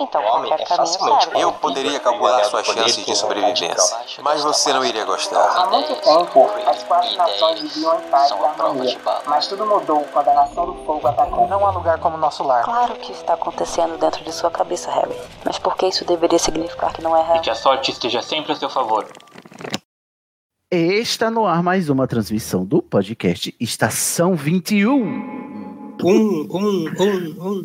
então qualquer caminho serve. Eu poderia calcular suas chances de sobrevivência, mas você não iria gostar. Há muito tempo, as quatro nações viviam em paz e harmonia, mas tudo mudou quando a Nação do Fogo atacou. Não há lugar como nosso lar. Claro que está acontecendo dentro de sua cabeça, Harry. Mas por que isso deveria significar que não é E real? que a sorte esteja sempre a seu favor. Está no ar mais uma transmissão do podcast Estação 21. Um, um, um, um.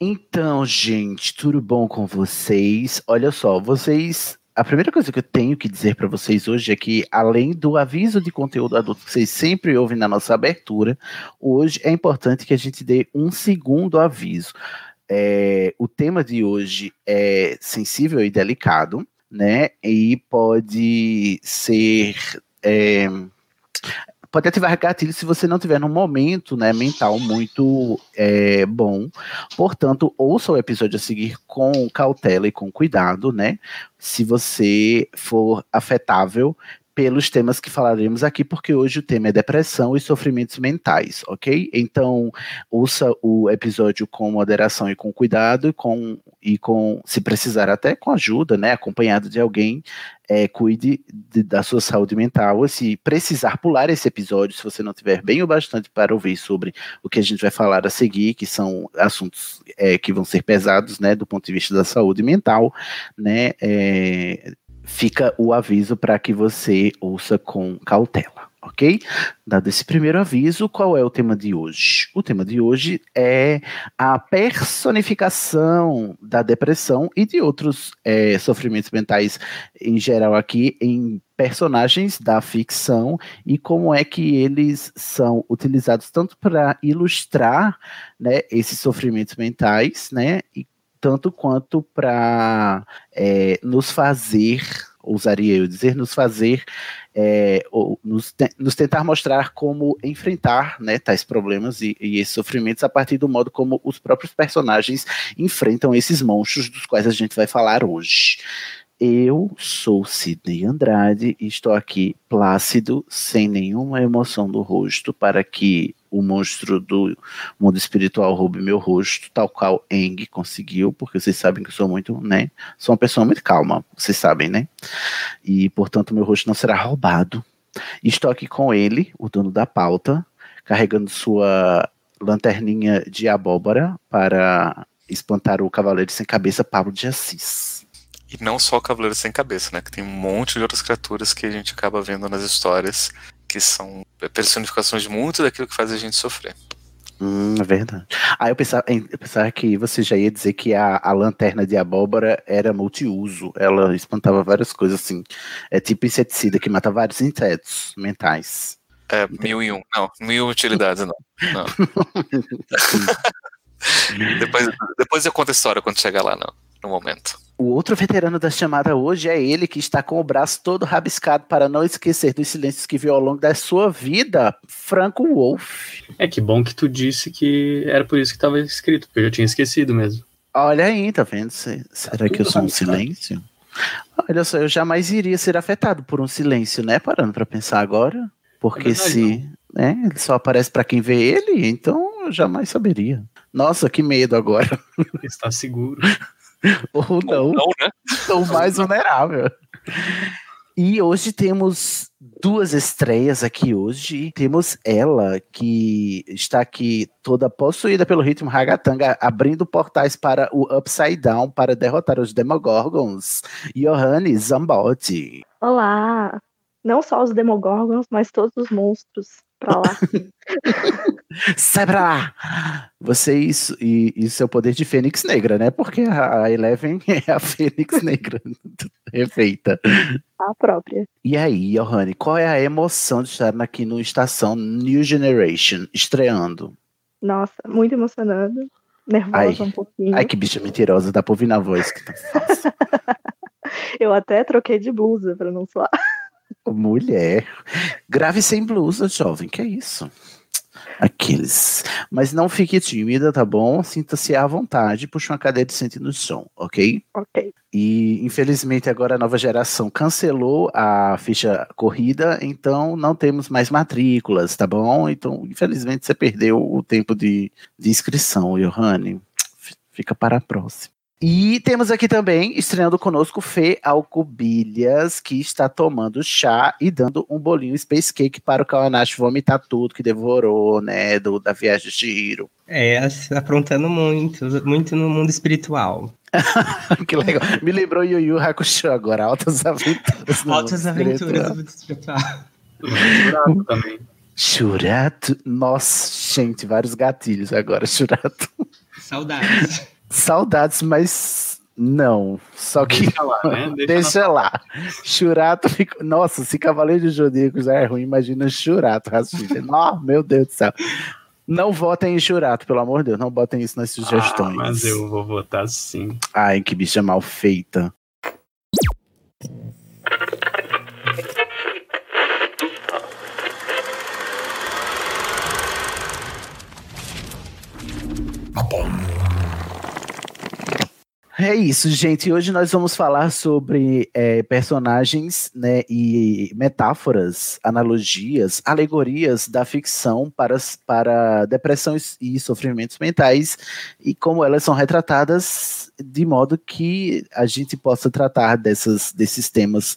Então, gente, tudo bom com vocês? Olha só, vocês. A primeira coisa que eu tenho que dizer para vocês hoje é que, além do aviso de conteúdo adulto que vocês sempre ouvem na nossa abertura, hoje é importante que a gente dê um segundo aviso. É, o tema de hoje é sensível e delicado, né? E pode ser. é, pode ativar gatilho se você não tiver num momento né, mental muito é, bom. Portanto, ouça o episódio a seguir com cautela e com cuidado, né? Se você for afetável pelos temas que falaremos aqui, porque hoje o tema é depressão e sofrimentos mentais, ok? Então, ouça o episódio com moderação e com cuidado, e com, e com se precisar até com ajuda, né? Acompanhado de alguém é, cuide de- da sua saúde mental. Se precisar pular esse episódio, se você não tiver bem o bastante para ouvir sobre o que a gente vai falar a seguir, que são assuntos é, que vão ser pesados, né, do ponto de vista da saúde mental, né, é, fica o aviso para que você ouça com cautela. Ok? Dado esse primeiro aviso, qual é o tema de hoje? O tema de hoje é a personificação da depressão e de outros é, sofrimentos mentais em geral aqui em personagens da ficção e como é que eles são utilizados tanto para ilustrar né, esses sofrimentos mentais, né, e tanto quanto para é, nos fazer, ousaria eu dizer, nos fazer, é, ou nos, te- nos tentar mostrar como enfrentar né, tais problemas e, e esses sofrimentos a partir do modo como os próprios personagens enfrentam esses monstros dos quais a gente vai falar hoje. Eu sou Sidney Andrade e estou aqui plácido, sem nenhuma emoção no rosto, para que o monstro do mundo espiritual roube meu rosto, tal qual Eng conseguiu, porque vocês sabem que eu sou muito, né? Sou uma pessoa muito calma, vocês sabem, né? E, portanto, meu rosto não será roubado. Estou aqui com ele, o dono da pauta, carregando sua lanterninha de abóbora para espantar o cavaleiro sem cabeça, Pablo de Assis. E não só o Cavaleiro Sem Cabeça, né? Que tem um monte de outras criaturas que a gente acaba vendo nas histórias, que são personificações de muito daquilo que faz a gente sofrer. Hum, é verdade. Ah, eu pensava, eu pensava que você já ia dizer que a, a lanterna de abóbora era multiuso. Ela espantava várias coisas, assim. É tipo inseticida que mata vários insetos mentais. É, mil e um. Não, mil utilidades, não. não. depois, depois eu conto a história quando chegar lá, não, no momento. O outro veterano da chamada hoje é ele que está com o braço todo rabiscado para não esquecer dos silêncios que viu ao longo da sua vida, Franco Wolf. É que bom que tu disse que era por isso que estava escrito, porque eu já tinha esquecido mesmo. Olha aí, tá vendo? Se- Será que eu sou um silêncio? Olha só, eu jamais iria ser afetado por um silêncio, né? Parando para pensar agora. Porque É verdade, se né, ele só aparece para quem vê ele, então eu jamais saberia. Nossa, que medo agora. Está seguro. Ou não. Não, né? Sou mais vulnerável. E hoje temos duas estreias aqui hoje. Temos ela, que está aqui toda possuída pelo ritmo ragatanga, abrindo portais para o Upside Down para derrotar os Demogorgons. Johanne Zambotti. Olá! Não só os Demogorgons, mas todos os monstros pra lá. Sai pra lá! Você e, isso- e, e seu poder de Fênix Negra, né? Porque a a Eleven é a Fênix Negra refeita. a própria. E aí, Johanne, qual é a emoção de estar aqui no Estação New Generation, estreando? Nossa, muito emocionado. Nervosa Ai. um pouquinho. Ai, que bicha mentirosa, dá pra ouvir na voz. Que tá. Eu até troquei de blusa pra não suar. Mulher. Grave sem blusa, jovem, que é isso? Aqueles. Mas não fique tímida, tá bom? Sinta-se à vontade, puxa uma cadeira e sente no chão, ok? Ok. E infelizmente agora a nova geração cancelou a ficha corrida, então não temos mais matrículas, tá bom? Então, infelizmente, você perdeu o tempo de, de inscrição, Johanne. F- Fica para a próxima. E temos aqui também, estreando conosco, Fê Alcubilhas, que está tomando chá e dando um bolinho Space Cake para o Kawanashi vomitar tudo que devorou, né, do, da viagem de Giro. É, aprontando muito, muito no mundo espiritual. que legal. Me lembrou Yu Yu Hakusho agora, Altas Aventuras. Altas aventuras do mundo espiritual. Também. Churato. Nossa, gente, vários gatilhos agora, Churato. Saudades. Saudades, mas não. Só que. Deixa lá, né? Deixa Deixa lá. Churato fica. Nossa, se Cavaleiro de Zodíaco já é ruim, imagina Churato, Racista. Nossa, meu Deus do céu. Não votem em Churato, pelo amor de Deus. Não botem isso nas sugestões. Ah, mas eu vou votar sim. Ai, que bicha mal feita. É isso, gente. Hoje nós vamos falar sobre é, personagens né, e metáforas, analogias, alegorias da ficção para, para depressões e sofrimentos mentais e como elas são retratadas de modo que a gente possa tratar dessas, desses temas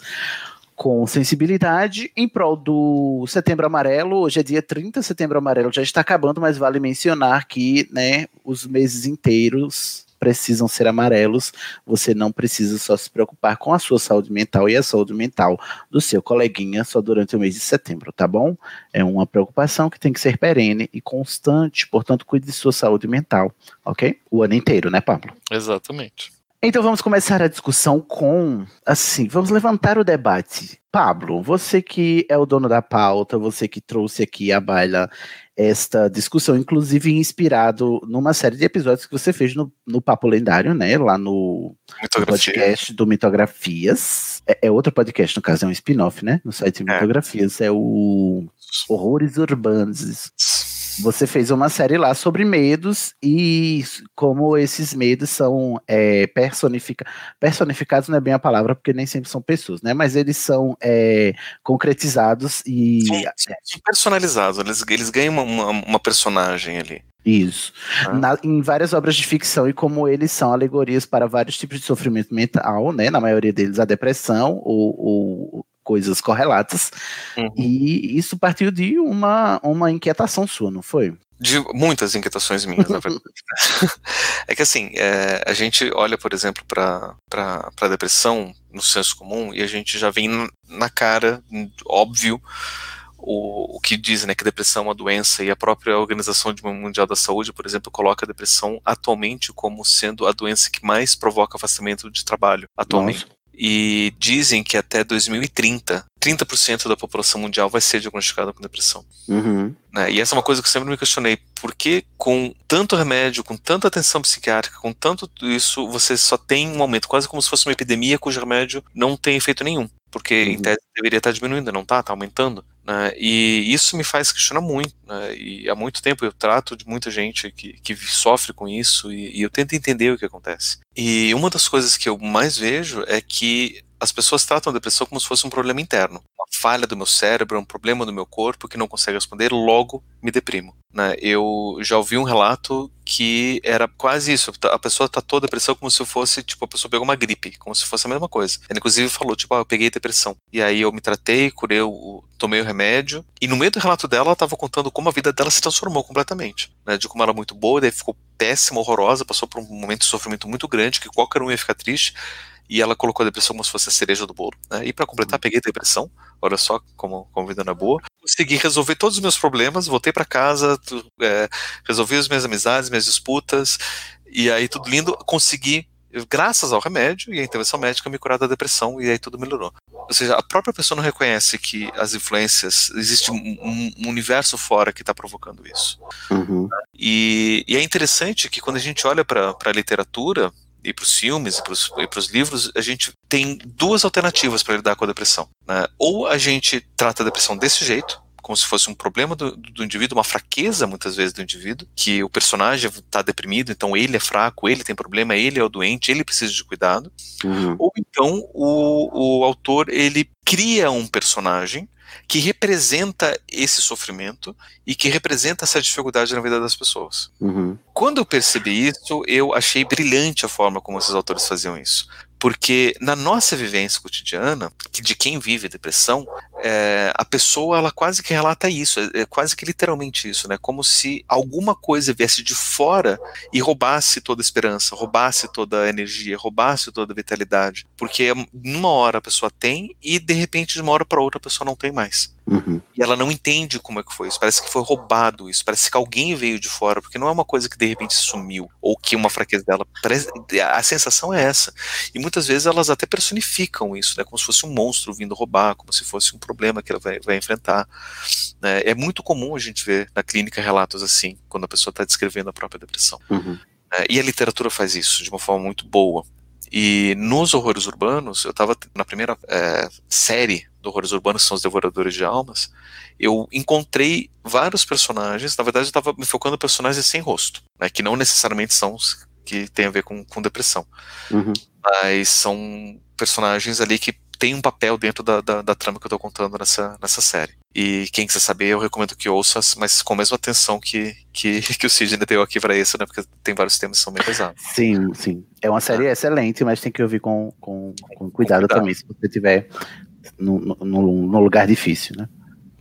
com sensibilidade em prol do Setembro Amarelo. Hoje é dia 30, Setembro Amarelo já está acabando, mas vale mencionar que né, os meses inteiros precisam ser amarelos. Você não precisa só se preocupar com a sua saúde mental e a saúde mental do seu coleguinha só durante o mês de setembro, tá bom? É uma preocupação que tem que ser perene e constante, portanto, cuide de sua saúde mental, ok? O ano inteiro, né, Pablo? Exatamente. Então vamos começar a discussão com, assim, vamos levantar o debate. Pablo, você que é o dono da pauta, você que trouxe aqui à baila esta discussão, inclusive inspirado numa série de episódios que você fez no, no Papo Lendário, né? Lá no, no podcast do Mitografias. É, é outro podcast, no caso, é um spin-off, né? No site Mitografias. É o Horrores Urbanos. Você fez uma série lá sobre medos e como esses medos são é, personifica personificados, não é bem a palavra, porque nem sempre são pessoas, né? Mas eles são é, concretizados e. São personalizados, eles, eles ganham uma, uma, uma personagem ali. Isso. Na- em várias obras de ficção e como eles são alegorias para vários tipos de sofrimento mental, né? Na maioria deles a depressão ou, ou coisas correlatas. E isso partiu de uma, uma inquietação sua, não foi? De muitas inquietações minhas, na verdade. é que assim, é, a gente olha, por exemplo, para a depressão no senso comum e a gente já vem na cara, óbvio, o, o que dizem, né, que depressão é uma doença e a própria Organização Mundial da Saúde, por exemplo, coloca a depressão atualmente como sendo a doença que mais provoca afastamento de trabalho atualmente. E dizem que até 2030, 30% da população mundial vai ser diagnosticada com depressão. Uhum. né? E essa é uma coisa que eu sempre me questionei. Por que com tanto remédio, com tanta atenção psiquiátrica, com tanto isso, você só tem um aumento, quase como se fosse uma epidemia cujo remédio não tem efeito nenhum? Porque em tese deveria estar diminuindo, não está, está aumentando. Né? E isso me faz questionar muito. Né? E há muito tempo eu trato de muita gente que, que sofre com isso e, e eu tento entender o que acontece. E uma das coisas que eu mais vejo é que as pessoas tratam a depressão como se fosse um problema interno. Uma falha do meu cérebro, um problema do meu corpo que não consegue responder, logo me deprimo. Né? Eu já ouvi um relato que era quase isso. A pessoa tratou a depressão como se fosse, tipo, a pessoa pegou uma gripe, como se fosse a mesma coisa. Ele, inclusive, falou, tipo, ah, eu peguei depressão. E aí eu me tratei, curei, o, tomei o remédio. E no meio do relato dela, ela estava contando como a vida dela se transformou completamente. Né? De como ela era muito boa, daí ficou péssima, horrorosa, passou por um momento de sofrimento muito grande, que qualquer um ia ficar triste e ela colocou a depressão como se fosse a cereja do bolo. Né? E para completar, peguei depressão, olha só como, como vida não é boa. Consegui resolver todos os meus problemas, voltei para casa, tu, é, resolvi as minhas amizades, minhas disputas, e aí tudo lindo, consegui, graças ao remédio e à intervenção médica, me curar da depressão, e aí tudo melhorou. Ou seja, a própria pessoa não reconhece que as influências, existe um, um, um universo fora que está provocando isso. Uhum. E, e, é interessante que quando a gente olha para a literatura, e para os filmes e para os livros, a gente tem duas alternativas para lidar com a depressão. Né? Ou a gente trata a depressão desse jeito, como se fosse um problema do, do indivíduo, uma fraqueza muitas vezes do indivíduo, que o personagem está deprimido, então ele é fraco, ele tem problema, ele é o doente, ele precisa de cuidado. Uhum. Ou então o, o autor ele cria um personagem que representa esse sofrimento e que representa essa dificuldade na vida das pessoas. Uhum. Quando eu percebi isso, eu achei brilhante a forma como esses autores faziam isso. Porque na nossa vivência cotidiana, de quem vive depressão, é, a pessoa ela quase que relata isso, é, é quase que literalmente isso, né? Como se alguma coisa viesse de fora e roubasse toda a esperança, roubasse toda a energia, roubasse toda a vitalidade. Porque numa hora a pessoa tem e de repente de uma hora para outra a pessoa não tem mais. Uhum. E ela não entende como é que foi isso. Parece que foi roubado isso. Parece que alguém veio de fora, porque não é uma coisa que de repente sumiu ou que uma fraqueza dela. Parece, a sensação é essa. E muitas vezes elas até personificam isso, né? Como se fosse um monstro vindo roubar, como se fosse um problema que ela vai, vai enfrentar. Né? É muito comum a gente ver na clínica relatos assim, quando a pessoa está descrevendo a própria depressão. Uhum. É, e a literatura faz isso de uma forma muito boa. E nos horrores urbanos, eu estava na primeira é, série do Horrores Urbanos, que são os Devoradores de Almas, eu encontrei vários personagens, na verdade eu estava me focando em personagens sem rosto, né, que não necessariamente são os que têm a ver com, com depressão, Uhum. mas são personagens ali que têm um papel dentro da, da, da trama que eu estou contando nessa, nessa série. E quem quiser saber, eu recomendo que ouça, mas com a mesma atenção que, que, que o Sidney deu aqui para isso, né? Porque tem vários temas que são bem pesados. Sim, sim. É uma série excelente, mas tem que ouvir com, com, com cuidado, cuidado. também, se você tiver num, lugar difícil, né?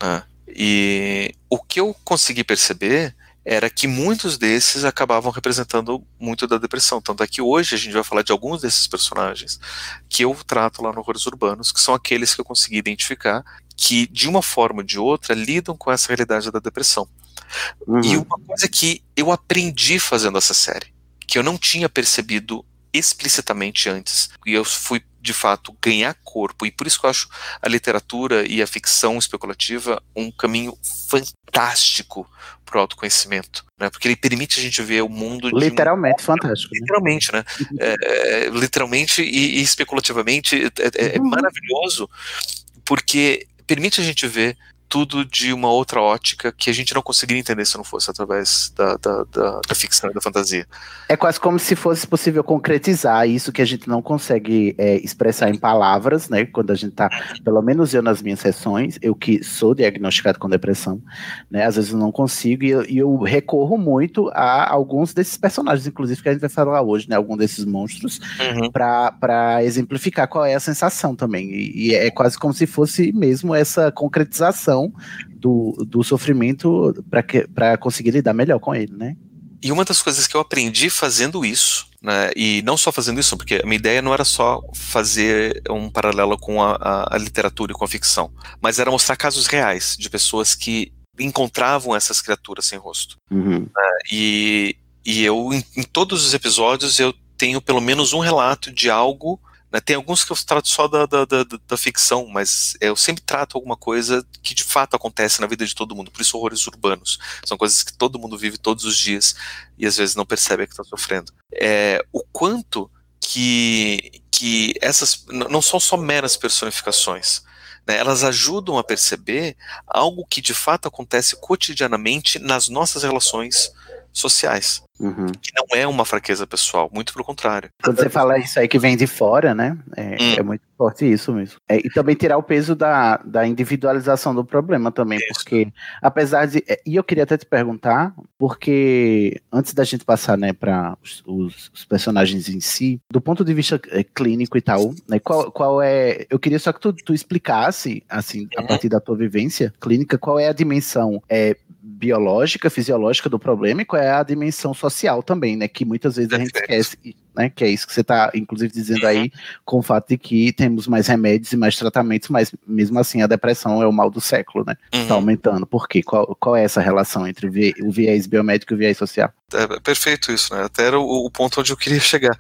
Ah, e o que eu consegui perceber era que muitos desses acabavam representando muito da depressão. Tanto é que hoje a gente vai falar de alguns desses personagens que eu trato lá no Horrores Urbanos, que são aqueles que eu consegui identificar que, de uma forma ou de outra, lidam com essa realidade da depressão. Uhum. E uma coisa que eu aprendi fazendo essa série, que eu não tinha percebido explicitamente antes, e eu fui de fato ganhar corpo, e por isso que eu acho a literatura e a ficção especulativa um caminho fantástico para o autoconhecimento, né? porque ele permite a gente ver o mundo de um Literalmente fantástico. né? literalmente, né? É, é, literalmente e, e especulativamente é, é- é Uhum. maravilhoso porque permite a gente ver tudo de uma outra ótica que a gente não conseguiria entender se não fosse através da, da, da, da ficção e da fantasia. É quase como se fosse possível concretizar isso que a gente não consegue é, expressar em palavras, né? Quando a gente tá, pelo menos eu nas minhas sessões, eu que sou diagnosticado com depressão, né? Às vezes eu não consigo e eu, e eu recorro muito a alguns desses personagens, inclusive que a gente vai falar hoje, né? Algum desses monstros, para exemplificar qual é a sensação também. E, e é quase como se fosse mesmo essa concretização do, do sofrimento para conseguir lidar melhor com ele, né? E uma das coisas que eu aprendi fazendo isso, né, e não só fazendo isso, porque a minha ideia não era só fazer um paralelo com a, a, a literatura e com a ficção, mas era mostrar casos reais de pessoas que encontravam essas criaturas sem rosto. Uhum. né, e, e eu, em, em todos os episódios, eu tenho pelo menos um relato de algo. Né, tem alguns que eu trato só da, da, da, da ficção, mas eu sempre trato alguma coisa que de fato acontece na vida de todo mundo. Por isso, horrores urbanos. São coisas que todo mundo vive todos os dias e às vezes não percebe que está sofrendo. É, o quanto que, que essas não são só meras personificações. né, elas ajudam a perceber algo que de fato acontece cotidianamente nas nossas relações sociais. Uhum. Que não é uma fraqueza pessoal, muito pelo contrário. Quando você fala isso aí que vem de fora, né? É, Hum. é muito forte isso mesmo. É, e também tirar o peso da, da individualização do problema também, porque apesar de. é, E eu queria até te perguntar, porque antes da gente passar, né, para os, os- personagens em si, do ponto de vista é, clínico e tal, né? Qual, qual é. Eu queria só que tu, tu explicasse, assim, a partir da tua vivência clínica, qual é a dimensão é, biológica, fisiológica do problema e qual é a dimensão social também, né? Que muitas vezes a gente esquece, né? Que é isso que você está, inclusive, dizendo aí, com o fato de que temos mais remédios e mais tratamentos, mas mesmo assim a depressão é o mal do século, né? Está aumentando. Por quê? Qual, qual é essa relação entre o vi- o viés biomédico e o viés social? É perfeito isso, né? Até era o, o ponto onde eu queria chegar.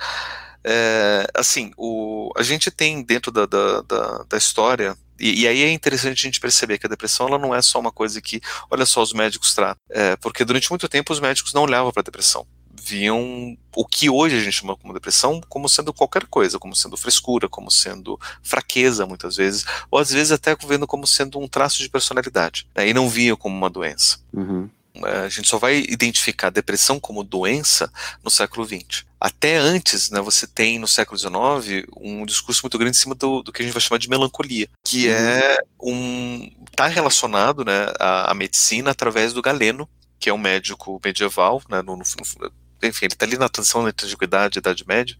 É, assim, o, a gente tem dentro da, da, da, da história, e, e aí é interessante a gente perceber que a depressão ela não é só uma coisa que, olha só, os médicos tratam. É, porque durante muito tempo os médicos não olhavam para a depressão. viam o que hoje a gente chama como depressão como sendo qualquer coisa, como sendo frescura, como sendo fraqueza muitas vezes, ou às vezes até vendo como sendo um traço de personalidade, né, e não viam como uma doença. Uhum. A gente só vai identificar a depressão como doença no século XX. Até antes, né, você tem no século XIX um discurso muito grande em cima do, do que a gente vai chamar de melancolia, que é um está relacionado, né, à, à medicina através do Galeno, que é um médico medieval, né, no, no, enfim, ele está ali na transição da antiguidade, Idade Média.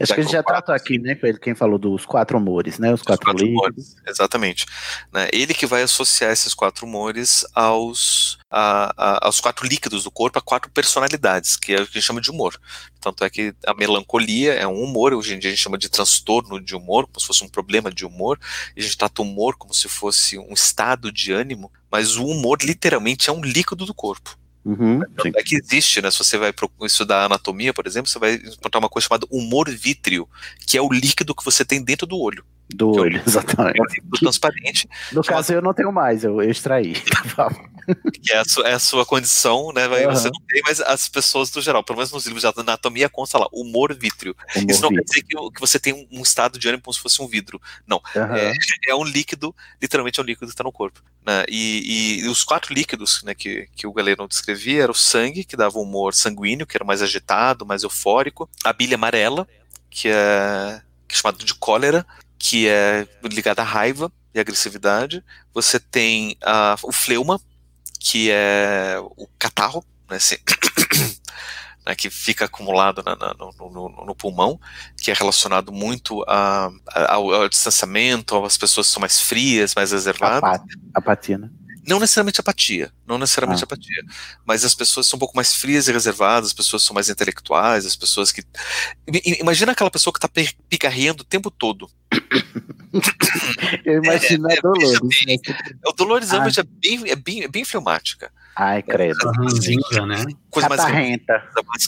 Acho que a gente já tratou aqui, né, com ele, quem falou dos quatro humores, né, os, os quatro, quatro humores. Exatamente. Né, ele que vai associar esses quatro humores aos, a, a, aos quatro líquidos do corpo, a quatro personalidades, que é o que a gente chama de humor. Tanto é que a melancolia é um humor, hoje em dia a gente chama de transtorno de humor, como se fosse um problema de humor, e a gente trata o humor como se fosse um estado de ânimo, mas o humor literalmente é um líquido do corpo. Uhum, é que existe, né? Se você vai estudar anatomia, por exemplo, você vai encontrar uma coisa chamada humor vítreo, que é o líquido que você tem dentro do olho. Do olho, exatamente. É um transparente. No caso, eu não tenho mais, eu, eu extraí. que é a, sua, é a sua condição, né? Uhum. Você não tem, mas as pessoas do geral, pelo menos nos livros de anatomia, consta lá, humor vítreo. Humor Isso não vítreo. quer dizer que, que, você tem um, estado de ânimo como se fosse um vidro. Não. Uhum. É, é, um líquido, literalmente é um líquido que está no corpo. Né? E, e, os quatro líquidos né, que, que o Galeno descrevia era o sangue, que dava um humor sanguíneo, que era mais agitado, mais eufórico, a bile amarela, que é, que é chamado de cólera, que é ligada à raiva e agressividade. Você tem uh, o fleuma, que é o catarro, né, assim, né, que fica acumulado na, na, no, no, no, pulmão, que é relacionado muito a, a, ao, ao, distanciamento, as pessoas são mais frias, mais reservadas. Apatia, né? Não necessariamente apatia, não necessariamente ah. apatia, mas as pessoas são um pouco mais frias e reservadas, as pessoas são mais intelectuais, as pessoas que. Imagina aquela pessoa que está picarreando o tempo todo. Eu imagino é, a Dolores. É, bem, o Dolores ah. é bem, é, bem, é bem filmática. Ai, credo. Cinza, né? Coisa mais renta.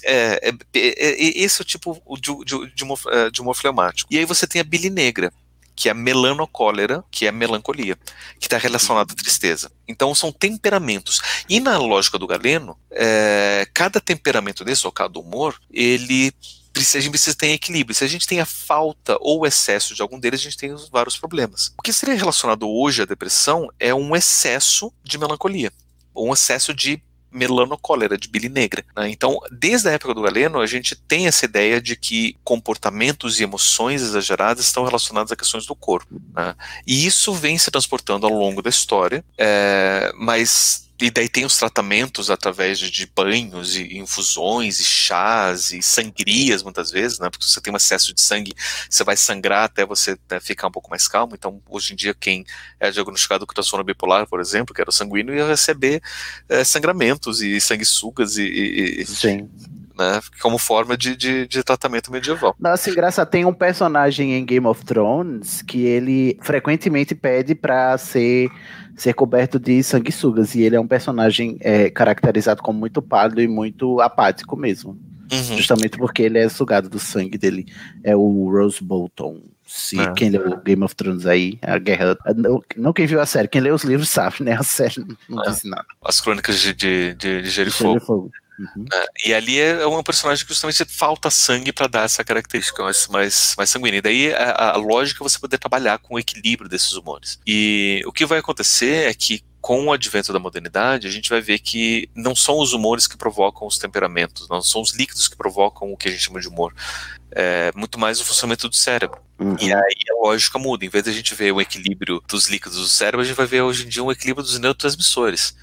É, é, é, esse é o tipo de, de, de, humor, de humor fleumático. E aí você tem a bile negra, que é a melanocólera, que é melancolia, que está relacionada à tristeza. Então são temperamentos. E na lógica do Galeno, é, cada temperamento desse, ou cada humor, ele a gente precisa ter equilíbrio. Se a gente tem a falta ou excesso de algum deles, a gente tem vários problemas. O que seria relacionado hoje à depressão é um excesso de melancolia, ou um excesso de melanocólera, de bile negra. Né? Então, desde a época do Galeno, a gente tem essa ideia de que comportamentos e emoções exageradas estão relacionados a questões do corpo. Né? E isso vem se transportando ao longo da história, é, mas e daí tem os tratamentos através de, de, banhos e infusões e chás e sangrias muitas vezes, né? Porque se você tem um excesso de sangue, você vai sangrar até você né, ficar um pouco mais calmo. Então, hoje em dia, quem é diagnosticado com transtorno bipolar, por exemplo, que era sanguíneo, ia receber é, sangramentos e sanguessugas e, e Sim. Né, como forma de, de, de, tratamento medieval. Nossa, graça tem um personagem em Game of Thrones que ele frequentemente pede para ser ser coberto de sanguessugas. E ele é um personagem é, caracterizado como muito pálido e muito apático mesmo. Uhum. Justamente porque ele é sugado do sangue dele. É o Rose Bolton. Se é. quem leu Game of Thrones aí, a guerra. Não, não, quem viu a série, quem leu os livros sabe, né? A série não é. disse nada. As crônicas de, de, de, de Gelo e Fogo. Uhum. É, e ali é um personagem que justamente falta sangue para dar essa característica mais, mais, mais sanguínea. E daí a, a lógica é você poder trabalhar com o equilíbrio desses humores. E o que vai acontecer é que com o advento da modernidade, a gente vai ver que não são os humores que provocam os temperamentos, não são os líquidos que provocam o que a gente chama de humor. É muito mais o funcionamento do cérebro. Uhum. E aí a lógica muda. Em vez de a gente ver o equilíbrio dos líquidos do cérebro, a gente vai ver hoje em dia um equilíbrio dos neurotransmissores.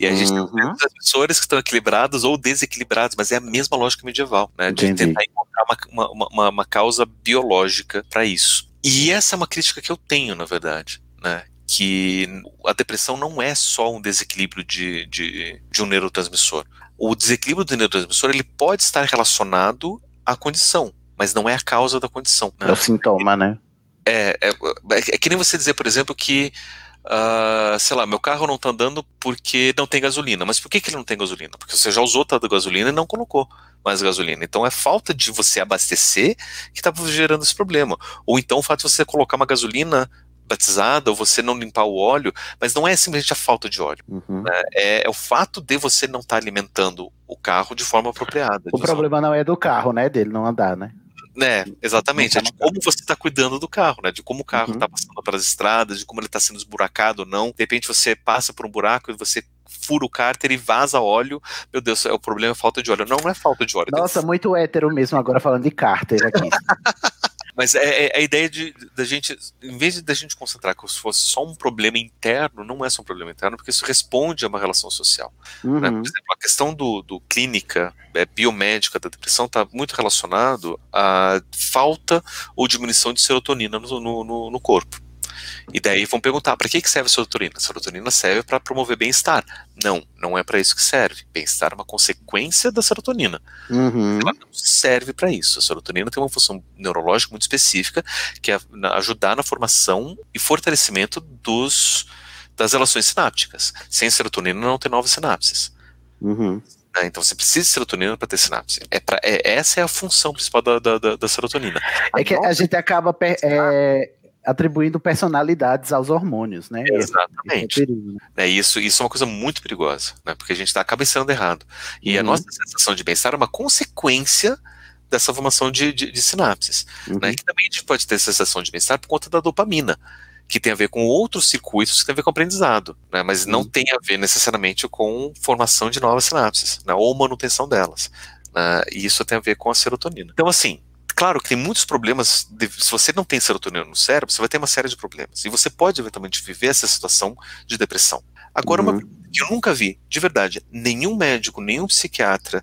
E a gente uhum. tem neurotransmissores que estão equilibrados ou desequilibrados, mas é a mesma lógica medieval, né? De Entendi. tentar encontrar uma, uma, uma, uma causa biológica para isso. E essa é uma crítica que eu tenho, na verdade. Né, que a depressão não é só um desequilíbrio de, de, de um neurotransmissor. O desequilíbrio do neurotransmissor ele pode estar relacionado à condição, mas não é a causa da condição. Né? É o sintoma, né? É, é, é, é que nem você dizer, por exemplo, que Uh, sei lá, meu carro não está andando porque não tem gasolina. Mas por que, que ele não tem gasolina? Porque você já usou toda a gasolina e não colocou mais gasolina. Então é falta de você abastecer que está gerando esse problema. Ou então o fato de você colocar uma gasolina batizada ou você não limpar o óleo, mas não é simplesmente a falta de óleo. Uhum. né? É, é o fato de você não estar alimentando o carro de forma apropriada. O problema não é do carro, né? Dele não andar, né? Né, exatamente, é de como você está cuidando do carro, né, de como o carro Uhum. está passando pelas estradas, de como ele está sendo esburacado ou não. De repente você passa por um buraco e você fura o cárter e vaza óleo. Meu Deus, é o problema é falta de óleo. Não, não é falta de óleo. Nossa, muito hétero mesmo agora falando de Carter aqui. Mas é, é a ideia de da gente, em vez de da gente concentrar como se fosse só um problema interno, não é só um problema interno, porque isso responde a uma relação social. né? Uhum. Por exemplo, a questão do, do clínica é, biomédica da depressão está muito relacionado à falta ou diminuição de serotonina no, no- no corpo. E daí vão perguntar, para que, que serve a serotonina? A serotonina serve para promover bem-estar. Não, não é para isso que serve. Bem-estar é uma consequência da serotonina. Uhum. Ela não serve para isso. A serotonina tem uma função neurológica muito específica, que é ajudar na formação e fortalecimento dos, das relações sinápticas. Sem serotonina não tem novas sinapses. Uhum. né? Então você precisa de serotonina para ter sinapse. É pra, é- essa é a função principal da, da, da- da serotonina. É que a gente acaba per- é, atribuindo personalidades aos hormônios, né? Exatamente. Esse é perigo, né? É isso, isso é uma coisa muito perigosa, né? Porque a gente tá, acaba ensinando errado. E a Uhum. nossa sensação de bem-estar é uma consequência dessa formação de, de, de sinapses. Uhum. Né? Que também a gente pode ter sensação de bem-estar por conta da dopamina, que tem a ver com outros circuitos que tem a ver com aprendizado, né? Mas não tem a ver necessariamente com formação de novas sinapses, né? Ou manutenção delas. né? E isso tem a ver com a serotonina. Então, assim, claro que tem muitos problemas. de- se você não tem serotonina no cérebro, você vai ter uma série de problemas. E você pode eventualmente viver essa situação de depressão. Agora, uma pergunta que eu nunca vi, de verdade, nenhum médico, nenhum psiquiatra,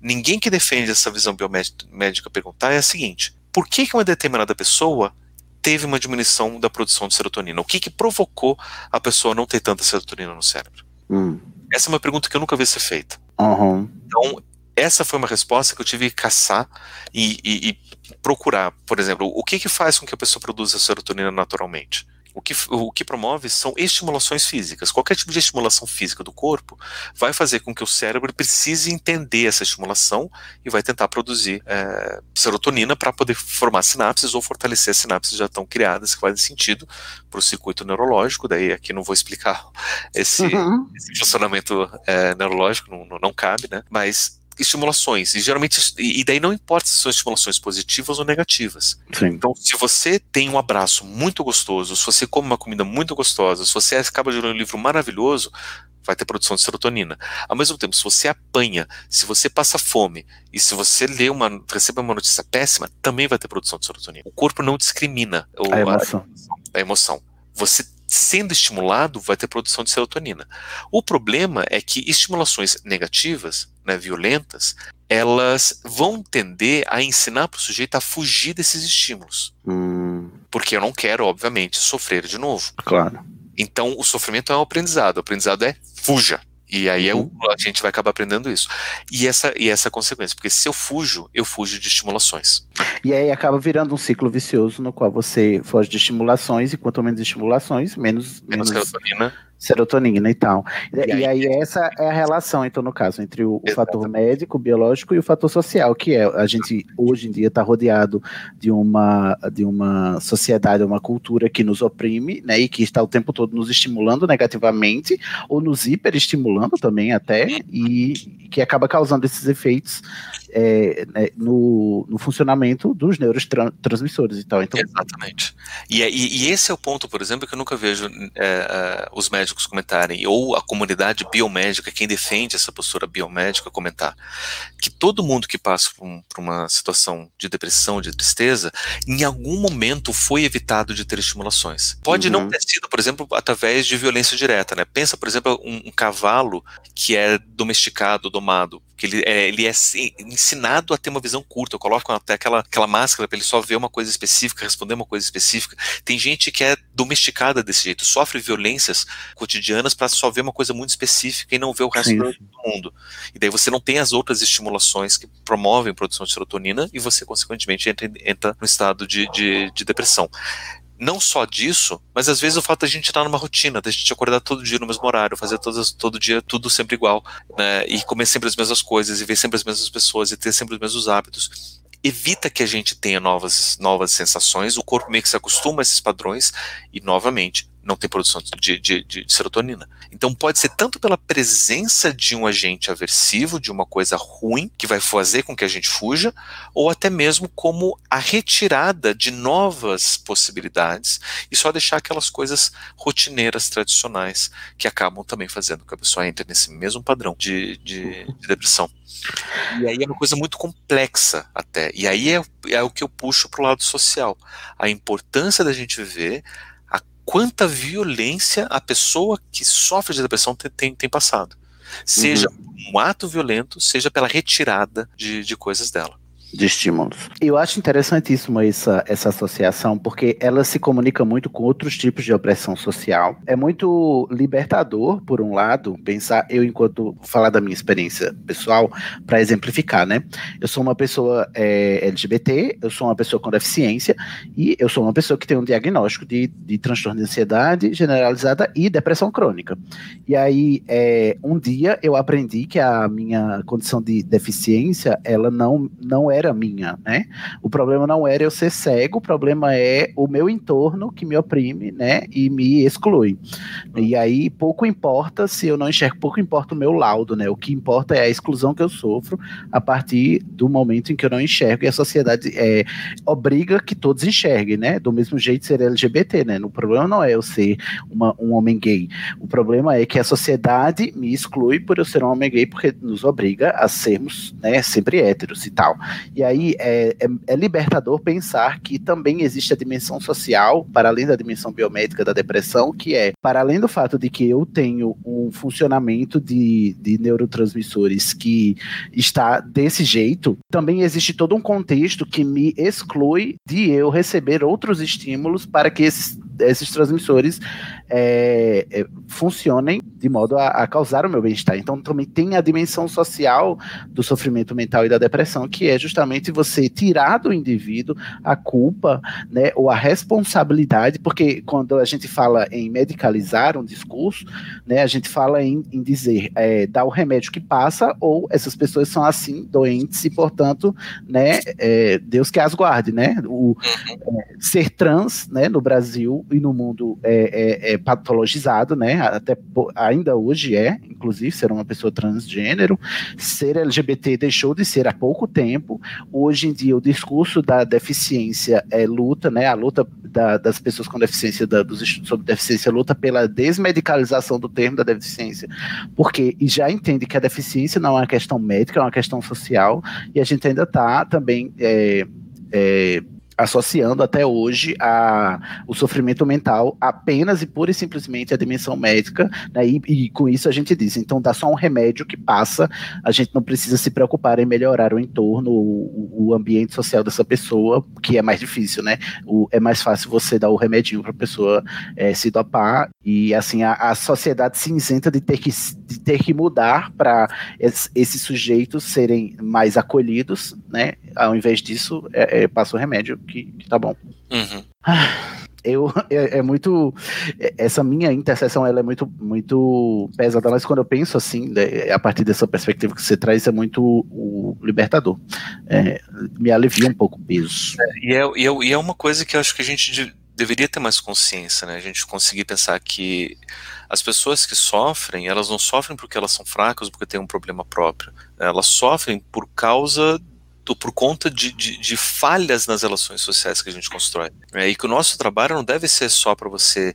ninguém que defende essa visão biomédica perguntar é a seguinte: por que, que uma determinada pessoa teve uma diminuição da produção de serotonina? O que, que provocou a pessoa não ter tanta serotonina no cérebro? Hum. Essa é uma pergunta que eu nunca vi ser feita. Uhum. Então, essa foi uma resposta que eu tive que caçar e, e- e procurar. Por exemplo, o que, que faz com que a pessoa produza serotonina naturalmente? O que, o que promove são estimulações físicas. Qualquer tipo de estimulação física do corpo vai fazer com que o cérebro precise entender essa estimulação e vai tentar produzir é, serotonina para poder formar sinapses ou fortalecer as sinapses que já estão criadas, que fazem sentido para o circuito neurológico. Daí aqui não vou explicar esse, Uhum. esse funcionamento é, neurológico, não, não- não cabe, né? Mas estimulações, e geralmente, e daí não importa se são estimulações positivas ou negativas. Sim. Então, se você tem um abraço muito gostoso, se você come uma comida muito gostosa, se você acaba de ler um livro maravilhoso, vai ter produção de serotonina. Ao mesmo tempo, se você apanha, se você passa fome, e se você lê uma, recebe uma notícia péssima, também vai ter produção de serotonina. O corpo não discrimina o- A emoção. a emoção. Você sendo estimulado vai ter produção de serotonina. O problema é que estimulações negativas, né, violentas, elas vão tender a ensinar para o sujeito a fugir desses estímulos. Hum, Porque eu não quero, obviamente, sofrer de novo. claro. Então, o sofrimento é um aprendizado. O aprendizado é fuja. E aí é o- Uhum. a gente vai acabar aprendendo isso. E essa, e essa é a consequência. Porque se eu fujo, eu fujo de estimulações. E aí acaba virando um ciclo vicioso no qual você foge de estimulações, e quanto menos estimulações, menos, Menos menos serotonina. serotonina e tal. E, E e aí, aí- essa é a relação, então, no caso, entre o, o fator médico, biológico e o fator social, que é a gente hoje em dia está rodeado de uma, de uma sociedade, uma cultura que nos oprime, né, e que está o tempo todo nos estimulando negativamente, ou nos hiperestimulando também até, e que acaba causando esses efeitos é, né, no, no funcionamento dos neurotransmissores e tal. Então, Exatamente. E, é- e- e esse é o ponto, por exemplo, que eu nunca vejo é, é, os médicos comentarem, ou a comunidade biomédica, quem defende essa postura biomédica, comentar. Que todo mundo que passa por, um- por uma situação de depressão, de tristeza, em algum momento foi evitado de ter estimulações. Pode não Uhum. ter sido, por exemplo, através de violência direta, né? Pensa, por exemplo, um, um cavalo que é domesticado, domado, que ele é, ele é ensinado a ter uma visão curta, colocam até aquela, aquela máscara para ele só ver uma coisa específica, responder uma coisa específica. Tem gente que é domesticada desse jeito, sofre violências cotidianas para só ver uma coisa muito específica e não ver o resto Sim, do mundo. E daí você não tem as outras estimulações que promovem a produção de serotonina e você, consequentemente, entra, entra no estado de, de, de depressão. Não só disso, mas às vezes o fato da gente estar numa rotina, da gente acordar todo dia no mesmo horário, fazer todas, todo dia tudo sempre igual, né, e comer sempre as mesmas coisas, e ver sempre as mesmas pessoas, e ter sempre os mesmos hábitos. evita que a gente tenha novas, novas sensações, o corpo meio que se acostuma a esses padrões e, novamente, não tem produção de, de, de, serotonina. Então pode ser tanto pela presença de um agente aversivo, de uma coisa ruim, que vai fazer com que a gente fuja, ou até mesmo como a retirada de novas possibilidades e só deixar aquelas coisas rotineiras tradicionais que acabam também fazendo com que a pessoa entre nesse mesmo padrão de, de, de depressão. E aí é uma coisa muito complexa até. E aí é, é o que eu puxo para o lado social. A importância da gente ver quanta violência a pessoa que sofre de depressão tem, tem, tem passado. Seja uhum. um ato violento, seja pela retirada de, de coisas dela de estímulos. Eu acho interessantíssimo essa, essa associação, porque ela se comunica muito com outros tipos de opressão social. É muito libertador, por um lado, pensar, eu enquanto falar da minha experiência pessoal, para exemplificar, né? Eu sou uma pessoa é, LGBT, eu sou uma pessoa com deficiência, e eu sou uma pessoa que tem um diagnóstico de, de transtorno de ansiedade generalizada e depressão crônica. E aí, é, um dia eu aprendi que a minha condição de deficiência, ela não, não era era minha, né? O problema não era eu ser cego, o problema é o meu entorno que me oprime, né? E me exclui. E aí pouco importa se eu não enxergo, pouco importa o meu laudo, né? O que importa é a exclusão que eu sofro a partir do momento em que eu não enxergo e a sociedade é, obriga que todos enxerguem, né? Do mesmo jeito ser LGBT, né? O problema não é eu ser uma, um homem gay. O problema é que a sociedade me exclui por eu ser um homem gay porque nos obriga a sermos, né, sempre héteros e tal. E aí é, é, é, libertador pensar que também existe a dimensão social, para além da dimensão biomédica da depressão, que é, para além do fato de que eu tenho um funcionamento de, de neurotransmissores que está desse jeito, também existe todo um contexto que me exclui de eu receber outros estímulos para que esses esses transmissores é, é, funcionem de modo a, a causar o meu bem-estar. Então, também tem a dimensão social do sofrimento mental e da depressão, que é justamente você tirar do indivíduo a culpa, né, ou a responsabilidade, porque quando a gente fala em medicalizar um discurso, né, a gente fala em, em dizer, é, dar o remédio que passa, ou essas pessoas são assim, doentes, e portanto, né, é, Deus que as guarde, né, o, uhum. é, ser trans, né, no Brasil e no mundo é, é, é patologizado, né? Até ainda hoje é, inclusive, ser uma pessoa transgênero. Ser LGBT deixou de ser há pouco tempo. Hoje em dia, o discurso da deficiência é luta, né? A luta da, das pessoas com deficiência, da, dos estudos sobre deficiência, luta pela desmedicalização do termo da deficiência, porque e já entende que a deficiência não é uma questão médica, é uma questão social, e a gente ainda está também. É, é, associando até hoje a, o sofrimento mental apenas e pura e simplesmente à dimensão médica, né, e, e, com isso a gente diz, então dá só um remédio que passa, a gente não precisa se preocupar em melhorar o entorno, o, o ambiente social dessa pessoa, que é mais difícil, né? O, é mais fácil você dar o remedinho para a pessoa é, se dopar, e assim, a, a sociedade se isenta de ter que, de ter que mudar para esses sujeitos serem mais acolhidos, né? Ao invés disso, é, é, passa o remédio que, que tá bom. Uhum. Eu, é, é, muito essa minha interseção ela é muito muito pesada mas quando eu penso assim né, a partir dessa perspectiva que você traz é muito o libertador é, me alivia um pouco o peso é, e, é, e, é, e é uma coisa que eu acho que a gente de, deveria ter mais consciência né a gente conseguir pensar que as pessoas que sofrem elas não sofrem porque elas são fracas porque têm um problema próprio elas sofrem por causa por conta de, de, de, falhas nas relações sociais que a gente constrói. É, e que o nosso trabalho não deve ser só para você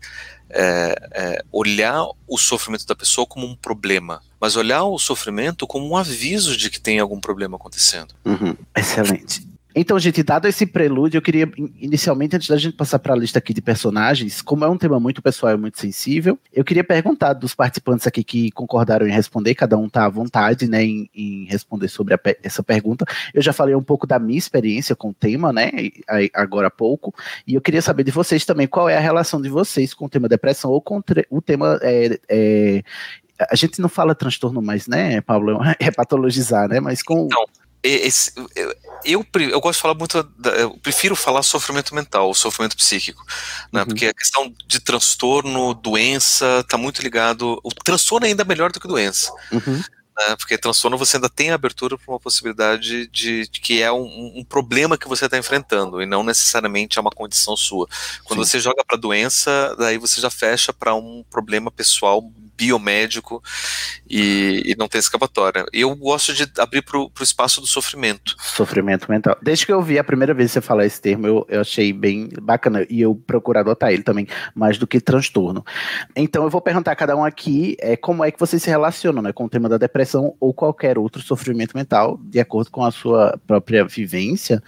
é, é, olhar o sofrimento da pessoa como um problema, mas olhar o sofrimento como um aviso de que tem algum problema acontecendo. Uhum. Excelente. Então, gente, dado esse prelúdio, eu queria, inicialmente, antes da gente passar para a lista aqui de personagens, como é um tema muito pessoal e muito sensível, eu queria perguntar dos participantes aqui que concordaram em responder, cada um está à vontade, né, em, em responder sobre a, essa pergunta. Eu já falei um pouco da minha experiência com o tema, né, agora há pouco, e eu queria saber de vocês também qual é a relação de vocês com o tema depressão ou com o tema é, é, a gente não fala transtorno mais, né, Pablo? É patologizar, né? Mas com. Não, esse, eu, eu, gosto de falar muito, da, eu prefiro falar sofrimento mental, sofrimento psíquico, né? Uhum. Porque a questão de transtorno, doença, está muito ligado. O transtorno é ainda melhor do que doença. Uhum. né? Porque transtorno você ainda tem abertura para uma possibilidade de, de, que é um, um problema que você está enfrentando e não necessariamente é uma condição sua. Quando Sim. você joga para doença, daí você já fecha para um problema pessoal biomédico e, e, não tem escapatória. Eu gosto de abrir para o espaço do sofrimento. Sofrimento mental. Desde que eu vi a primeira vez você falar esse termo, eu, eu achei bem bacana e eu procuro adotar ele também, mais do que transtorno. Então eu vou perguntar a cada um aqui é, como é que vocês se relacionam né, com o tema da depressão ou qualquer outro sofrimento mental, de acordo com a sua própria vivência.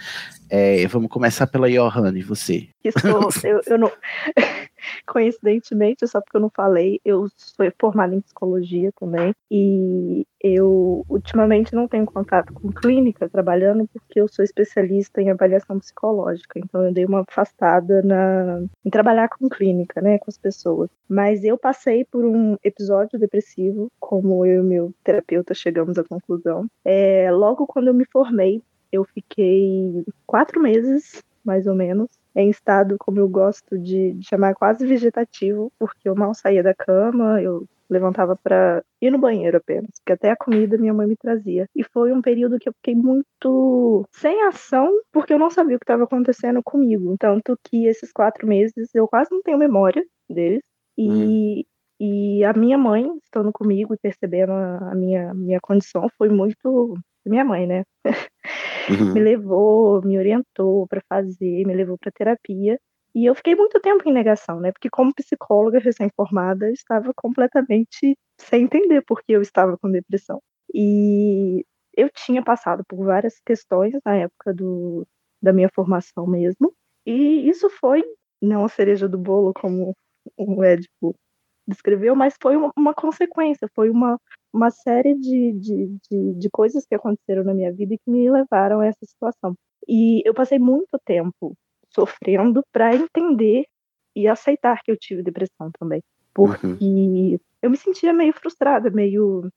É, vamos começar pela Johanne, você. Sou, eu, eu não. Coincidentemente, só porque eu não falei, eu sou formada em psicologia também. E eu ultimamente não tenho contato com clínica trabalhando porque eu sou especialista em avaliação psicológica. Então eu dei uma afastada na, em trabalhar com clínica, né, com as pessoas. Mas eu passei por um episódio depressivo, como eu e meu terapeuta chegamos à conclusão. É, logo quando eu me formei, eu fiquei quatro meses, mais ou menos, em estado, como eu gosto de, de chamar, quase vegetativo, porque eu mal saía da cama, eu levantava para ir no banheiro apenas, porque até a comida minha mãe me trazia. E foi um período que eu fiquei muito sem ação, porque eu não sabia o que estava acontecendo comigo. Tanto que esses quatro meses eu quase não tenho memória deles. E, hum. e a minha mãe, estando comigo e percebendo a, a minha, minha condição, foi muito. Minha mãe, né? uhum. me levou, me orientou para fazer, me levou para terapia. E eu fiquei muito tempo em negação, né? Porque como psicóloga recém-formada, estava completamente sem entender por que eu estava com depressão. E eu tinha passado por várias questões na época do, da minha formação mesmo. E isso foi não a cereja do bolo, como o Édipo descreveu, mas foi uma, uma consequência, foi uma, uma série de, de, de, de, coisas que aconteceram na minha vida e que me levaram a essa situação. E eu passei muito tempo sofrendo para entender e aceitar que eu tive depressão também. Porque uhum. eu me sentia meio frustrada, meio.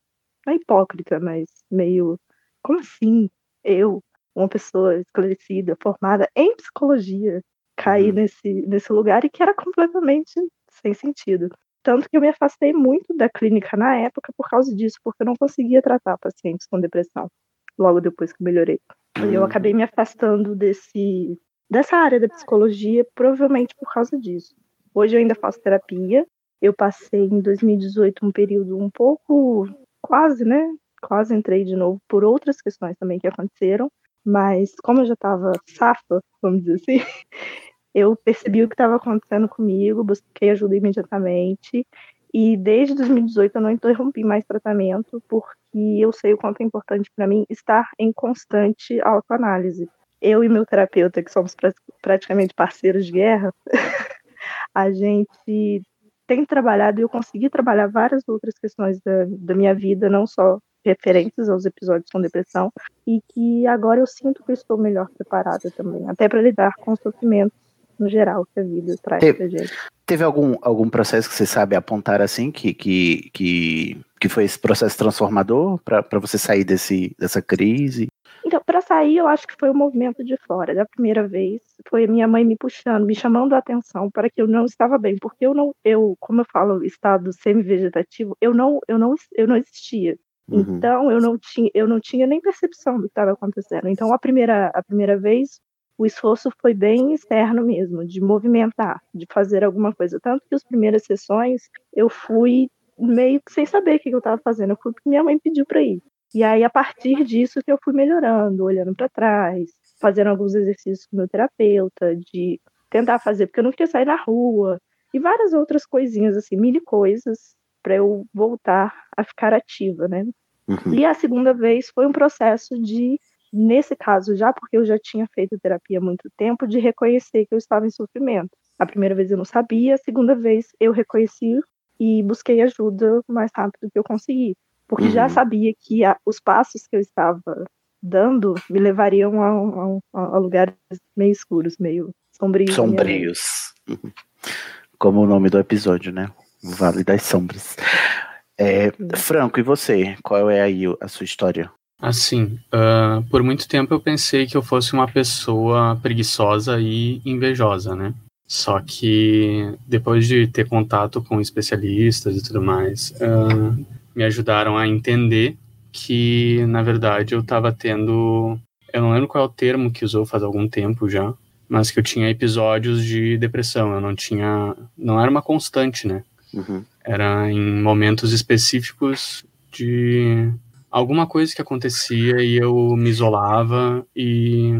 Não é hipócrita, mas meio. Como assim? Eu, uma pessoa esclarecida, formada em psicologia, cair uhum. nesse, nesse lugar e que era completamente sem sentido. Tanto que eu me afastei muito da clínica na época por causa disso, porque eu não conseguia tratar pacientes com depressão logo depois que melhorei. E eu acabei me afastando desse dessa área da psicologia, provavelmente por causa disso. Hoje eu ainda faço terapia. Eu passei em 2018 um período um pouco quase, né? Quase entrei de novo por outras questões também que aconteceram, mas como eu já estava safa, vamos dizer assim, eu percebi o que estava acontecendo comigo, busquei ajuda imediatamente. E desde 2018 eu não interrompi mais tratamento, porque eu sei o quanto é importante para mim estar em constante autoanálise. Eu e meu terapeuta, que somos praticamente parceiros de guerra, a gente tem trabalhado e eu consegui trabalhar várias outras questões da, da minha vida, não só referentes aos episódios com depressão, e que agora eu sinto que estou melhor preparada também, até para lidar com os sofrimentos no geral que a vida traz teve, pra gente. Teve algum, algum processo que você sabe apontar assim, que, que, que, que foi esse processo transformador para você sair desse, dessa crise? Então, para sair, eu acho que foi o movimento de fora. Da primeira vez, foi minha mãe me puxando, me chamando a atenção para que eu não estava bem, porque eu não, eu, como eu falo, estado semi-vegetativo, eu não, eu não, eu não existia. Uhum. Então, eu não tinha, eu não tinha nem percepção do que estava acontecendo. Então, a primeira, a primeira vez o esforço foi bem externo mesmo, de movimentar, de fazer alguma coisa. Tanto que as primeiras sessões eu fui meio que sem saber o que eu estava fazendo, eu fui porque minha mãe pediu para ir. E aí, a partir disso, que eu fui melhorando, olhando para trás, fazendo alguns exercícios com meu terapeuta, de tentar fazer, porque eu não queria sair na rua, e várias outras coisinhas, assim, mini coisas, para eu voltar a ficar ativa, né? Uhum. E a segunda vez foi um processo de nesse caso, já porque eu já tinha feito terapia há muito tempo, de reconhecer que eu estava em sofrimento. A primeira vez eu não sabia, a segunda vez eu reconheci e busquei ajuda o mais rápido que eu consegui. Porque uhum. já sabia que a, os passos que eu estava dando me levariam a, a, a lugares meio escuros, meio sombrios. Sombrios. Uhum. Como o nome do episódio, né? O Vale das Sombras. É, Franco, e você? Qual é aí a sua história? Assim, uh, por muito tempo eu pensei que eu fosse uma pessoa preguiçosa e invejosa, né? Só que depois de ter contato com especialistas e tudo mais, uh, me ajudaram a entender que, na verdade, eu tava tendo. Eu não lembro qual é o termo que usou faz algum tempo já, mas que eu tinha episódios de depressão. Eu não tinha. Não era uma constante, né? Uhum. Era em momentos específicos de alguma coisa que acontecia e eu me isolava e.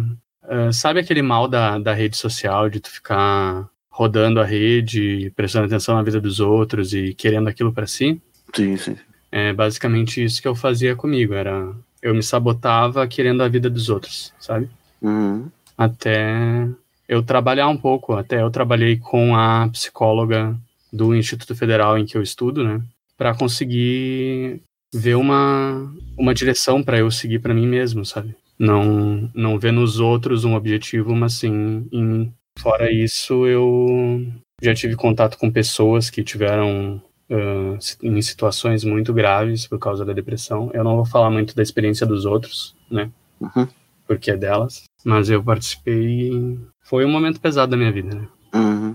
Uh, sabe aquele mal da, da rede social, de tu ficar rodando a rede, prestando atenção na vida dos outros e querendo aquilo para si? Sim, sim. É basicamente isso que eu fazia comigo, era eu me sabotava querendo a vida dos outros, sabe? Uhum. Até eu trabalhar um pouco, até eu trabalhei com a psicóloga do Instituto Federal em que eu estudo, né, para conseguir ver uma uma direção para eu seguir para mim mesmo, sabe? Não não ver nos outros um objetivo, mas sim em mim. Fora isso, eu já tive contato com pessoas que tiveram uh, em situações muito graves por causa da depressão. Eu não vou falar muito da experiência dos outros, né? Uhum. Porque é delas. Mas eu participei foi um momento pesado da minha vida, né? Uhum.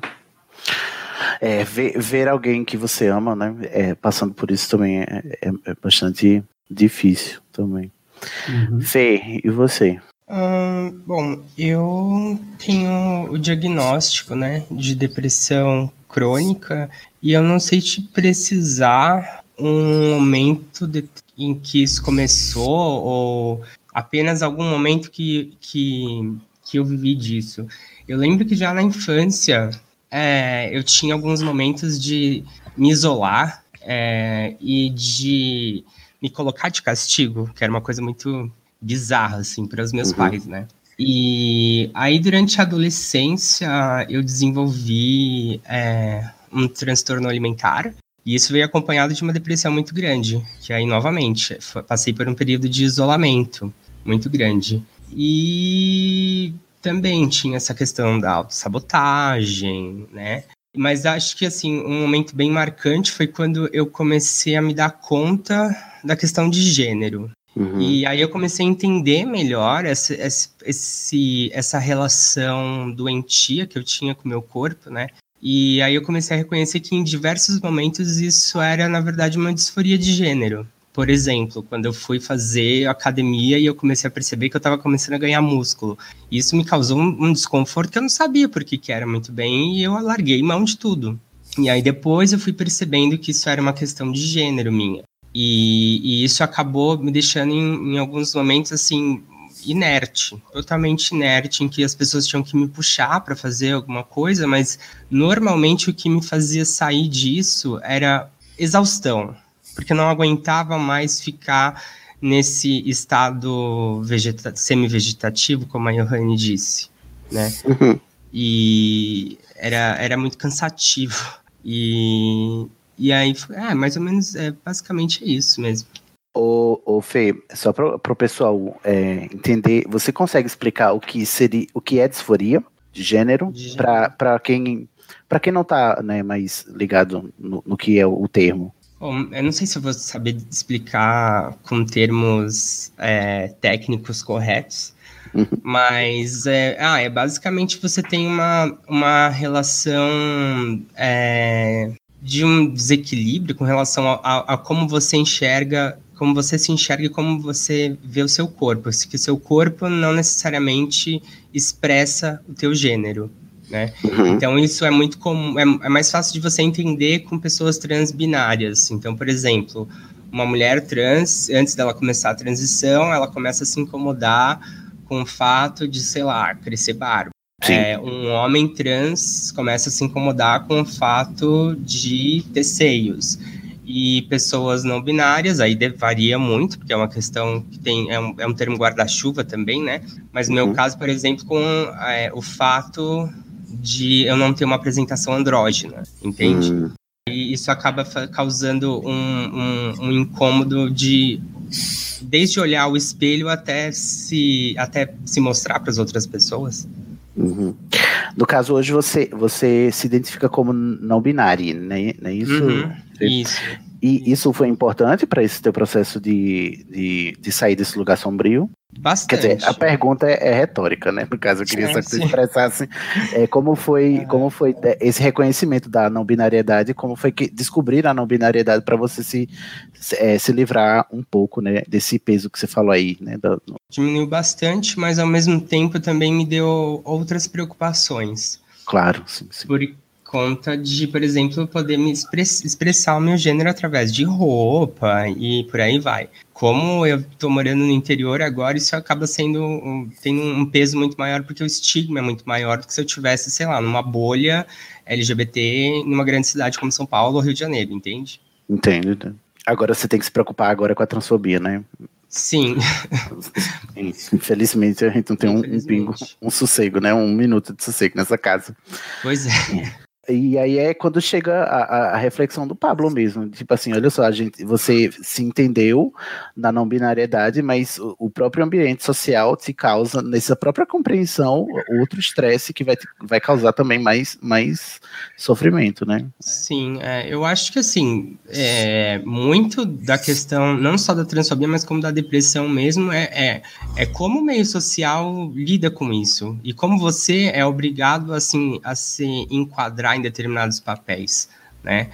É, ver, ver alguém que você ama, né? É, passando por isso também é, é, é bastante difícil também. Uhum. Fê, e você? Hum, bom, eu tenho o diagnóstico, né, de depressão crônica e eu não sei te precisar um momento de, em que isso começou ou apenas algum momento que, que, que eu vivi disso. Eu lembro que já na infância é, eu tinha alguns momentos de me isolar é, e de me colocar de castigo, que era uma coisa muito bizarra, assim, para os meus Uhum. pais, né? E aí, durante a adolescência, eu desenvolvi é, um transtorno alimentar. E isso veio acompanhado de uma depressão muito grande. Que aí, novamente, passei por um período de isolamento muito grande. E também tinha essa questão da autossabotagem, né? Mas acho que, assim, um momento bem marcante foi quando eu comecei a me dar conta da questão de gênero. Uhum. E aí eu comecei a entender melhor essa, esse, essa relação doentia que eu tinha com o meu corpo, né? E aí eu comecei a reconhecer que em diversos momentos isso era, na verdade, uma disforia de gênero. Por exemplo, quando eu fui fazer academia e eu comecei a perceber que eu estava começando a ganhar músculo. Isso me causou um, desconforto que eu não sabia por que, que era muito bem e eu larguei mão de tudo. E aí depois eu fui percebendo que isso era uma questão de gênero minha. E, e isso acabou me deixando em, em alguns momentos assim inerte, totalmente inerte, em que as pessoas tinham que me puxar para fazer alguma coisa, mas normalmente o que me fazia sair disso era exaustão, porque não aguentava mais ficar nesse estado vegeta semi-vegetativo, como a Johanne disse, né? Uhum. E era, era muito cansativo. E, e aí, foi- é, mais ou menos, é, basicamente é isso mesmo. Ô, ô Fê, só para o pessoal é, entender, você consegue explicar o que seria, o que é disforia de gênero De para quem para quem não tá né, mais ligado no, no que é o termo? Bom, eu não sei se eu vou saber explicar com termos é, técnicos corretos, Uhum. mas é, ah, é basicamente você tem uma, uma relação é, de um desequilíbrio com relação a, a- a como você enxerga, como você se enxerga e como você vê o seu corpo. Que o seu corpo não necessariamente expressa o teu gênero, né? Uhum. Então isso é muito comum, é, é mais fácil de você entender com pessoas transbinárias. Então, por exemplo, uma mulher trans, antes dela começar a transição, ela começa a se incomodar com o fato de, sei lá, crescer barba. É, um homem trans começa a se incomodar com o fato de ter seios. E pessoas não binárias, aí varia muito, porque é uma questão que tem, é um, é um termo guarda-chuva também, né? Mas no Uhum. meu caso, por exemplo, com é, o fato de eu não ter uma apresentação andrógena, entende? Hum, E isso acaba causando um, um, um incômodo de desde olhar o espelho até se até se mostrar para as outras pessoas. uhum. No caso hoje você você se identifica como não binário, né? Não é isso? Uhum, Isso. E isso foi importante para esse teu processo de, de, de sair desse lugar sombrio? Bastante. Quer dizer, a pergunta é, é retórica, né? No caso, eu queria Sim, só que você expressasse é, como foi, como foi é, esse reconhecimento da não binariedade, como foi que descobrir a não binariedade para você se, se, é, se livrar um pouco, né, desse peso que você falou aí, né? do- Diminuiu bastante, mas ao mesmo tempo também me deu outras preocupações. claro, sim, sim. Por conta de, por exemplo, poder me express- expressar o meu gênero através de roupa e por aí vai. Como eu tô morando no interior agora, isso acaba sendo um- tem um peso muito maior porque o estigma é muito maior do que se eu tivesse, sei lá, numa bolha LGBT numa grande cidade como São Paulo ou Rio de Janeiro, entende? Entendo. Agora você tem que se preocupar agora com a transfobia, né? Sim. Infelizmente a gente não tem um, um pingo, um sossego, né? Um minuto de sossego nessa casa. Pois é. E aí é quando chega a, a- reflexão do Pablo mesmo. Tipo assim, olha só, a gente, você se entendeu na não binariedade, mas o, o próprio ambiente social te causa, nessa própria compreensão, outro estresse que vai, vai causar também mais, mais sofrimento, né? Sim, é, eu acho que assim, é, muito da questão, não só da transfobia, mas como da depressão mesmo, é, é, é como o meio social lida com isso. E como você é obrigado assim, a se enquadrar em determinados papéis. Né?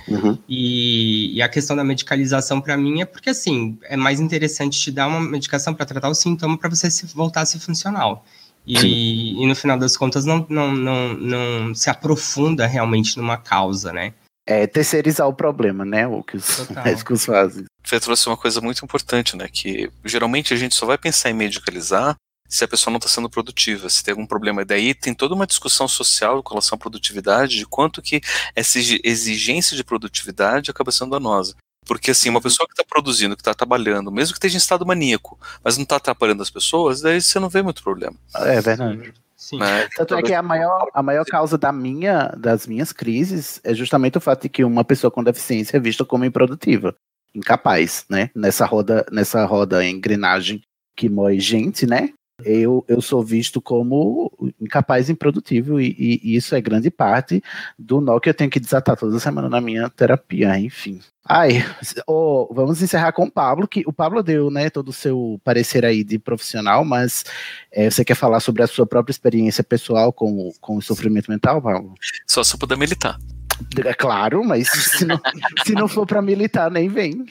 E, e a questão da medicalização para mim é porque assim é mais interessante te dar uma medicação para tratar o sintoma para você se, voltar a ser funcional. E, e no final das contas não, não, não, não se aprofunda realmente numa causa, né? É terceirizar o problema, né? O que os Total. médicos fazem. Você trouxe uma coisa muito importante, né? Que geralmente a gente só vai pensar em medicalizar se a pessoa não está sendo produtiva, se tem algum problema. E daí tem toda uma discussão social com relação à produtividade, de quanto que essa exi- exigência de produtividade acaba sendo danosa. Porque assim, uma pessoa que está produzindo, que está trabalhando, mesmo que esteja em estado maníaco, mas não está atrapalhando as pessoas, daí você não vê muito problema. É verdade. Sim. Né? Tanto é que a maior, a maior causa da minha, das minhas crises é justamente o fato de que uma pessoa com deficiência é vista como improdutiva, incapaz, né? Nessa roda, nessa roda engrenagem que moe gente, né? Eu, eu sou visto como incapaz e improdutivo, e, e- e isso é grande parte do nó que eu tenho que desatar toda semana na minha terapia, enfim. Ai, ô, vamos encerrar com o Pablo, que o Pablo deu, né, todo o seu parecer aí de profissional, mas é, você quer falar sobre a sua própria experiência pessoal com, o- com o sofrimento mental, Pablo? Só se eu puder militar. É claro, mas se não, se não for para militar, nem vem.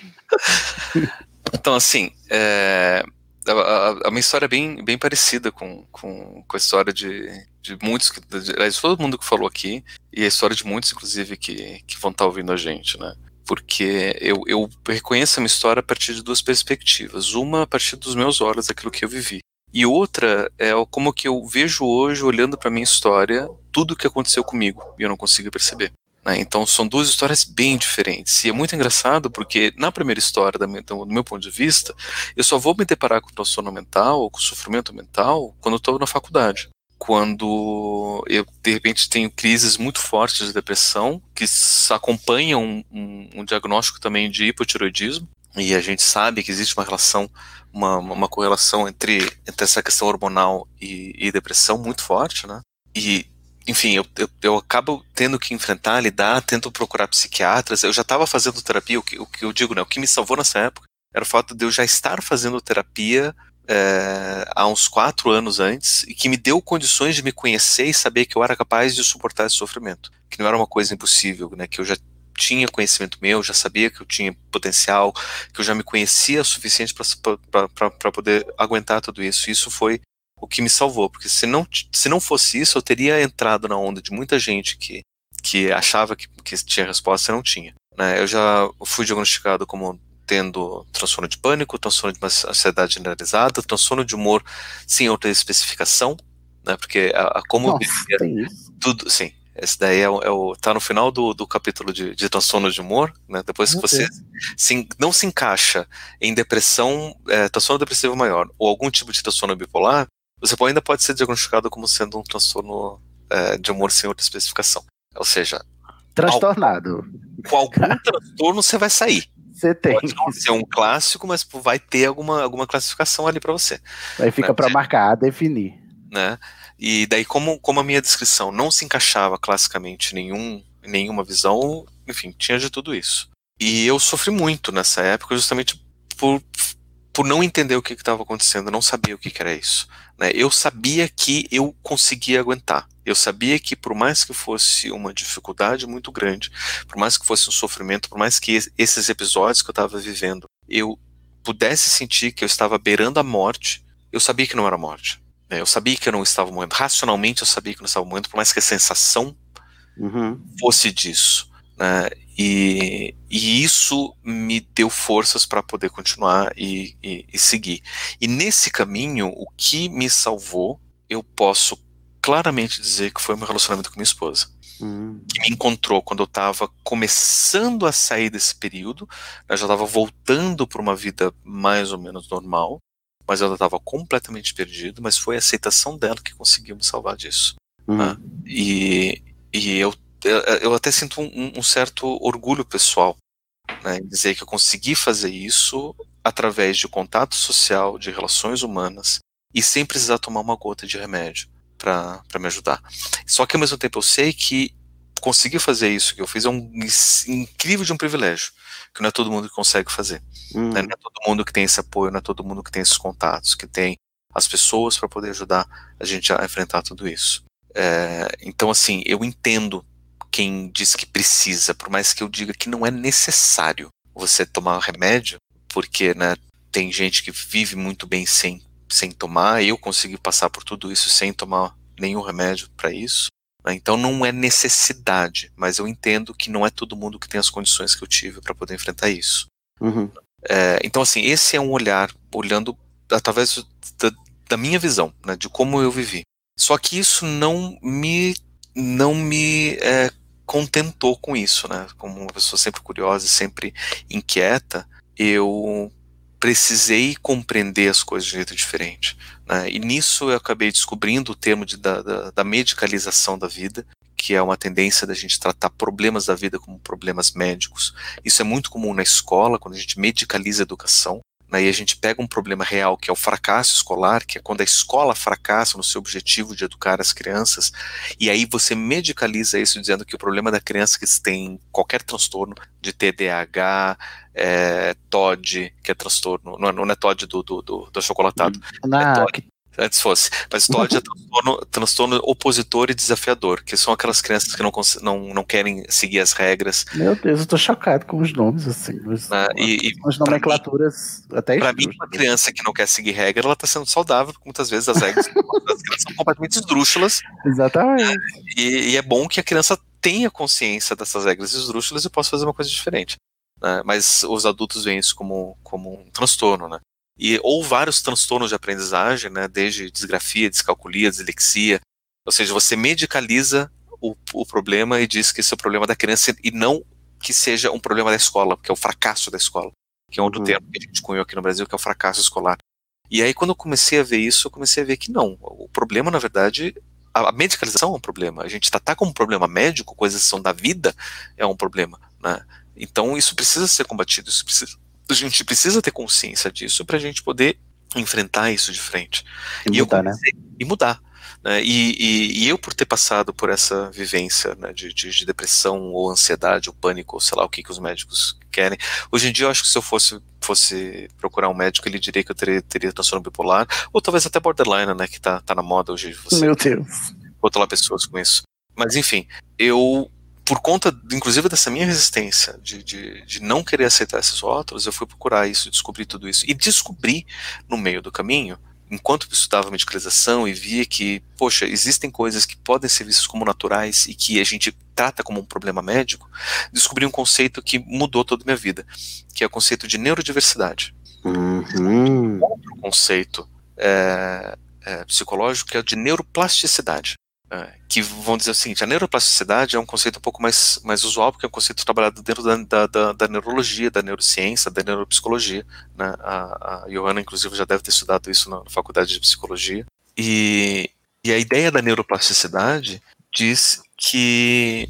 Então, assim, é, a, a- a minha história é bem, bem parecida com, com, com a história de, de muitos, de, aliás, todo mundo que falou aqui, e a história de muitos, inclusive, que, que vão estar ouvindo a gente, né? Porque eu, eu reconheço a minha história a partir de duas perspectivas. Uma a partir dos meus olhos, daquilo que eu vivi. E outra é como que eu vejo hoje, olhando para minha história, tudo o que aconteceu comigo, e eu não consigo perceber. Né? Então são duas histórias bem diferentes. E é muito engraçado porque na primeira história, minha- do, meu ponto de vista, eu só vou me deparar com transtorno mental com sofrimento mental quando eu estou na faculdade. Quando eu, de repente, tenho crises muito fortes de depressão, que acompanham um, um- um diagnóstico também de hipotiroidismo, e a gente sabe que existe uma relação, uma, uma correlação entre, entre essa questão hormonal e, e depressão muito forte, né? E enfim, eu, eu, eu acabo tendo que enfrentar, lidar, tento procurar psiquiatras. Eu já estava fazendo terapia, o que, o que eu digo, né? O que me salvou nessa época era o fato de eu já estar fazendo terapia é, há uns quatro anos antes e que me deu condições de me conhecer e saber que eu era capaz de suportar esse sofrimento, que não era uma coisa impossível, né? Que eu já tinha conhecimento meu, já sabia que eu tinha potencial, que eu já me conhecia o suficiente para poder aguentar tudo isso. Isso foi o que me salvou, porque se não, se não fosse isso, eu teria entrado na onda de muita gente que, que achava que, que tinha resposta e não tinha. Né? Eu já fui diagnosticado como tendo transtorno de pânico, transtorno de ansiedade generalizada, transtorno de humor sem outra especificação, né? porque a, a como Nossa, tem isso. tudo, sim, esse daí é o, é o, tá no final do, do capítulo de, de transtorno de humor, né? Depois que você se, não se encaixa em depressão, é, transtorno depressivo maior ou algum tipo de transtorno bipolar, você ainda pode ser diagnosticado como sendo um transtorno é, de humor sem outra especificação. Ou seja, Transtornado. com algum transtorno você vai sair. Você tem. Pode não ser um clássico, mas vai ter alguma, alguma classificação ali para você. Aí fica Né? para marcar, definir. né? E daí, como, como a minha descrição não se encaixava classicamente nenhum, em nenhuma visão, enfim, tinha de tudo isso. E eu sofri muito nessa época, justamente por por não entender o que estava acontecendo, não sabia o que, que era isso. Né? Eu sabia que eu conseguia aguentar. Eu sabia que, por mais que fosse uma dificuldade muito grande, por mais que fosse um sofrimento, por mais que esses episódios que eu estava vivendo, eu pudesse sentir que eu estava beirando a morte, eu sabia que não era morte. Né? Eu sabia que eu não estava morrendo. Racionalmente, eu sabia que eu não estava morrendo, por mais que a sensação uhum. fosse disso. Né? E, e, isso me deu forças para poder continuar e, e, e, seguir. E nesse caminho, o que me salvou, eu posso claramente dizer que foi o meu relacionamento com minha esposa. Uhum. Que me encontrou quando eu estava começando a sair desse período, eu já estava voltando para uma vida mais ou menos normal, mas eu estava completamente perdido. Mas foi a aceitação dela que conseguiu me salvar disso. Uhum. Né? E, e eu eu até sinto um, um certo orgulho pessoal né, em dizer que eu consegui fazer isso através de contato social, de relações humanas e sem precisar tomar uma gota de remédio para me ajudar. Só que ao mesmo tempo eu sei que conseguir fazer isso que eu fiz é um incrível de um privilégio, que não é todo mundo que consegue fazer. Hum. Né? Não é todo mundo que tem esse apoio, não é todo mundo que tem esses contatos, que tem as pessoas para poder ajudar a gente a enfrentar tudo isso. É, então, assim, eu entendo quem diz que precisa, por mais que eu diga que não é necessário você tomar remédio, porque né, tem gente que vive muito bem sem, sem tomar, eu consegui passar por tudo isso sem tomar nenhum remédio para isso. Né, então não é necessidade, mas eu entendo que não é todo mundo que tem as condições que eu tive para poder enfrentar isso. Uhum. É, então, assim, esse é um olhar, olhando através da, da minha visão, né, de como eu vivi. Só que isso não me, não me é, contentou com isso, né? Como uma pessoa sempre curiosa e sempre inquieta, eu precisei compreender as coisas de um jeito diferente. Né? E nisso eu acabei descobrindo o termo de, da, da, da, medicalização da vida, que é uma tendência da gente tratar problemas da vida como problemas médicos. Isso é muito comum na escola, quando a gente medicaliza a educação. Né, e a gente pega um problema real, que é o fracasso escolar, que é quando a escola fracassa no seu objetivo de educar as crianças, e aí você medicaliza isso dizendo que o problema da criança que tem qualquer transtorno de TDAH, é, TOD, que é transtorno, não é, não é TOD do, do, do, do chocolatado, não, é TOD, antes fosse. Mas TOD é transtorno, transtorno, opositor e desafiador, que são aquelas crianças que não, não, não querem seguir as regras. Meu Deus, eu tô chocado com os nomes, assim. Os, ah, e, e as nomenclaturas mim, até Pra mim, uma criança que não quer seguir regra, ela tá sendo saudável, porque muitas vezes as regras são completamente esdrúxulas. Exatamente. E, e, é bom que a criança tenha consciência dessas regras esdrúxulas e possa fazer uma coisa diferente. Né? Mas os adultos veem isso como, como um transtorno, né? E ou vários transtornos de aprendizagem, né, desde disgrafia, descalculia, dislexia, ou seja, você medicaliza o, o problema e diz que esse é o problema da criança e não que seja um problema da escola, que é o fracasso da escola, que é um outro uhum. termo que a gente cunhou aqui no Brasil, que é o fracasso escolar. E aí, quando eu comecei a ver isso, eu comecei a ver que não. O problema, na verdade, a medicalização é um problema. A gente tratar como um problema médico, coisas que são da vida, é um problema. Né? Então, isso precisa ser combatido, isso precisa, a gente precisa ter consciência disso para a gente poder enfrentar isso de frente. E, e mudar, né? E mudar. Né? E, e, e, eu, por ter passado por essa vivência né, de, de, de, depressão ou ansiedade ou pânico, ou sei lá o que, que os médicos querem, hoje em dia eu acho que se eu fosse, fosse procurar um médico, ele diria que eu teria, teria transtorno bipolar, ou talvez até borderline, né, que tá, tá na moda hoje. Você Meu Deus. Controlar pessoas com isso. Mas enfim, eu por conta, inclusive, dessa minha resistência de, de, de, não querer aceitar esses rótulos, eu fui procurar isso, descobrir tudo isso. E descobri, no meio do caminho, enquanto estudava medicalização e via que, poxa, existem coisas que podem ser vistas como naturais e que a gente trata como um problema médico, descobri um conceito que mudou toda a minha vida, que é o conceito de neurodiversidade. Uhum. Outro conceito é, é, psicológico que é o de neuroplasticidade. É, que vão dizer o seguinte, a neuroplasticidade é um conceito um pouco mais, mais usual, porque é um conceito trabalhado dentro da, da, da neurologia, da neurociência, da neuropsicologia. Né? A, a Johanna, inclusive, já deve ter estudado isso na, na faculdade de psicologia. E, e a ideia da neuroplasticidade diz que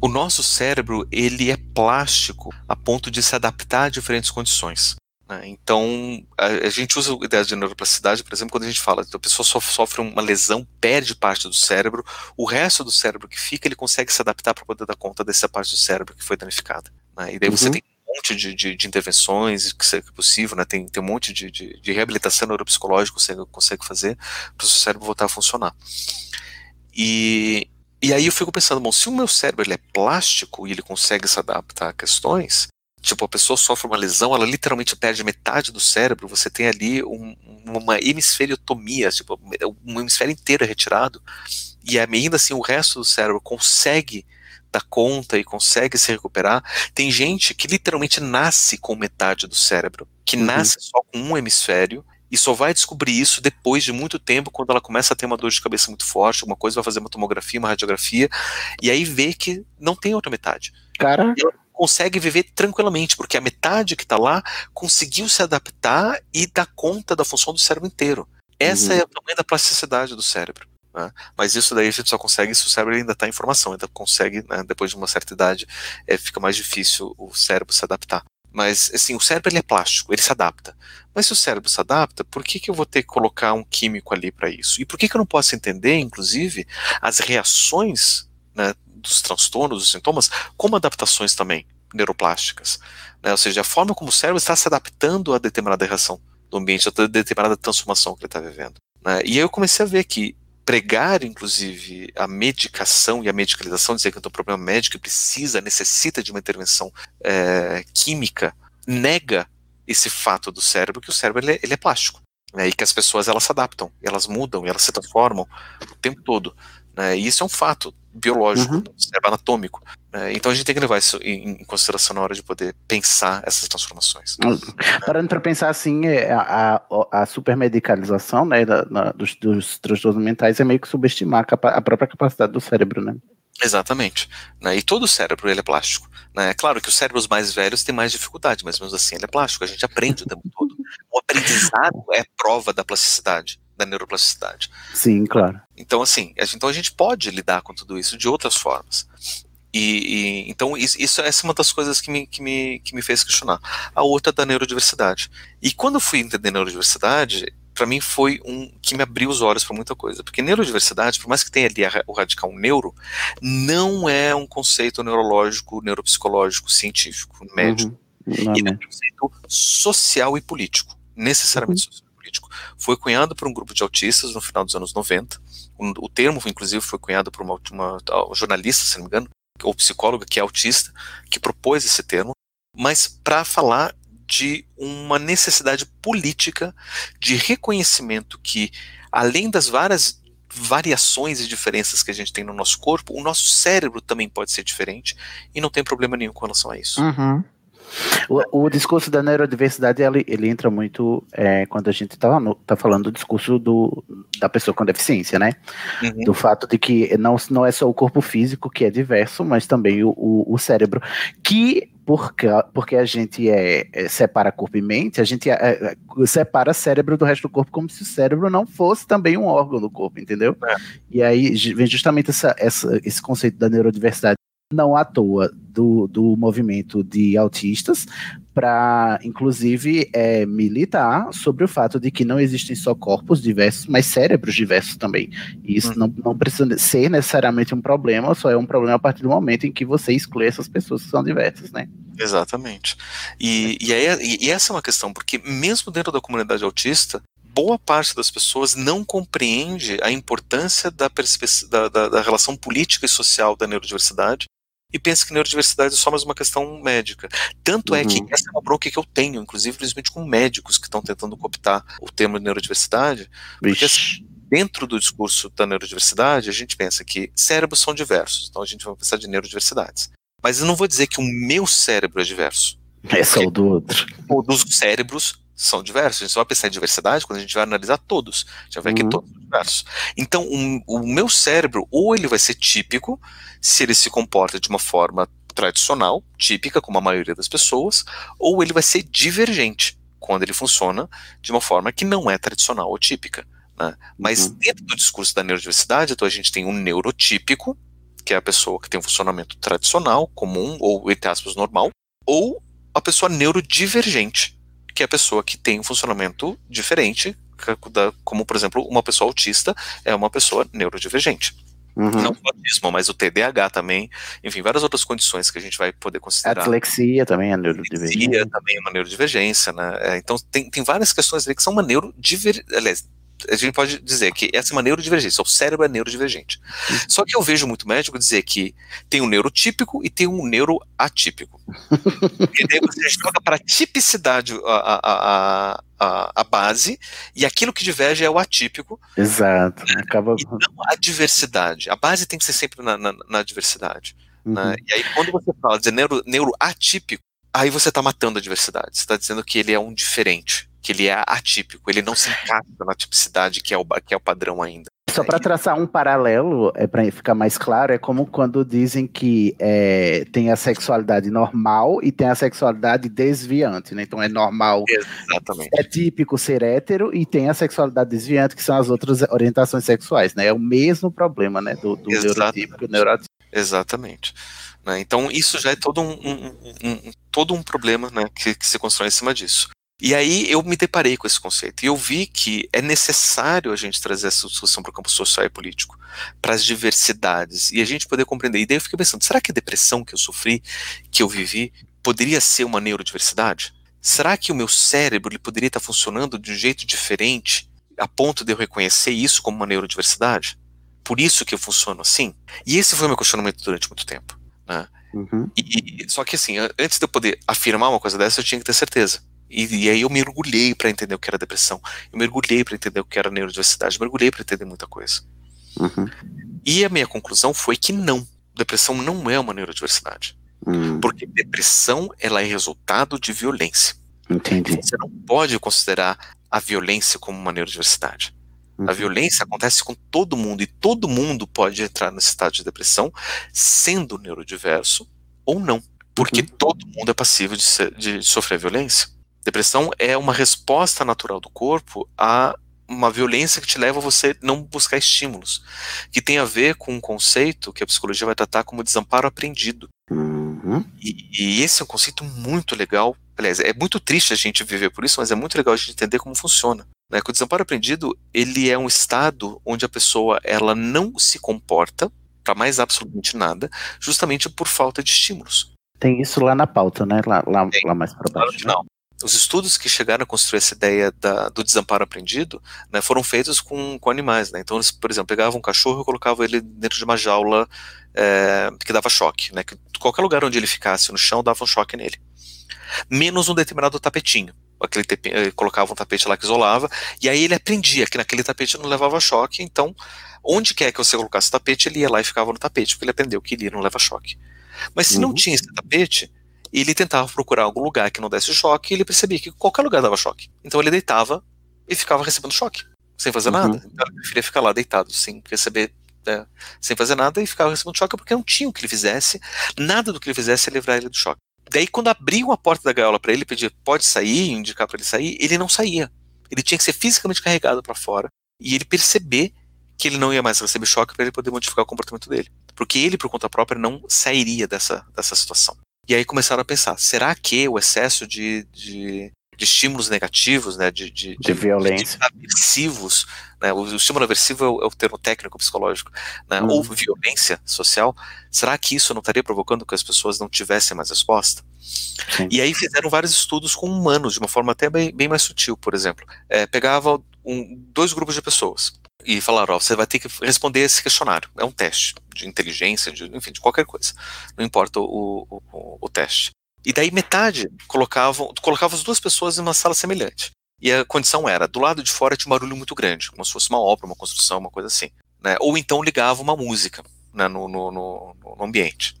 o nosso cérebro ele é plástico a ponto de se adaptar a diferentes condições. Né? Então, a, gente usa a ideia de neuroplasticidade, por exemplo, quando a gente fala que a pessoa só sofre uma lesão, perde parte do cérebro, o resto do cérebro que fica, ele consegue se adaptar para poder dar conta dessa parte do cérebro que foi danificada. Né? E daí uhum. você tem um monte de, de, de intervenções que é possível, né? Tem, tem um monte de, de, de reabilitação neuropsicológica que você consegue fazer para o seu cérebro voltar a funcionar. E, e aí eu fico pensando, bom, se o meu cérebro ele é plástico e ele consegue se adaptar a questões, tipo, a pessoa sofre uma lesão, ela literalmente perde metade do cérebro, você tem ali um, uma hemisferiotomia, tipo, um hemisfério inteiro é retirado, e ainda assim o resto do cérebro consegue dar conta e consegue se recuperar. Tem gente que literalmente nasce com metade do cérebro, que uhum. nasce só com um hemisfério, e só vai descobrir isso depois de muito tempo, quando ela começa a ter uma dor de cabeça muito forte, alguma coisa, vai fazer uma tomografia, uma radiografia, e aí vê que não tem outra metade. Cara. Consegue viver tranquilamente, porque a metade que está lá conseguiu se adaptar e dar conta da função do cérebro inteiro. Essa uhum. é o tamanho da plasticidade do cérebro. Né? Mas isso daí a gente só consegue se o cérebro ainda está em formação, ainda consegue, né, depois de uma certa idade, é, fica mais difícil o cérebro se adaptar. Mas, assim, o cérebro ele é plástico, ele se adapta. Mas se o cérebro se adapta, por que, que eu vou ter que colocar um químico ali para isso? E por que, que eu não posso entender, inclusive, as reações né, dos transtornos, dos sintomas, como adaptações também neuroplásticas? Né? Ou seja, a forma como o cérebro está se adaptando a determinada reação do ambiente, a determinada transformação que ele está vivendo. Né? E aí eu comecei a ver que pregar, inclusive, a medicação e a medicalização, dizer que tenho um problema médico e precisa, necessita de uma intervenção é, química, nega esse fato do cérebro, que o cérebro ele é, ele é plástico. Né, e que as pessoas elas se adaptam, elas mudam, elas se transformam o tempo todo. Né, e isso é um fato biológico, uhum. anatômico. Né, então a gente tem que levar isso em, em, consideração na hora de poder pensar essas transformações. Parando para pensar assim, é, a, a, a supermedicalização né, da, na, dos, dos transtornos mentais é meio que subestimar a, a própria capacidade do cérebro, né? Exatamente. Né? E todo o cérebro ele é plástico. Né? É claro que os cérebros mais velhos têm mais dificuldade, mas mesmo assim ele é plástico. A gente aprende o tempo todo. O aprendizado é prova da plasticidade da neuroplasticidade. Sim, claro. Então, assim, a gente, então a gente pode lidar com tudo isso de outras formas. E, e, então isso, isso, essa é uma das coisas que me, que, me, que me fez questionar. A outra é da neurodiversidade. E quando eu fui entender neurodiversidade, para mim foi um que me abriu os olhos para muita coisa, porque neurodiversidade, por mais que tenha ali a, o radical neuro, não é um conceito neurológico, neuropsicológico, científico, médico. Uhum. Ele é um conceito social e político, necessariamente uhum. social Foi cunhado por um grupo de autistas no final dos anos 90. O, o termo, inclusive, foi cunhado por uma, uma, uma jornalista, se não me engano, ou psicóloga que é autista, que propôs esse termo, mas para falar de uma necessidade política de reconhecimento que, além das várias variações e diferenças que a gente tem no nosso corpo, o nosso cérebro também pode ser diferente e não tem problema nenhum com relação a isso. Uhum. O, o, discurso da neurodiversidade ele, ele entra muito é, quando a gente está tá falando do discurso do, da pessoa com deficiência, né? Uhum. Do fato de que não, não é só o corpo físico que é diverso, mas também o, o, o cérebro, que porque, porque a gente é, é, separa corpo e mente, a gente é, é, separa cérebro do resto do corpo como se o cérebro não fosse também um órgão do corpo, entendeu? É. E aí vem justamente essa, essa, esse conceito da neurodiversidade não à toa do, do movimento de autistas para, inclusive, é, militar sobre o fato de que não existem só corpos diversos, mas cérebros diversos também. E isso hum. não, não precisa ser necessariamente um problema, só é um problema a partir do momento em que você exclui essas pessoas que são diversas, né? Exatamente. E, e, aí, e essa é uma questão, porque mesmo dentro da comunidade autista, boa parte das pessoas não compreende a importância da, da, da, da, relação política e social da neurodiversidade e pensa que neurodiversidade é só mais uma questão médica. Tanto uhum. é que uhum. essa é uma bronca que eu tenho, inclusive, principalmente com médicos que estão tentando cooptar o termo de neurodiversidade, porque assim, dentro do discurso da neurodiversidade, a gente pensa que cérebros são diversos, então a gente vai pensar de neurodiversidades. Mas eu não vou dizer que o meu cérebro é diverso. É só o do outro. Todos os cérebros são diversos. A gente só vai pensar em diversidade quando a gente vai analisar todos. Já vai uhum. que todos são diversos. Então, um, o meu cérebro, ou ele vai ser típico, se ele se comporta de uma forma tradicional, típica, como a maioria das pessoas, ou ele vai ser divergente, quando ele funciona de uma forma que não é tradicional ou típica. Né? Mas uhum. dentro do discurso da neurodiversidade, então a gente tem um neurotípico, que é a pessoa que tem um funcionamento tradicional, comum, ou entre aspas, normal, ou a pessoa neurodivergente, que é a pessoa que tem um funcionamento diferente, como por exemplo, uma pessoa autista é uma pessoa neurodivergente. Uhum. Não o autismo, mas o TDAH também, enfim, várias outras condições que a gente vai poder A considerar. dislexia também é neurodivergência. Dislexia também é uma neurodivergência, né? É, então tem, tem várias questões ali que são uma neurodivergência. Aliás, a gente pode dizer que essa é uma neurodivergência, o cérebro é neurodivergente. Só que eu vejo muito médico dizer que tem um neurotípico e tem um neuroatípico. e daí você joga para a tipicidade a, a, a, a, base, e aquilo que diverge é o atípico, Exato. Acaba. e não a diversidade. A base tem que ser sempre na, na, na diversidade. Uhum. né? E aí, quando você fala de neuro, neuroatípico, aí você está matando a diversidade. Você está dizendo que ele é um diferente, que ele é atípico, ele não se encaixa na tipicidade que é o, que é o padrão ainda. Só para traçar um paralelo, é para ficar mais claro, é como quando dizem que é, tem a sexualidade normal e tem a sexualidade desviante, né? Então é normal, Exatamente. é típico ser hétero e tem a sexualidade desviante, que são as outras orientações sexuais, né? É o mesmo problema, né? Do, do Exatamente. neurotípico e neurotípico. Exatamente. né? Então, isso já é todo um, um- um- um- todo um problema né, que, que se constrói em cima disso. E aí eu me deparei com esse conceito e eu vi que é necessário a gente trazer essa discussão para o campo social e político, para as diversidades, e a gente poder compreender. E daí eu fiquei pensando, será que a depressão que eu sofri, que eu vivi, poderia ser uma neurodiversidade? Será que o meu cérebro ele poderia estar funcionando de um jeito diferente, a ponto de eu reconhecer isso como uma neurodiversidade? Por isso que eu funciono assim? E esse foi o meu questionamento durante muito tempo. Né? Uhum. E, só que assim, an- antes de eu poder afirmar uma coisa dessa, eu tinha que ter certeza. E, e aí eu mergulhei para entender o que era depressão, eu mergulhei para entender o que era neurodiversidade, eu mergulhei para entender muita coisa. Uhum. E a minha conclusão foi que não, depressão não é uma neurodiversidade, Hum, porque depressão ela é resultado de violência. entendi. Você não pode considerar a violência como uma neurodiversidade. A Uhum. violência acontece com todo mundo e todo mundo pode entrar nesse estado de depressão, sendo neurodiverso ou não, porque Uhum. todo mundo é passível de, ser- de sofrer violência. Depressão é uma resposta natural do corpo a uma violência que te leva a você não buscar estímulos, que tem a ver com um conceito que a psicologia vai tratar como desamparo aprendido. Uhum. E, e esse é um conceito muito legal. Aliás, é muito triste a gente viver por isso, mas é muito legal a gente entender como funciona. Né? Que o desamparo aprendido ele é um estado onde a pessoa ela não se comporta para mais absolutamente nada, justamente por falta de estímulos. Tem isso lá na pauta, né? Lá, lá, lá mais para baixo. né? Não. Os estudos que chegaram a construir essa ideia da- do desamparo aprendido né, foram feitos com, com animais. Né? Então, eles, por exemplo, pegavam um cachorro e colocavam ele dentro de uma jaula é, que dava choque. Né? Que qualquer lugar onde ele ficasse no chão dava um choque nele. Menos um determinado tapetinho. Aquele tepe, eh, colocava um tapete lá que isolava, e aí ele aprendia que naquele tapete não levava choque, então onde quer que você colocasse o tapete, ele ia lá e ficava no tapete, porque ele aprendeu que ele não leva choque. Mas se não Uhum. tinha esse tapete, ele tentava procurar algum lugar que não desse choque e ele percebia que qualquer lugar dava choque. Então ele deitava e ficava recebendo choque, sem fazer Uhum. nada. Então ele preferia ficar lá deitado, sem receber, né, sem fazer nada e ficava recebendo choque porque não tinha o que ele fizesse, nada do que ele fizesse ia livrar ele do choque. Daí quando abriam a porta da gaiola para ele pedir pode sair, indicar para ele sair, ele não saía. Ele tinha que ser fisicamente carregado para fora e ele perceber que ele não ia mais receber choque para ele poder modificar o comportamento dele. Porque ele, por conta própria, não sairia dessa, dessa situação. E aí começaram a pensar: será que o excesso de, de, de estímulos negativos, né, de, de, De violência. de aversivos, né, o, o estímulo aversivo é o, é o termo técnico psicológico, né, Uhum. ou violência social, será que isso não estaria provocando que as pessoas não tivessem mais resposta? Sim. E aí fizeram vários estudos com humanos, de uma forma até bem, bem mais sutil, por exemplo. É, pegava um- dois grupos de pessoas e falaram, ó, você vai ter que responder esse questionário. É um teste de inteligência, de, enfim, de qualquer coisa. Não importa o, o, o- teste. E daí metade colocavam, colocava as duas pessoas em uma sala semelhante. E a condição era, do lado de fora tinha um barulho muito grande, como se fosse uma obra, uma construção, uma coisa assim. Né? Ou então ligava uma música né, no, no, no, no ambiente.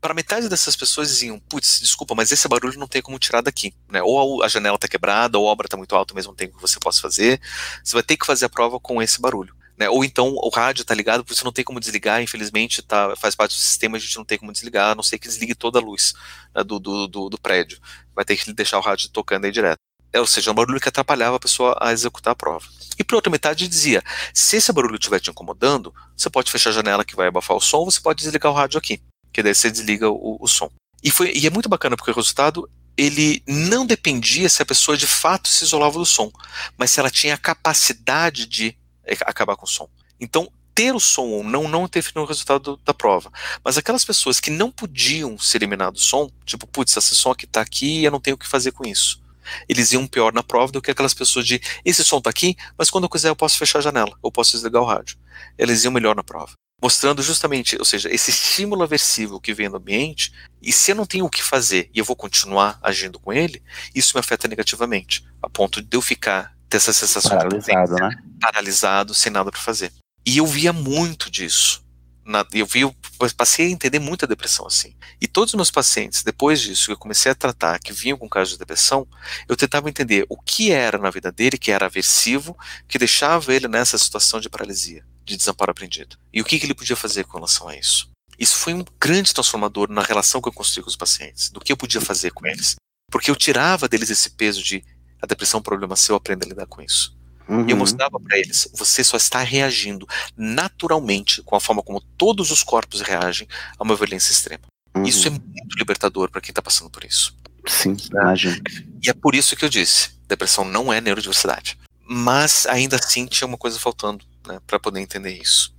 Para metade dessas pessoas diziam, putz, desculpa, mas esse barulho não tem como tirar daqui, né? Ou a janela está quebrada, ou a obra está muito alta, mesmo tempo que você possa fazer. Você vai ter que fazer a prova com esse barulho. Né? Ou então o rádio está ligado, você não tem como desligar, infelizmente tá, faz parte do sistema, a gente não tem como desligar, a não ser que desligue toda a luz né, do, do, do, do prédio. Vai ter que deixar o rádio tocando aí direto. É, ou seja, um barulho que atrapalhava a pessoa a executar a prova. E por outra metade dizia: se esse barulho estiver te incomodando, você pode fechar a janela que vai abafar o som, você pode desligar o rádio aqui, que daí você desliga o, o som. E, foi, e é muito bacana porque o resultado ele não dependia se a pessoa de fato se isolava do som, mas se ela tinha a capacidade de eh, acabar com o som. Então, ter o som ou não não interferiu no resultado da prova. Mas aquelas pessoas que não podiam se eliminar do som, tipo, putz, esse som aqui tá aqui e eu não tenho o que fazer com isso. Eles iam pior na prova do que aquelas pessoas de esse som tá aqui, mas quando eu quiser eu posso fechar a janela, ou posso desligar o rádio. Eles iam melhor na prova. Mostrando justamente, ou seja, esse estímulo aversivo que vem do ambiente, e se eu não tenho o que fazer e eu vou continuar agindo com ele, isso me afeta negativamente, a ponto de eu ficar ter essa sensação Paralisado, de né? paralisado, sem nada para fazer. E eu via muito disso. Na, eu vi, eu passei a entender muita depressão assim. E todos os meus pacientes, depois disso, que eu comecei a tratar, que vinham com casos de depressão, eu tentava entender o que era na vida dele que era aversivo, que deixava ele nessa situação de paralisia, de desamparo aprendido. E o que, que ele podia fazer com relação a isso. Isso foi um grande transformador na relação que eu construí com os pacientes, do que eu podia fazer com eles. Porque eu tirava deles esse peso de a depressão é um problema seu, aprenda a lidar com isso. Uhum. E eu mostrava para eles, você só está reagindo naturalmente com a forma como todos os corpos reagem a uma violência extrema. Uhum. Isso é muito libertador para quem está passando por isso. Sim, imagino. E é por isso que eu disse, depressão não é neurodiversidade. Mas ainda assim tinha uma coisa faltando, né, para poder entender isso.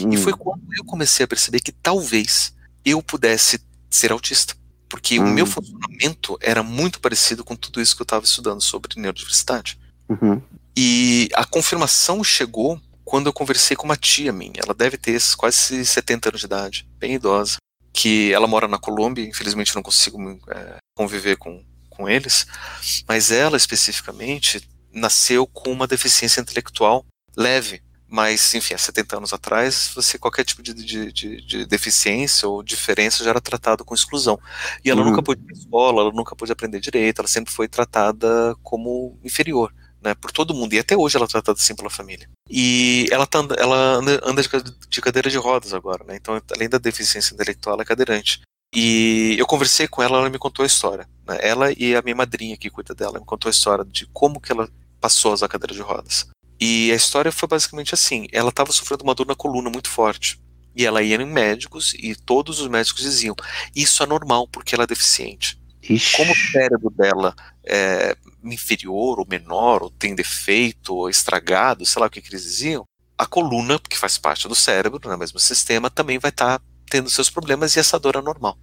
Hum. E foi quando eu comecei a perceber que talvez eu pudesse ser autista. Porque o Hum. meu funcionamento era muito parecido com tudo isso que eu estava estudando sobre neurodiversidade. Uhum. E a confirmação chegou quando eu conversei com uma tia minha. Ela deve ter quase 70 anos de idade, bem idosa. Que ela mora na Colômbia, infelizmente não consigo é, conviver com, com eles. Mas ela, especificamente, nasceu com uma deficiência intelectual leve. Mas, enfim, há 70 anos atrás, você qualquer tipo de, de, de, de deficiência ou diferença já era tratado com exclusão. E ela Uhum. nunca pôde ir para escola, ela nunca pôde aprender direito, ela sempre foi tratada como inferior né, por todo mundo, e até hoje ela é tratada assim pela família. E ela, tá, ela anda, anda de, cade- de cadeira de rodas agora, né, então além da deficiência intelectual, ela é cadeirante. E eu conversei com ela, ela me contou a história. Né, ela e a minha madrinha que cuida dela me contou a história de como que ela passou a usar cadeira de rodas. E a história foi basicamente assim: ela estava sofrendo uma dor na coluna muito forte. E ela ia em médicos e todos os médicos diziam: Isso é normal porque ela é deficiente. Como o cérebro dela é inferior ou menor, ou tem defeito, ou estragado, sei lá o que, que eles diziam, a coluna, que faz parte do cérebro, no mesmo sistema, também vai estar tendo seus problemas e essa dor é normal.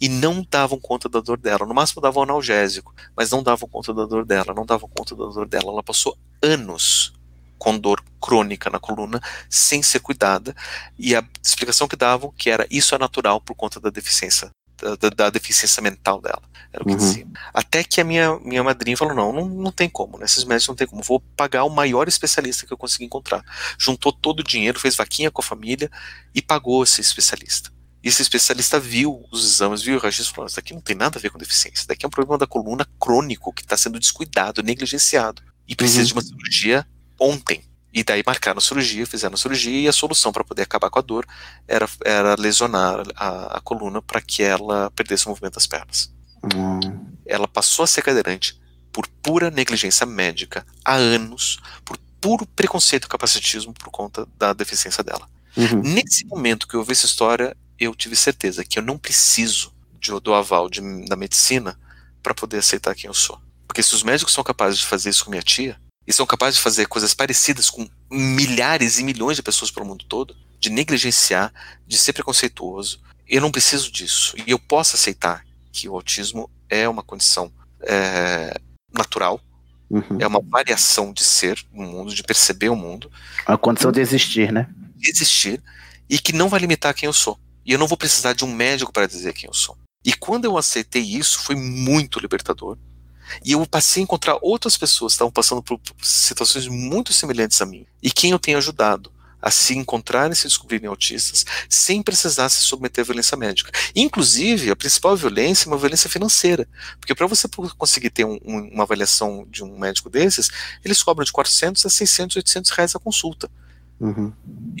E não davam conta da dor dela. No máximo davam analgésico, mas não davam conta da dor dela, não davam conta da dor dela. Ela passou anos com dor crônica na coluna, sem ser cuidada, e a explicação que davam que era isso é natural por conta da deficiência da, da- deficiência mental dela. Era o que Uhum. dizia. Até que a minha, minha madrinha falou: não, não, não tem como, né? esses médicos não tem como. Vou pagar o maior especialista que eu consegui encontrar. Juntou todo o dinheiro, fez vaquinha com a família e pagou esse especialista. E esse especialista viu os exames, viu o registro falou: Isso daqui não tem nada a ver com deficiência. Isso daqui é um problema da coluna crônico que está sendo descuidado, negligenciado. E precisa Uhum. de uma cirurgia ontem. E daí marcaram a cirurgia, fizeram a cirurgia e a solução para poder acabar com a dor era, era lesionar a, a coluna para que ela perdesse o movimento das pernas. Hum. Ela passou a ser cadeirante por pura negligência médica há anos, por puro preconceito e capacitismo por conta da deficiência dela. Uhum. Nesse momento que eu ouvi essa história, eu tive certeza que eu não preciso de- do aval de- da medicina para poder aceitar quem eu sou. Porque se os médicos são capazes de fazer isso com minha tia, e são capazes de fazer coisas parecidas com milhares e milhões de pessoas pelo mundo todo, de negligenciar, de ser preconceituoso, eu não preciso disso. E eu posso aceitar que o autismo é uma condição é, natural, Uhum. é uma variação de ser no mundo, de perceber o mundo, A condição de existir, né? existir e que não vai limitar quem eu sou. E eu não vou precisar de um médico para dizer quem eu sou. E quando eu aceitei isso, foi muito libertador. E eu passei a encontrar outras pessoas que estavam passando por situações muito semelhantes a mim. E quem eu tenho ajudado a se encontrarem e se descobrirem autistas sem precisar se submeter à violência médica. Inclusive, a principal violência é uma violência financeira. Porque para você conseguir ter um- um- uma avaliação de um médico desses, eles cobram de 400 a 600, 800 reais a consulta. Uhum.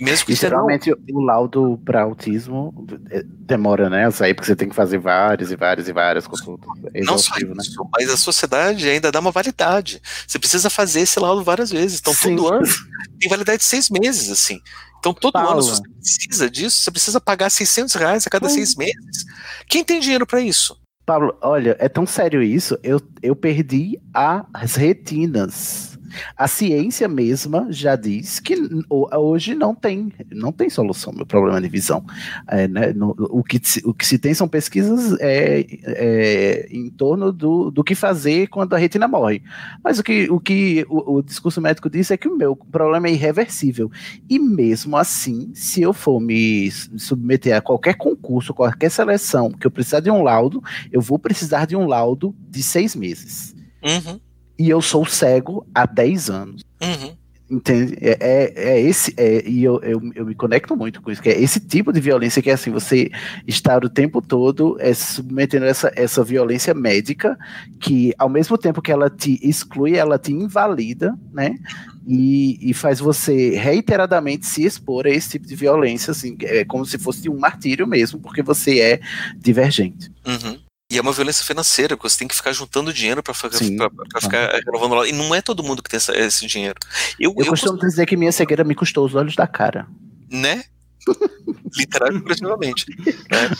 Mesmo que E você não- geralmente o laudo para autismo eh, demora, né? A sair, porque você tem que fazer várias e várias e várias consultas. É Não só né? isso, mas a sociedade ainda dá uma validade. Você precisa fazer esse laudo várias vezes. Então, Sim. todo ano tem validade de seis meses, assim. Então, todo Paula. ano, se você precisa disso, você precisa pagar 600 reais a cada Hum. seis meses. Quem tem dinheiro para isso? Pablo, olha, é tão sério isso, eu, eu perdi as retinas. A ciência mesma já diz que hoje não tem, não tem solução meu problema de visão. É, né, no, o, que, o que se tem são pesquisas é, é, em torno do, do que fazer quando a retina morre. Mas o que o, que o, o discurso médico diz é que o meu problema é irreversível. E mesmo assim, se eu for me submeter a qualquer concurso, qualquer seleção, que eu precisar de um laudo, eu vou precisar de um laudo de seis meses. Uhum. E eu sou cego há 10 anos. Uhum. Entende? É, é, é esse, é, e eu, eu, eu, me conecto muito com isso, que é esse tipo de violência que é assim, você estar o tempo todo é, submetendo essa, essa violência médica, que ao mesmo tempo que ela te exclui, ela te invalida, né? E, e faz você reiteradamente se expor a esse tipo de violência, assim, é como se fosse um martírio mesmo, porque você é divergente. Uhum. E é uma violência financeira, porque você tem que ficar juntando dinheiro para ficar renovando lá. E não é todo mundo que tem essa, esse dinheiro. Eu, eu, eu costumo dizer que minha cegueira me custou os olhos da cara. Né? Literal e Né?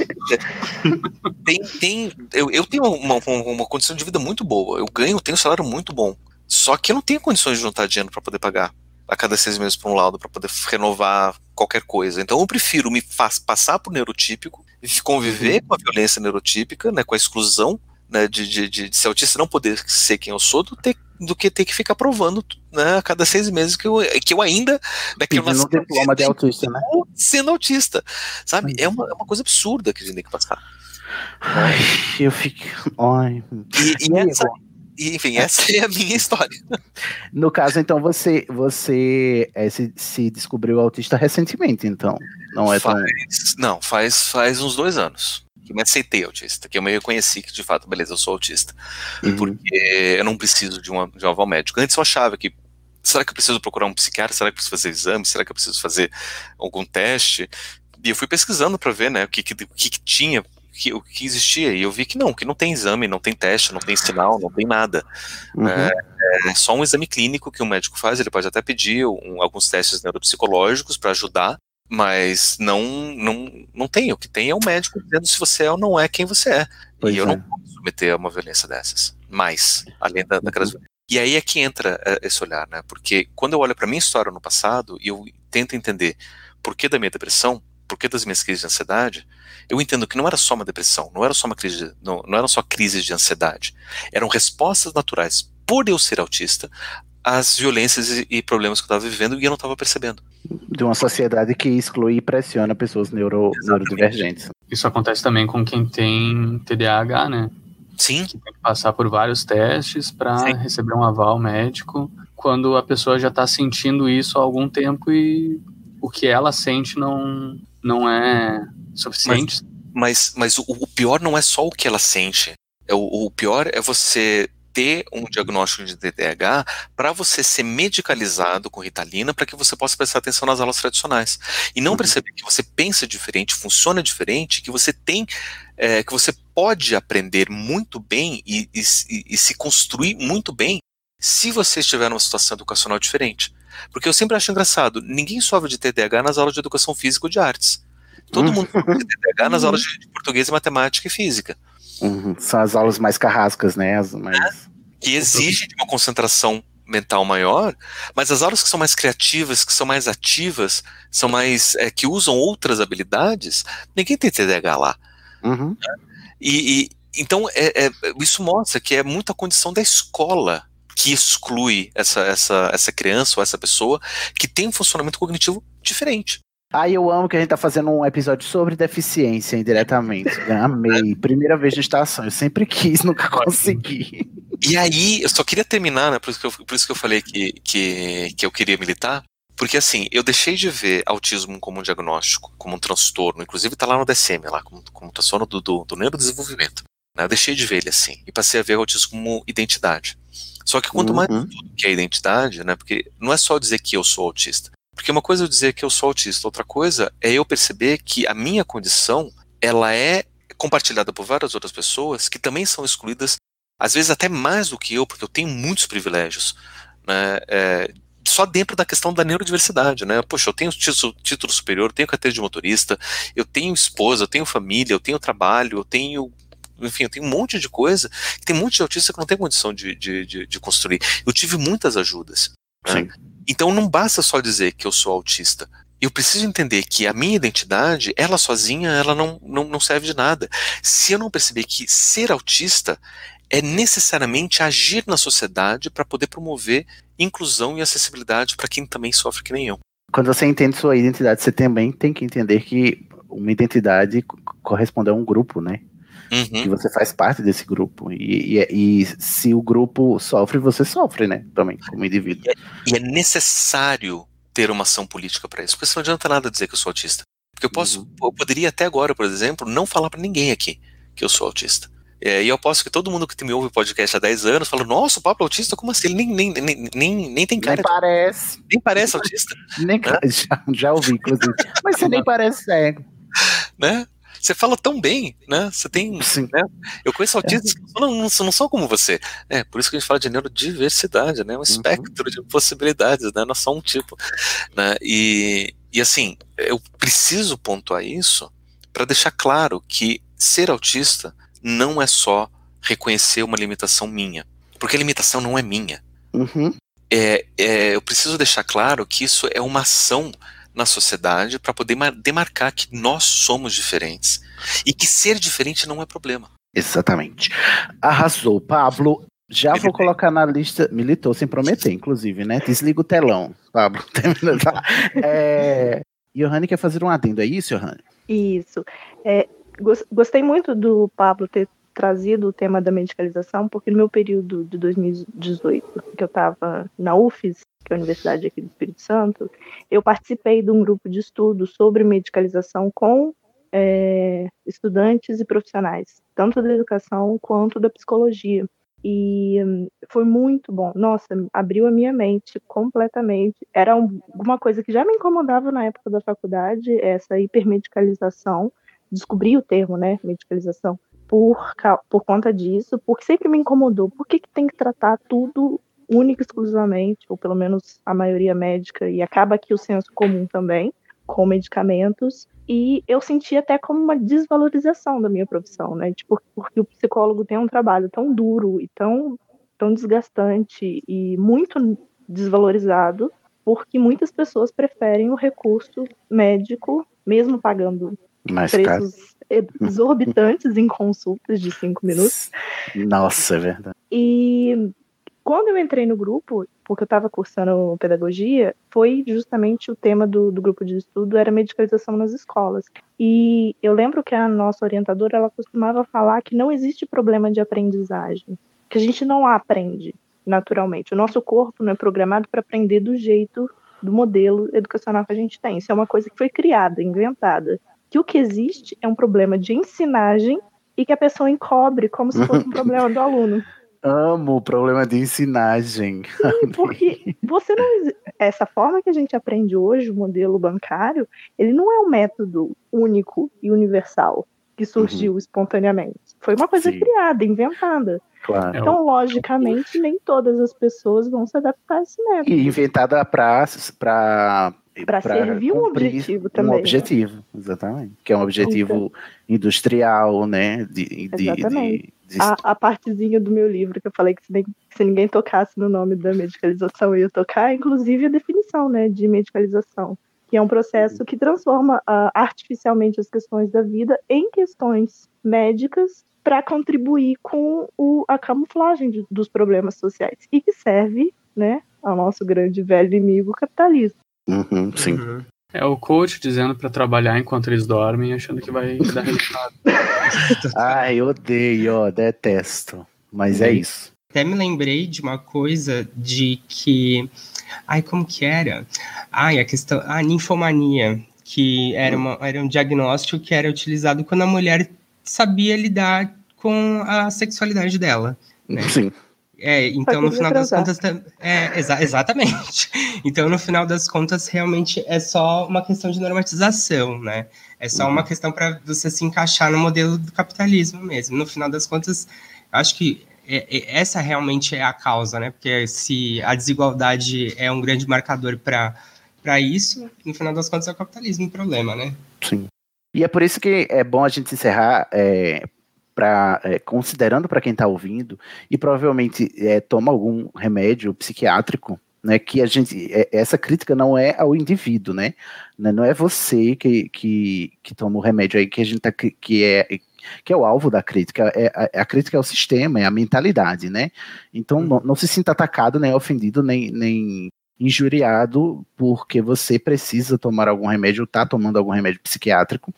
Tem, tem, eu, eu tenho uma, uma, uma, condição de vida muito boa. Eu ganho, tenho um salário muito bom. Só que eu não tenho condições de juntar dinheiro para poder pagar a cada seis meses para um laudo, para poder renovar qualquer coisa. Então eu prefiro me faz, passar por neurotípico conviver com a violência neurotípica, né, com a exclusão né, de, de, de, de ser autista não poder ser quem eu sou, do, ter, do que ter que ficar provando né, a cada seis meses que eu, que eu ainda né, que eu nasci, diploma de autista, né? sendo autista, sabe? É uma, é uma coisa absurda que a gente tem que passar. Ai, eu fico. Ai. E, e essa, e, enfim, essa é a minha história. No caso, então, você, você é, se, se, descobriu autista recentemente, então. Não é faz, tão... Não, faz, faz uns dois anos que me aceitei autista, que eu me reconheci que de fato, beleza, eu sou autista. Uhum. Porque eu não preciso de, uma, de um aval médico. Antes eu achava que será que eu preciso procurar um psiquiatra? Será que eu preciso fazer exame? Será que eu preciso fazer algum teste? E eu fui pesquisando para ver, né, o que, que, que, que tinha que, o que existia. E eu vi que não, que não tem exame, não tem teste, não tem sinal, não tem nada. Uhum. É, é, só um exame clínico que o médico faz, ele pode até pedir um, alguns testes neuropsicológicos para ajudar, mas não, não, não tem. O que tem é o médico dizendo se você é ou não é quem você é. Pois e eu é. não posso submeter a uma violência dessas. Mais, além da, daquelas. Uhum. E aí é que entra é, esse olhar, né? Porque quando eu olho para minha história no passado e eu tento entender por que da minha depressão, por que das minhas crises de ansiedade, eu entendo que não era só uma depressão, não era só uma crise, não, não eram só crises de ansiedade, eram respostas naturais, por eu ser autista, às violências e, e problemas que eu estava vivendo e eu não estava percebendo. De uma sociedade que exclui e pressiona pessoas neuro, neurodivergentes. Isso acontece também com quem tem TDAH, né? Sim. Que tem que passar por vários testes para receber um aval médico, quando a pessoa já está sentindo isso há algum tempo e o que ela sente não, não é suficiente. Mas, mas, mas o, o, pior não é só o que ela sente. É, o, o pior é você ter um diagnóstico de TDAH para você ser medicalizado com Ritalina para que você possa prestar atenção nas aulas tradicionais e não uhum. perceber que você pensa diferente, funciona diferente, que você tem, é, que você pode aprender muito bem e, e, e se construir muito bem se você estiver numa situação educacional diferente. Porque eu sempre acho engraçado, ninguém sofre de TDAH nas aulas de educação física ou de artes. Todo mundo sofre de TDAH nas aulas de, português, matemática e física. Uhum. São as aulas mais carrascas, né? As mais... É, que exigem uma concentração mental maior, mas as aulas que são mais criativas, que são mais ativas, são mais é, que usam outras habilidades, ninguém tem TDAH lá. Uhum. Né? E, e, então é, é, isso mostra que é muita condição da escola que exclui essa, essa, essa criança ou essa pessoa que tem um funcionamento cognitivo diferente. Ah, eu amo que a gente tá fazendo um episódio sobre deficiência indiretamente. Amei. Primeira vez na estação. Eu sempre quis, nunca consegui. E aí, eu só queria terminar, né? Por isso que eu, por isso que eu falei que, que, que eu queria militar. Porque assim, eu deixei de ver autismo como um diagnóstico, como um transtorno, inclusive tá lá no DSM, lá, como, como transtorno do, do, do neurodesenvolvimento. Né? Eu deixei de ver ele assim, e passei a ver autismo como identidade. Só que quanto mais uhum. que é a identidade, né? Porque não é só dizer que eu sou autista. Porque uma coisa é eu dizer que eu sou autista, outra coisa é eu perceber que a minha condição, ela é compartilhada por várias outras pessoas que também são excluídas, às vezes até mais do que eu, porque eu tenho muitos privilégios, né? É, só dentro da questão da neurodiversidade, né? Poxa, eu tenho título, título superior, tenho carteira de motorista, eu tenho esposa, eu tenho família, eu tenho trabalho, eu tenho enfim, eu tenho um monte de coisa, tem um monte de autista que não tem condição de, de, de, de construir. Eu tive muitas ajudas. Né? Então não basta só dizer que eu sou autista. Eu preciso entender que a minha identidade, ela sozinha, ela não, não, não serve de nada. Se eu não perceber que ser autista é necessariamente agir na sociedade para poder promover inclusão e acessibilidade para quem também sofre que nem eu. Quando você entende sua identidade, você também tem que entender que uma identidade corresponde a um grupo, né? Uhum. Que você faz parte desse grupo. E, e, e, se o grupo sofre, você sofre, né? Também, como indivíduo. E é, e é necessário ter uma ação política para isso. Porque não adianta nada dizer que eu sou autista. Porque eu posso, uhum. eu poderia até agora, por exemplo, não falar para ninguém aqui que eu sou autista. É, e eu posso que todo mundo que me ouve o podcast há 10 anos fala, nossa, o Pablo é autista, como assim? Ele nem, nem, nem, nem, nem tem cara. Nem parece. Nem parece autista. nem, né? já, já ouvi, inclusive. Mas você nem parece cego. Né? Você fala tão bem, né? Você tem. Sim. Né? Eu conheço autistas é. que não, não, não, são como você. É, por isso que a gente fala de neurodiversidade, né? Um uhum. espectro de possibilidades, né? Não é só um tipo. Né? E, e assim, eu preciso pontuar isso para deixar claro que ser autista não é só reconhecer uma limitação minha, porque a limitação não é minha. Uhum. É, é, eu preciso deixar claro que isso é uma ação na sociedade para poder demarcar que nós somos diferentes e que ser diferente não é problema. Exatamente. Arrasou, Pablo. Já vou colocar na lista. Militou sem prometer, inclusive, né? Desliga o telão, Pablo. é... Johanny quer fazer um adendo, é isso, Johanny? Isso. É, gostei muito do Pablo ter trazido o tema da medicalização, porque no meu período de 2018, que eu estava na UFES, que é a Universidade aqui do Espírito Santo, eu participei de um grupo de estudo sobre medicalização com é, estudantes e profissionais, tanto da educação quanto da psicologia. E hum, foi muito bom. Nossa, abriu a minha mente completamente. Era alguma coisa que já me incomodava na época da faculdade, essa hipermedicalização descobri o termo, né, medicalização, por, por conta disso, porque sempre me incomodou. Por que, que tem que tratar tudo única exclusivamente, ou pelo menos a maioria médica, e acaba aqui o senso comum também, com medicamentos, e eu senti até como uma desvalorização da minha profissão, né? Tipo, porque o psicólogo tem um trabalho tão duro e tão, tão desgastante e muito desvalorizado, porque muitas pessoas preferem o recurso médico, mesmo pagando mais preços caro. exorbitantes em consultas de cinco minutos. Nossa, é verdade. E quando eu entrei no grupo, porque eu estava cursando pedagogia, foi justamente o tema do, do, grupo de estudo era medicalização nas escolas. E eu lembro que a nossa orientadora ela costumava falar que não existe problema de aprendizagem, que a gente não aprende naturalmente. O nosso corpo não é programado para aprender do jeito do modelo educacional que a gente tem. Isso é uma coisa que foi criada, inventada que o que existe é um problema de ensinagem e que a pessoa encobre como se fosse um problema do aluno. Amo o problema de ensinagem. Sim, porque você não. Essa forma que a gente aprende hoje, o modelo bancário, ele não é um método único e universal que surgiu uhum. espontaneamente. Foi uma coisa Sim. criada, inventada. Claro. Então, logicamente, nem todas as pessoas vão se adaptar a esse método. E inventada para para servir um objetivo também. Um né? objetivo, exatamente. Que é um objetivo então, industrial, né? De, de, exatamente. De. A, a, partezinha do meu livro que eu falei que se, se, ninguém tocasse no nome da medicalização eu ia tocar, inclusive a definição né, de medicalização, que é um processo que transforma uh, artificialmente as questões da vida em questões médicas para contribuir com o, a camuflagem de, dos problemas sociais e que serve né, ao nosso grande velho inimigo capitalismo. Uhum, sim. Uhum. É o coach dizendo para trabalhar enquanto eles dormem, achando que vai dar resultado. Ai, odeio, detesto. Mas é isso. Até me lembrei de uma coisa de que. Ai, como que era? Ai, a questão. A ninfomania, que era, uma, era um diagnóstico que era utilizado quando a mulher sabia lidar com a sexualidade dela. Né? Sim. É, então no final das contas. É, exa exatamente. Então, no final das contas, realmente é só uma questão de normatização, né? É só uhum. uma questão para você se encaixar no modelo do capitalismo mesmo. No final das contas, acho que é, é, essa realmente é a causa, né? Porque se a desigualdade é um grande marcador para isso, no final das contas é o capitalismo o problema, né? Sim. E é por isso que é bom a gente encerrar é, para é, considerando para quem está ouvindo e provavelmente é, toma algum remédio psiquiátrico, né? Que a gente é, essa crítica não é ao indivíduo, né? Não é você que, que, que toma o remédio aí que a gente tá, que é que é o alvo da crítica, é, a, é, a crítica é o sistema, é a mentalidade, né? Então não, não se sinta atacado, nem ofendido, nem, nem injuriado porque você precisa tomar algum remédio, está tomando algum remédio psiquiátrico.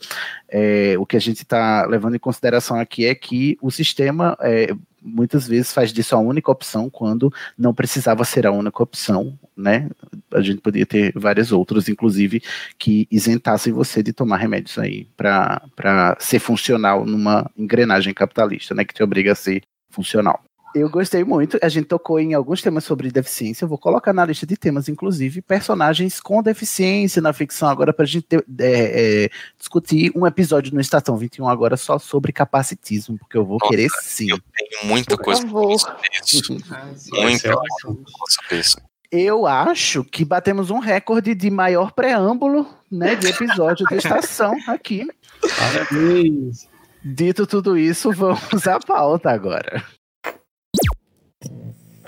É, o que a gente está levando em consideração aqui é que o sistema é, muitas vezes faz disso a única opção quando não precisava ser a única opção, né? A gente podia ter várias outras, inclusive, que isentassem você de tomar remédios aí para ser funcional numa engrenagem capitalista, né? Que te obriga a ser funcional. Eu gostei muito. A gente tocou em alguns temas sobre deficiência. Eu vou colocar na lista de temas, inclusive, personagens com deficiência na ficção, agora, para a gente ter, é, é, discutir um episódio no Estação 21 agora só sobre capacitismo, porque eu vou Nossa, querer sim. Eu tenho muita Por coisa para saber isso. Muita coisa saber isso. Eu acho que batemos um recorde de maior preâmbulo né, de episódio de estação aqui. Parabéns! Dito tudo isso, vamos à pauta agora.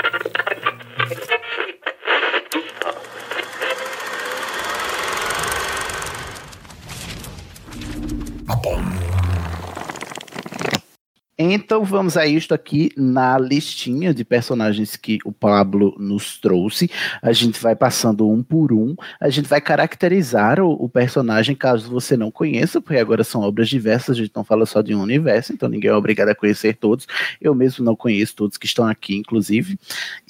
Thank you. Então vamos a isto aqui na listinha de personagens que o Pablo nos trouxe. A gente vai passando um por um. A gente vai caracterizar o, o, personagem caso você não conheça, porque agora são obras diversas, a gente não fala só de um universo, então ninguém é obrigado a conhecer todos. Eu mesmo não conheço todos que estão aqui, inclusive.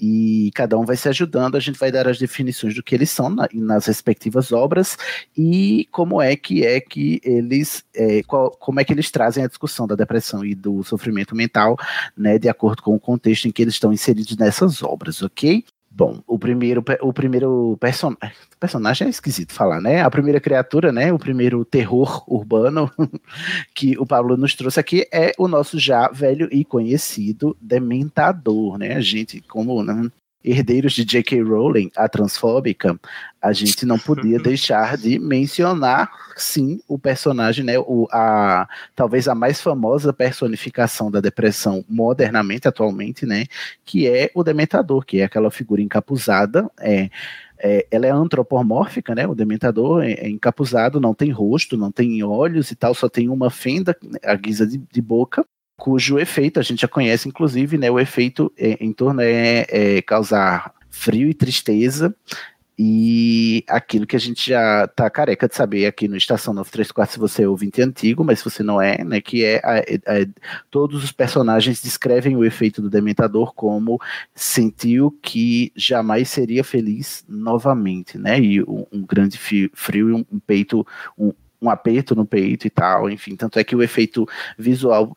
E cada um vai se ajudando. A gente vai dar as definições do que eles são na, nas respectivas obras e como é que é que eles, é, qual, como é que eles trazem a discussão da depressão e do sofrimento sofrimento mental, né, de acordo com o contexto em que eles estão inseridos nessas obras, ok? Bom, o primeiro, o primeiro person... personagem é esquisito falar, né? A primeira criatura, né? O primeiro terror urbano que o Pablo nos trouxe aqui é o nosso já velho e conhecido Dementador, né? A gente, como né, herdeiros de J.K. Rowling, a transfóbica, a gente não podia deixar de mencionar, sim, o personagem, né, o, a, talvez a mais famosa personificação da depressão modernamente, atualmente, né, que é o Dementador, que é aquela figura encapuzada, é, é, ela é antropomórfica, né? O dementador é, é, encapuzado, não tem rosto, não tem olhos e tal, só tem uma fenda, a guisa de, de boca, cujo efeito a gente já conhece, inclusive, né? O efeito em torno é, é, causar frio e tristeza. E aquilo que a gente já tá careca de saber aqui no Estação 934, se você é ouvinte antigo, mas se você não é, né? Que é a, a, todos os personagens descrevem o efeito do Dementador como sentiu que jamais seria feliz novamente, né? E um, um grande frio e um, um peito, um, um aperto no peito e tal, enfim. Tanto é que o efeito visual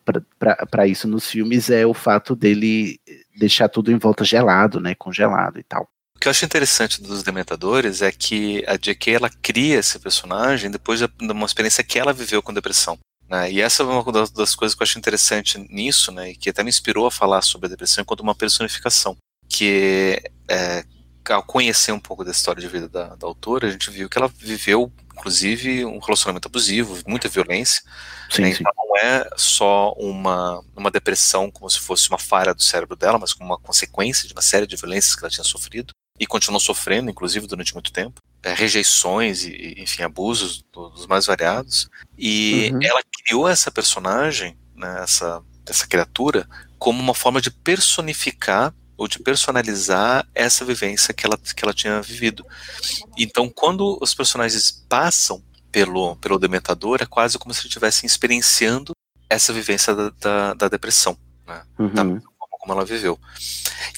para isso nos filmes é o fato dele deixar tudo em volta gelado, né? Congelado e tal. O que eu acho interessante dos Dementadores é que a J.K. ela cria esse personagem depois de uma experiência que ela viveu com depressão. Né? E essa é uma das coisas que eu acho interessante nisso, né? E que até me inspirou a falar sobre a depressão enquanto uma personificação. Que é, ao conhecer um pouco da história de vida da, da autora, a gente viu que ela viveu inclusive um relacionamento abusivo, muita violência. Sim, né? Então não é só uma, uma depressão como se fosse uma falha do cérebro dela, mas como uma consequência de uma série de violências que ela tinha sofrido e continuou sofrendo, inclusive durante muito tempo. É, rejeições e, enfim, abusos dos mais variados. E uhum. ela criou essa personagem, né, essa, essa criatura, como uma forma de personificar ou de personalizar essa vivência que ela, que ela tinha vivido. Então, quando os personagens passam pelo, pelo Dementador, é quase como se estivessem experienciando essa vivência da, da, da depressão, né? uhum. da forma como ela viveu.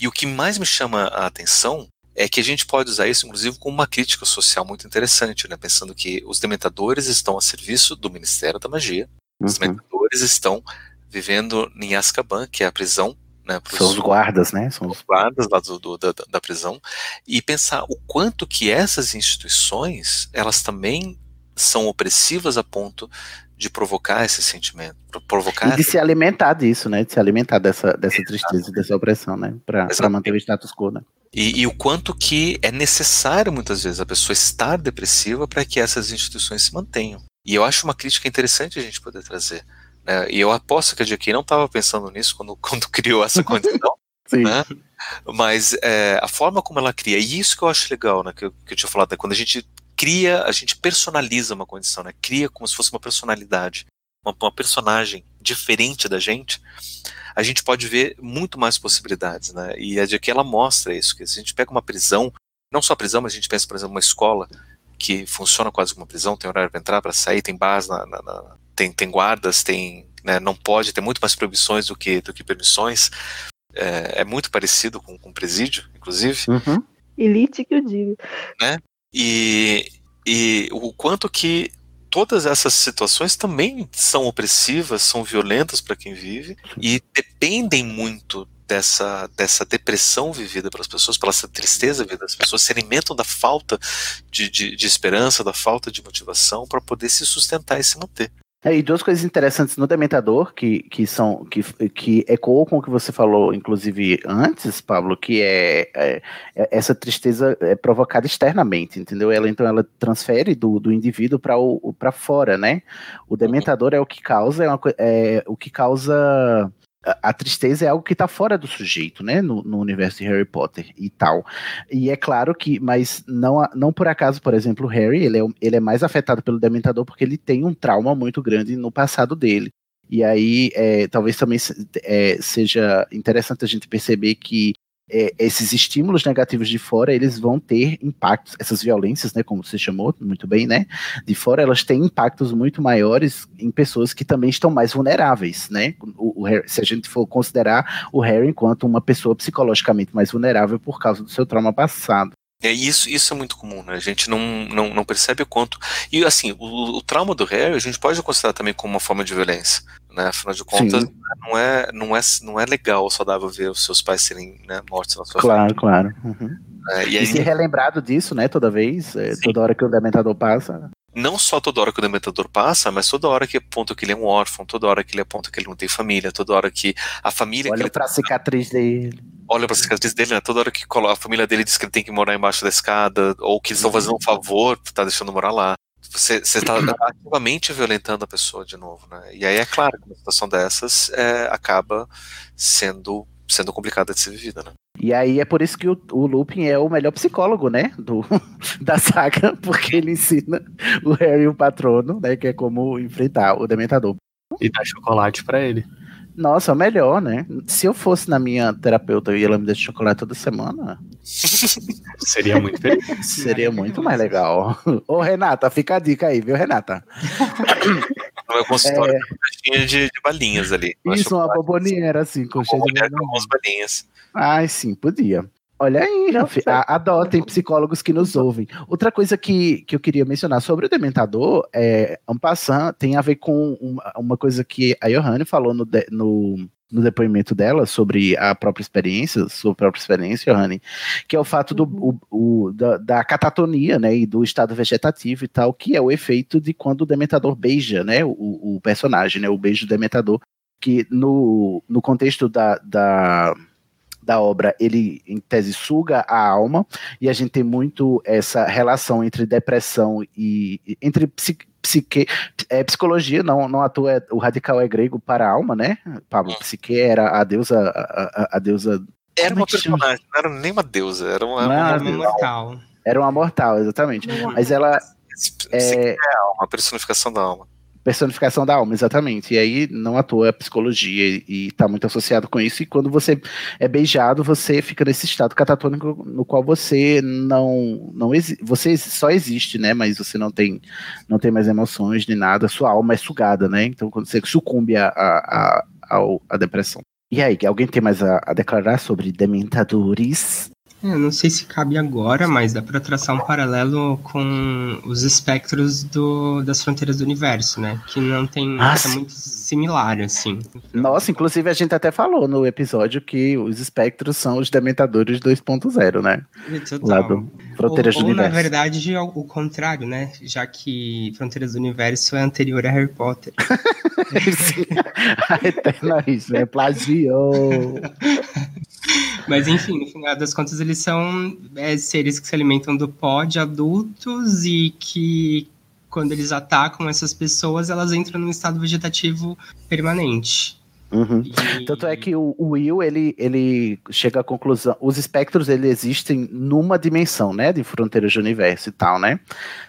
E o que mais me chama a atenção é que a gente pode usar isso, inclusive, como uma crítica social muito interessante, né? pensando que os Dementadores estão a serviço do Ministério da Magia, uhum. os Dementadores estão vivendo em Azkaban, que é a prisão né, São os guardas, né? São os guardas lá do, do, da, da prisão. E pensar o quanto que essas instituições, elas também são opressivas a ponto de provocar esse sentimento, provocar e de se alimentar disso, né? De se alimentar dessa, dessa tristeza, dessa opressão, né? Para manter o status quo, né? E, e, o quanto que é necessário muitas vezes a pessoa estar depressiva para que essas instituições se mantenham. E eu acho uma crítica interessante a gente poder trazer Né? E eu aposto que a J.K. não estava pensando nisso quando, quando criou essa condição. né? Mas é, a forma como ela cria, e isso que eu acho legal, né, que, eu, que eu tinha falado, é quando a gente cria, a gente personaliza uma condição, né, cria como se fosse uma personalidade, uma, uma personagem diferente da gente, a gente pode ver muito mais possibilidades, né, e a J.K. ela mostra isso, que se a gente pega uma prisão, não só prisão, mas a gente pensa, por exemplo, uma escola que funciona quase como uma prisão, tem horário para entrar, para sair, tem base, na, na, na, tem, tem guardas, tem, né, não pode, tem muito mais proibições do que, do que permissões, é, é muito parecido com, com presídio, inclusive. Uhum. Elite que eu digo. Né? E, e o quanto que todas essas situações também são opressivas, são violentas para quem vive e dependem muito dessa, dessa depressão vivida pelas pessoas, pela tristeza vivida das pessoas, se alimentam da falta de, de, de esperança, da falta de motivação para poder se sustentar e se manter. É, e duas coisas interessantes no Dementador, que, que são que, que ecoam com o que você falou, inclusive, antes, Pablo, que é, é, é essa tristeza é provocada externamente, entendeu? Ela então ela transfere do, do indivíduo para fora, né? O Dementador é o que causa, é, uma, é o que causa a tristeza é algo que está fora do sujeito, né, no, no, universo de Harry Potter e tal. E é claro que, mas não, não por acaso, por exemplo, Harry, ele é, ele é mais afetado pelo Dementador porque ele tem um trauma muito grande no passado dele. E aí, é, talvez também é, seja interessante a gente perceber que é, esses estímulos negativos de fora, eles vão ter impactos, essas violências, né, como você chamou muito bem, né, de fora, elas têm impactos muito maiores em pessoas que também estão mais vulneráveis, né, o, o se a gente for considerar o Harry enquanto uma pessoa psicologicamente mais vulnerável por causa do seu trauma passado. É, isso, isso é muito comum, né? A gente não, não, não percebe o quanto. E assim, o, o, trauma do Harry a gente pode considerar também como uma forma de violência. Né? Afinal de contas, não é, não, é, não é legal ou saudável ver os seus pais serem né, mortos na sua Claro, claro. Uhum. É, e, aí, e ser relembrado disso, né, toda vez, é, toda hora que o Dementador passa. Não só toda hora que o Dementador passa, mas toda hora que aponta que ele é um órfão, toda hora que ele aponta que ele não tem família, toda hora que a família. Olha que pra ele... cicatriz dele olha pra cicatriz dele, né? Toda hora que a família dele diz que ele tem que morar embaixo da escada, ou que eles estão fazendo um favor, tá deixando morar lá. Você, você tá ativamente violentando a pessoa de novo, né? E aí é claro que uma situação dessas é, acaba sendo, sendo complicada de ser vivida, né? E aí é por isso que o, o Lupin é o melhor psicólogo, né? Do, da saga, porque ele ensina o Harry o patrono, né? Que é como enfrentar o Dementador. E dá chocolate para ele. Nossa, melhor, né? Se eu fosse na minha terapeuta e ela me desse chocolate toda semana. Seria muito feliz. Seria muito mais legal. Ô, Renata, fica a dica aí, viu, Renata? No meu consultório é... tem caixinha de, de balinhas ali. Isso, uma boboneira, assim, com cheio de balinhas. Ai, sim, podia. Olha aí, adotem psicólogos que nos ouvem. Outra coisa que, que eu queria mencionar sobre o Dementador, é, Ampassan, tem a ver com uma, uma coisa que a Johanne falou no, de, no, no, depoimento dela sobre a própria experiência, sua própria experiência, Johanne, que é o fato do, uhum. o, o, da, da, catatonia, né, e do estado vegetativo e tal, que é o efeito de quando o Dementador beija, né, o, o personagem, né, o beijo do Dementador, que no, no contexto da, da da obra, ele em tese suga a alma, e a gente tem muito essa relação entre depressão e entre psique, psique é, psicologia, não, não atua, é, o radical é grego para a alma, né? Pablo, hum. psique era a deusa, a, a, a deusa era uma personagem, não era nem uma deusa, era uma, uma, uma mortal. Era uma mortal, exatamente. Mas ela. É, é a personificação da alma personificação da alma, exatamente. E aí, não à toa, a psicologia e está muito associado com isso. E quando você é beijado, você fica nesse estado catatônico no qual você não, não você só existe, né? Mas você não tem, não tem mais emoções nem nada. Sua alma é sugada, né? Então, quando você sucumbe à a, a, a, a, depressão. E aí, alguém tem mais a, a declarar sobre dementadores? É, eu não sei se cabe agora, mas dá para traçar um paralelo com os espectros do, das fronteiras do universo, né? Que não tem ah, é muito similar, assim. Nossa, inclusive a gente até falou no episódio que os espectros são os Dementadores 2.0, né? Total. Lá do Fronteiras ou, do ou, Universo. na verdade, é o, contrário, né? Já que Fronteiras do Universo é anterior a Harry Potter. a eterna isso, é plagiou. Mas enfim, no final das contas, eles são é, seres que se alimentam do pó de adultos e que quando eles atacam essas pessoas, elas entram num estado vegetativo permanente. Uhum. E... Tanto é que o, o, Will, ele, ele chega à conclusão, os espectros, ele existem numa dimensão, né, de fronteiras de universo e tal, né,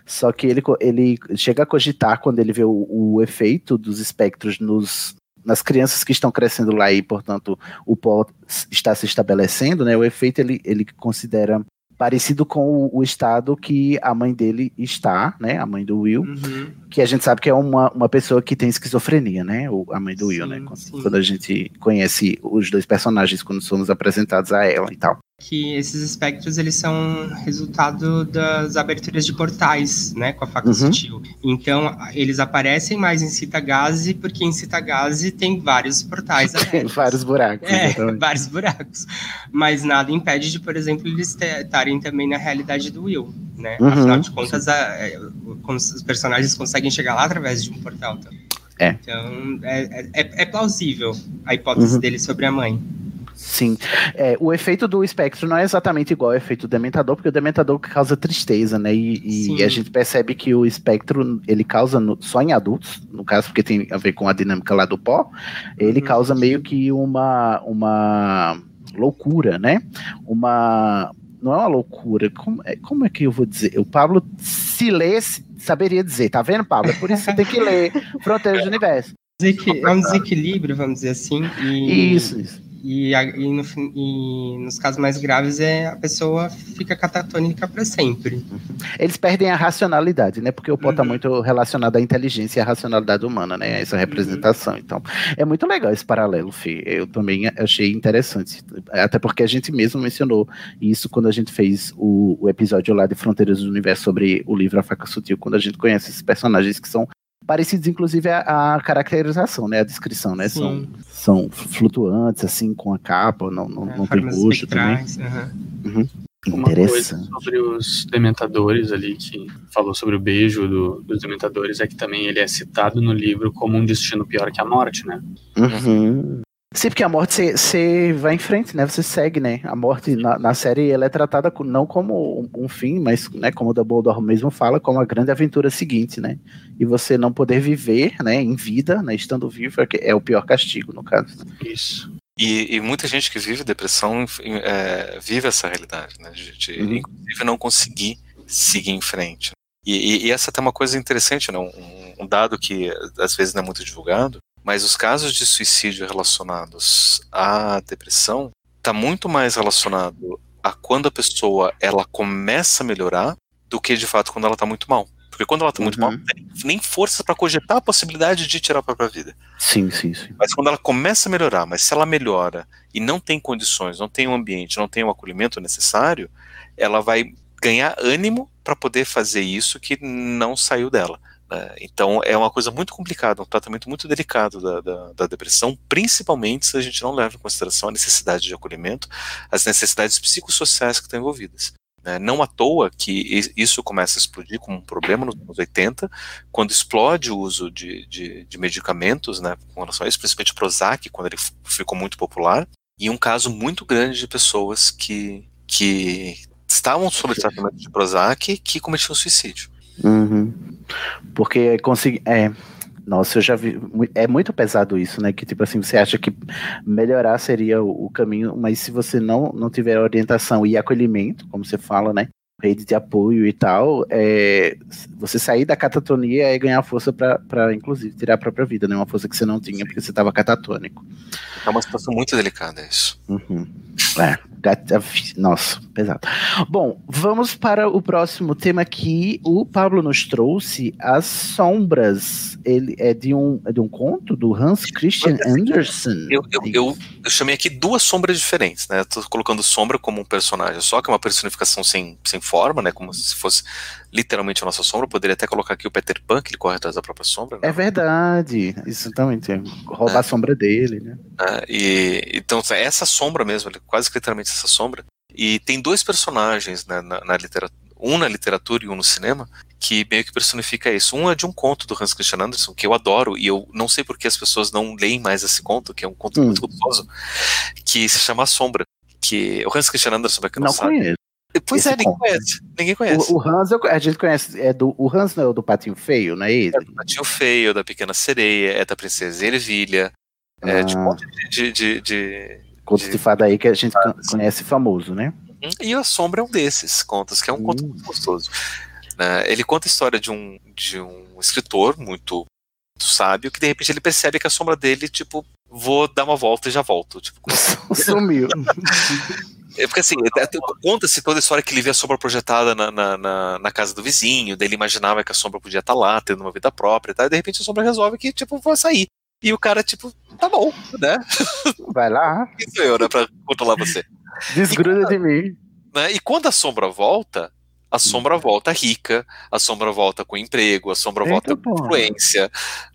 só que ele, ele chega a cogitar quando ele vê o, o efeito dos espectros nos, nas crianças que estão crescendo lá e, portanto, o pó está se estabelecendo, né, o efeito ele, ele considera parecido com o, o, estado que a mãe dele está, né? A mãe do Will, uhum. que a gente sabe que é uma, uma pessoa que tem esquizofrenia, né? O, a mãe do sim, Will, né? Quando, quando, a gente conhece os dois personagens, quando somos apresentados a ela e tal que esses espectros eles são resultado das aberturas de portais, né, com a faca uhum. sutil. Então, eles aparecem mais em Citagase porque em Citagase tem vários portais Tem vários buracos. É, vários buracos. Mas nada impede de, por exemplo, eles estarem também na realidade do Will, né? Uhum. Afinal de contas, a, é, os personagens conseguem chegar lá através de um portal. Também. É. Então, é, é, é plausível a hipótese uhum. dele sobre a mãe. Sim. É, o efeito do espectro não é exatamente igual ao efeito do dementador, porque o dementador causa tristeza, né? E, e a gente percebe que o espectro ele causa no, só em adultos, no caso, porque tem a ver com a dinâmica lá do pó, ele uhum. causa meio que uma, uma loucura, né? Uma. Não é uma loucura, como é, como é que eu vou dizer? O Pablo, se lesse, saberia dizer, tá vendo, Pablo? É por isso que você tem que ler Fronteiras do Universo. É um desequilíbrio, vamos dizer assim. E... Isso, isso. E, e, no, e, nos casos mais graves é a pessoa fica catatônica para sempre. Eles perdem a racionalidade, né? Porque o pó está uhum. muito relacionado à inteligência e à racionalidade humana, né? Essa uhum. representação. Uhum. Então, é muito legal esse paralelo, Fê. Eu também achei interessante. Até porque a gente mesmo mencionou isso quando a gente fez o, o episódio lá de Fronteiras do Universo sobre o livro A Faca Sutil, quando a gente conhece esses personagens que são parecidos, inclusive, a, a, caracterização, né? A descrição, né? São, são flutuantes, assim, com a capa, não, não, é, não tem rosto também. Uhum. Uhum. Uma coisa sobre os dementadores ali, que falou sobre o beijo do, dos dementadores, é que também ele é citado no livro como um destino pior que a morte, né? Uhum. Sim, porque a morte você vai em frente, né? Você segue, né? A morte na, na série ela é tratada não como um, um, fim, mas né, como o Dumbledore mesmo fala, como a grande aventura seguinte, né? E você não poder viver, né, em vida, né, estando vivo, é, é o pior castigo, no caso. Isso. E, e, muita gente que vive depressão é, vive essa realidade, né? De, de uhum. inclusive não conseguir seguir em frente. E, e, e essa é até uma coisa interessante, né? Um, um, dado que às vezes não é muito divulgado, mas os casos de suicídio relacionados à depressão está muito mais relacionado a quando a pessoa ela começa a melhorar do que de fato quando ela está muito mal. Porque quando ela está muito mal, uhum. não tem nem força para cogitar a possibilidade de tirar a própria vida. Sim, sim, sim. Mas quando ela começa a melhorar, mas se ela melhora e não tem condições, não tem um ambiente, não tem o um acolhimento necessário, ela vai ganhar ânimo para poder fazer isso que não saiu dela. Né? Então é uma coisa muito complicada, um tratamento muito delicado da, da, da, depressão, principalmente se a gente não leva em consideração a necessidade de acolhimento, as necessidades psicossociais que estão envolvidas. Né? Não à toa que isso começa a explodir como um problema nos anos 80, quando explode o uso de, de, de medicamentos né, com relação a isso, principalmente Prozac, quando ele ficou muito popular, e um caso muito grande de pessoas que, que estavam sob tratamento de Prozac que cometiam suicídio. Uhum. Porque consegui. É. Nossa, eu já vi. É muito pesado isso, né? Que tipo assim, você acha que melhorar seria o, o caminho, mas se você não, não tiver orientação e acolhimento, como você fala, né? Rede de apoio e tal, é, você sair da catatonia é ganhar força para, inclusive, tirar a própria vida, né? Uma força que você não tinha porque você estava catatônico. É uma situação muito delicada isso. Uhum. É, nossa, pesado. Bom, vamos para o próximo tema que o Pablo nos trouxe, As Sombras. Ele é de um, é de um conto do Hans Christian Andersen. Eu, eu, eu, eu chamei aqui duas sombras diferentes, né? Tô colocando sombra como um personagem só, que é uma personificação sem, sem forma, né? Como se fosse literalmente a nossa sombra. poderia até colocar aqui o Peter Pan, que ele corre atrás da própria sombra. Né? É verdade, exatamente. Roubar é. a sombra dele, né? É, e, então, essa sombra mesmo, quase literalmente essa sombra. E tem dois personagens né, na, na literatura, um na literatura e um no cinema, que meio que personifica isso. Um é de um conto do Hans Christian Andersen, que eu adoro, e eu não sei por que as pessoas não leem mais esse conto, que é um conto hum. muito gostoso, que se chama A Sombra. Que o Hans Christian Andersen, pra quem não, não sabe, conheço. Pois é, ninguém conhece. Ninguém conhece. O, o Hans, eu- a gente conhece. É do, o Hans não é o do Patinho Feio, não é ele? Tinha o Feio, da Pequena Sereia, é da Princesa Ervilha, é de um Ah. monte de. de, de- Contos de fada aí que a gente con- conhece famoso, né? Hum, E a Sombra é um desses contos, que é um conto muito gostoso. né? Ele conta a história de um, de um escritor muito, muito sábio que de repente ele percebe que a sombra dele, tipo, vou dar uma volta e já volto. Tipo, Sumiu. É porque assim, é- é- conta-se toda a história que ele vê a sombra projetada na, na, na- na casa do vizinho, daí ele imaginava que a sombra podia estar lá, tendo uma vida própria e tal, e de repente a sombra resolve que, tipo, vai sair. E o cara, tipo, tá bom, né? Vai lá, Quem sou eu, né, pra controlar você? desgruda de mim. né? E quando a sombra volta, a sombra volta rica, a sombra volta com emprego, a sombra volta com influência,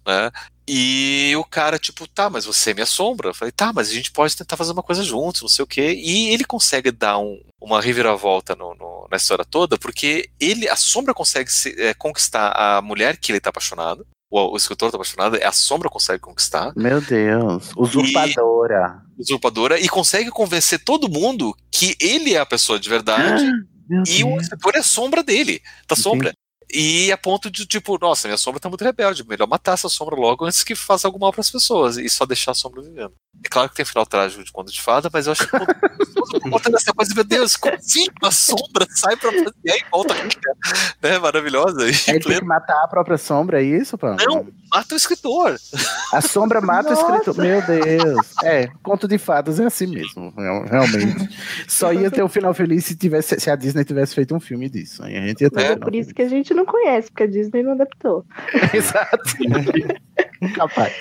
né? E o cara, tipo, tá, mas você é minha sombra. Eu falei, tá, mas a gente pode tentar fazer uma coisa juntos, não sei o quê. E ele consegue dar um- uma reviravolta no- no- na história toda, porque ele, a sombra consegue se- é, conquistar a mulher que ele tá apaixonado. O, o escritor tá apaixonado, a sombra consegue conquistar. Meu Deus. Usurpadora. Usurpadora, e consegue convencer todo mundo que ele é a pessoa de verdade. Meu E o escritor é a sombra dele, da sombra. E a ponto de, tipo, nossa, minha sombra tá muito rebelde, melhor matar essa sombra logo antes que faça algum mal pras pessoas e só deixar a sombra vivendo. É claro que tem final trágico de conto de fada, mas eu acho que conta dessa coisa, meu Deus, como assim uma sombra sai pra fazer e volta né? Maravilhosa. E Ele tem que matar a própria sombra, é isso, pô? Não, mata o escritor. A sombra mata o escritor. Meu Deus. É, conto de fadas é assim mesmo, real- realmente. Só ia ter um final feliz se, tivesse, se a Disney tivesse feito um filme disso. Aí a gente ia ter um É final por isso que a gente não conhece, porque a Disney não adaptou. Exato. Capaz.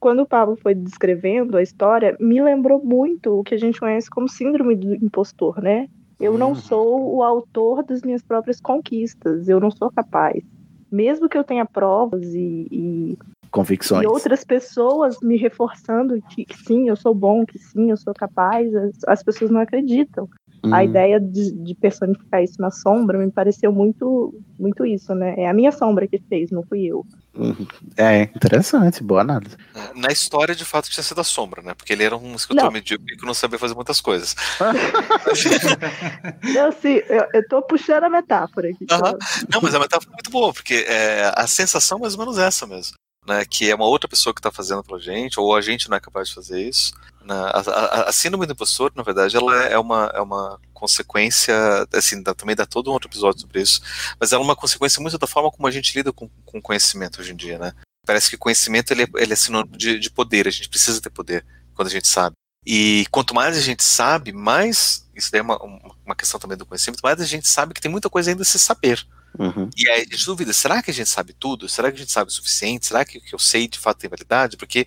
Quando o Pablo foi descrevendo a história, me lembrou muito o que a gente conhece como síndrome do impostor, né? Eu não sou o autor das minhas próprias conquistas, eu não sou capaz. Mesmo que eu tenha provas e, e, Convicções. e outras pessoas me reforçando que, que sim, eu sou bom, que sim, eu sou capaz, as, as pessoas não acreditam. A Hum. ideia de, de personificar isso na sombra me pareceu muito, muito isso, né? É a minha sombra que fez, não fui eu. Uhum. É, interessante, boa análise. Na história, de fato, tinha sido a sombra, né? Porque ele era um escritor Não. medíocre que não sabia fazer muitas coisas. Eu, sim, eu, eu tô puxando a metáfora aqui. Aham. Não, mas a metáfora é muito boa, porque é, a sensação é mais ou menos essa mesmo. Né, que é uma outra pessoa que está fazendo pela gente, ou a gente não é capaz de fazer isso. Né, a, a, a síndrome do impostor, na verdade, ela é uma, é uma consequência, assim, dá, também dá todo um outro episódio sobre isso, mas ela é uma consequência muito da forma como a gente lida com, com conhecimento hoje em dia, né? Parece que conhecimento ele é, ele é sinônimo de, de poder, a gente precisa ter poder quando a gente sabe. E quanto mais a gente sabe, mais, isso daí é uma, uma questão também do conhecimento, mais a gente sabe que tem muita coisa ainda a se saber. Uhum. E aí a gente duvida, será que a gente sabe tudo? Será que a gente sabe o suficiente? Será que o que eu sei de fato tem validade? Porque